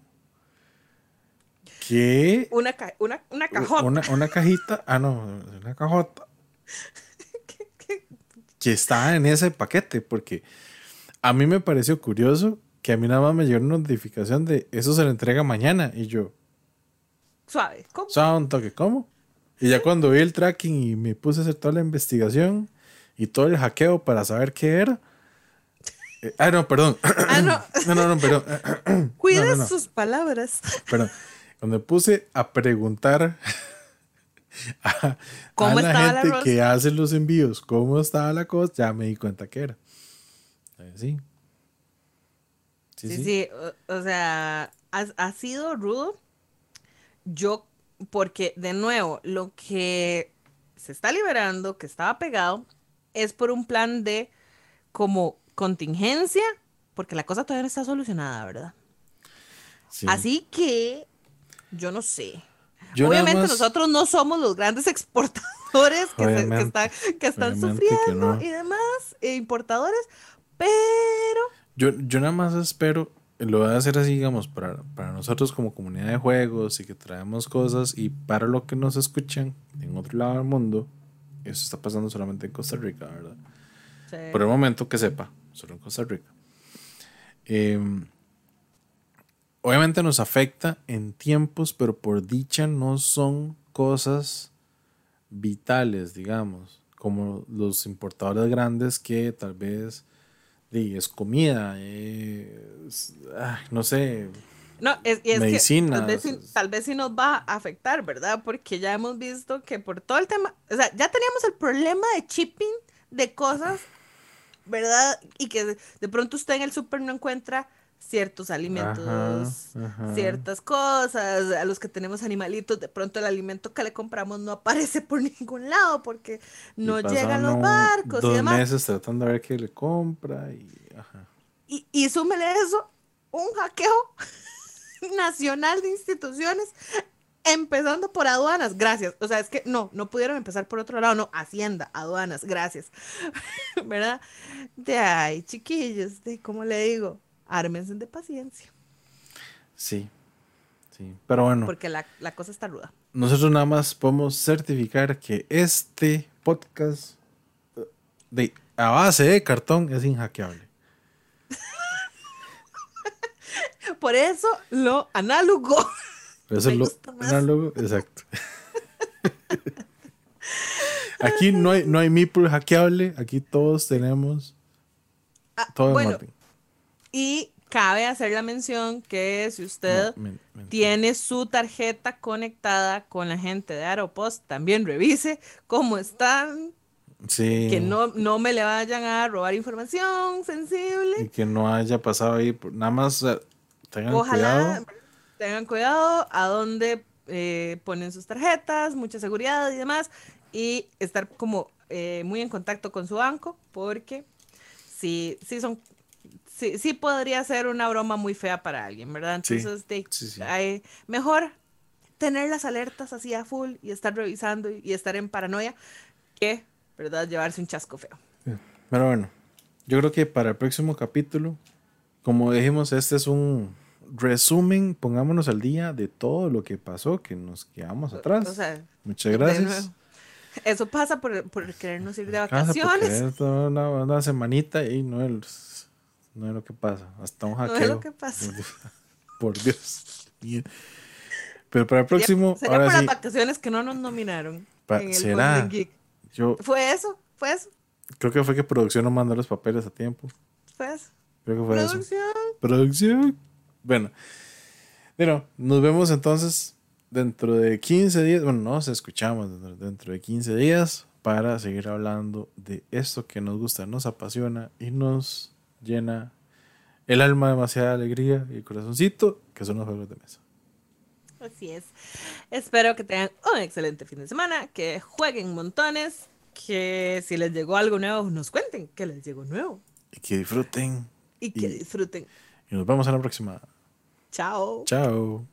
¿Qué? Una, una, una cajota. Una, cajita. Ah, no, una cajota. Que está en ese paquete, porque a mí me pareció curioso que a mí nada más me llegó una notificación de eso se le entrega mañana. Y yo. Suave, ¿cómo? Suave un toque, ¿cómo? Y ya cuando vi el tracking y me puse a hacer toda la investigación y todo el hackeo para saber qué era. Eh, ah, no, perdón. Ah, no. no, no, no, perdón. Cuida sus palabras. Perdón. Cuando puse a preguntar a, la gente que hace los envíos cómo estaba la cosa, ya me di cuenta que era. Sí. Sí, sí, O, sea, ha, sido rudo. Yo, porque de nuevo, lo que se está liberando, que estaba pegado, es por un plan de como contingencia, porque la cosa todavía no está solucionada, ¿verdad? Sí. Así que yo no sé. Yo Obviamente más- nosotros no somos los grandes exportadores que, se- que están, que están obviamente que sufriendo no. y demás, e importadores, pero Yo, yo nada más espero, lo voy a hacer así, digamos, para, para nosotros como comunidad de juegos y que traemos cosas y para lo que nos escuchan en otro lado del mundo, eso está pasando solamente en Costa Rica, ¿verdad? sí, Por el momento que sepa, solo en Costa Rica. Eh, obviamente nos afecta en tiempos, pero por dicha no son cosas vitales, digamos, como los importadores grandes que tal vez es comida, es, ay, no sé, No, es, y es que tal vez, sí- tal vez sí nos va a afectar, ¿verdad? Porque ya hemos visto que por todo el tema, o sea, ya teníamos el problema de shipping de cosas, ¿verdad? Y que de, de pronto usted en el súper no encuentra ciertos alimentos, Ajá, ajá. ciertas cosas, a los que tenemos animalitos, de pronto el alimento que le compramos no aparece por ningún lado porque y no llegan los barcos y dos demás. meses tratando de ver qué le compra y ajá. Y, y súmele eso, un hackeo nacional de instituciones, empezando por aduanas, gracias. O sea, es que no, no pudieron empezar por otro lado, no, Hacienda, aduanas, gracias. ¿Verdad? De ay, chiquillos, de cómo le digo, ármense de paciencia, Sí, sí, pero bueno. porque la, la cosa está ruda. Nosotros nada más podemos certificar que este podcast eh, de, a base de cartón es inhackeable. Por eso lo análogo. Pero eso lo análogo, exacto. aquí no hay, no hay Meeple hackeable, aquí todos tenemos Ah, todo en bueno, orden. Y cabe hacer la mención que si usted No, tiene su tarjeta conectada con la gente de Aeropost, también revise cómo están, Sí. que no, no me le vayan a robar información Y sensible. que no haya pasado ahí. Nada más tengan Ojalá cuidado. tengan cuidado a dónde eh, ponen sus tarjetas, mucha seguridad y demás, y estar como eh, muy en contacto con su banco, porque sí, sí son... Sí, sí podría ser una broma muy fea para alguien, ¿verdad? Sí, Entonces, de- sí, sí. hay- mejor tener las alertas así a full y estar revisando y, y estar en paranoia que, ¿verdad? Llevarse un chasco feo. Pero bueno, yo creo que para el próximo capítulo, como dijimos, este es un resumen, pongámonos al día de todo lo que pasó, que nos quedamos atrás. O sea, Muchas gracias. Eso pasa por, por querernos ir de vacaciones. es una, una semanita y no es, no es lo que pasa. Hasta un No es hackeo. lo que pasa. Por Dios. Pero para el próximo, Sería ahora por sí, las vacaciones que no nos nominaron Pa- en el ¿será? Geek. yo Fue eso, fue eso, creo que fue que producción no mandó los papeles a tiempo. fue eso. Creo que fue eso. Producción. Producción. Bueno, bueno, nos vemos entonces dentro de 15 días. Bueno, nos escuchamos dentro- dentro de 15 días para seguir hablando de esto que nos gusta, nos apasiona y nos llena el alma de demasiada alegría y el corazoncito, que son los juegos de mesa. Así es. Espero que tengan un excelente fin de semana, que jueguen montones, que si les llegó algo nuevo, nos cuenten que les llegó nuevo Y que disfruten. y que Y- disfruten. Y nos vemos en la próxima. Chao. Chao.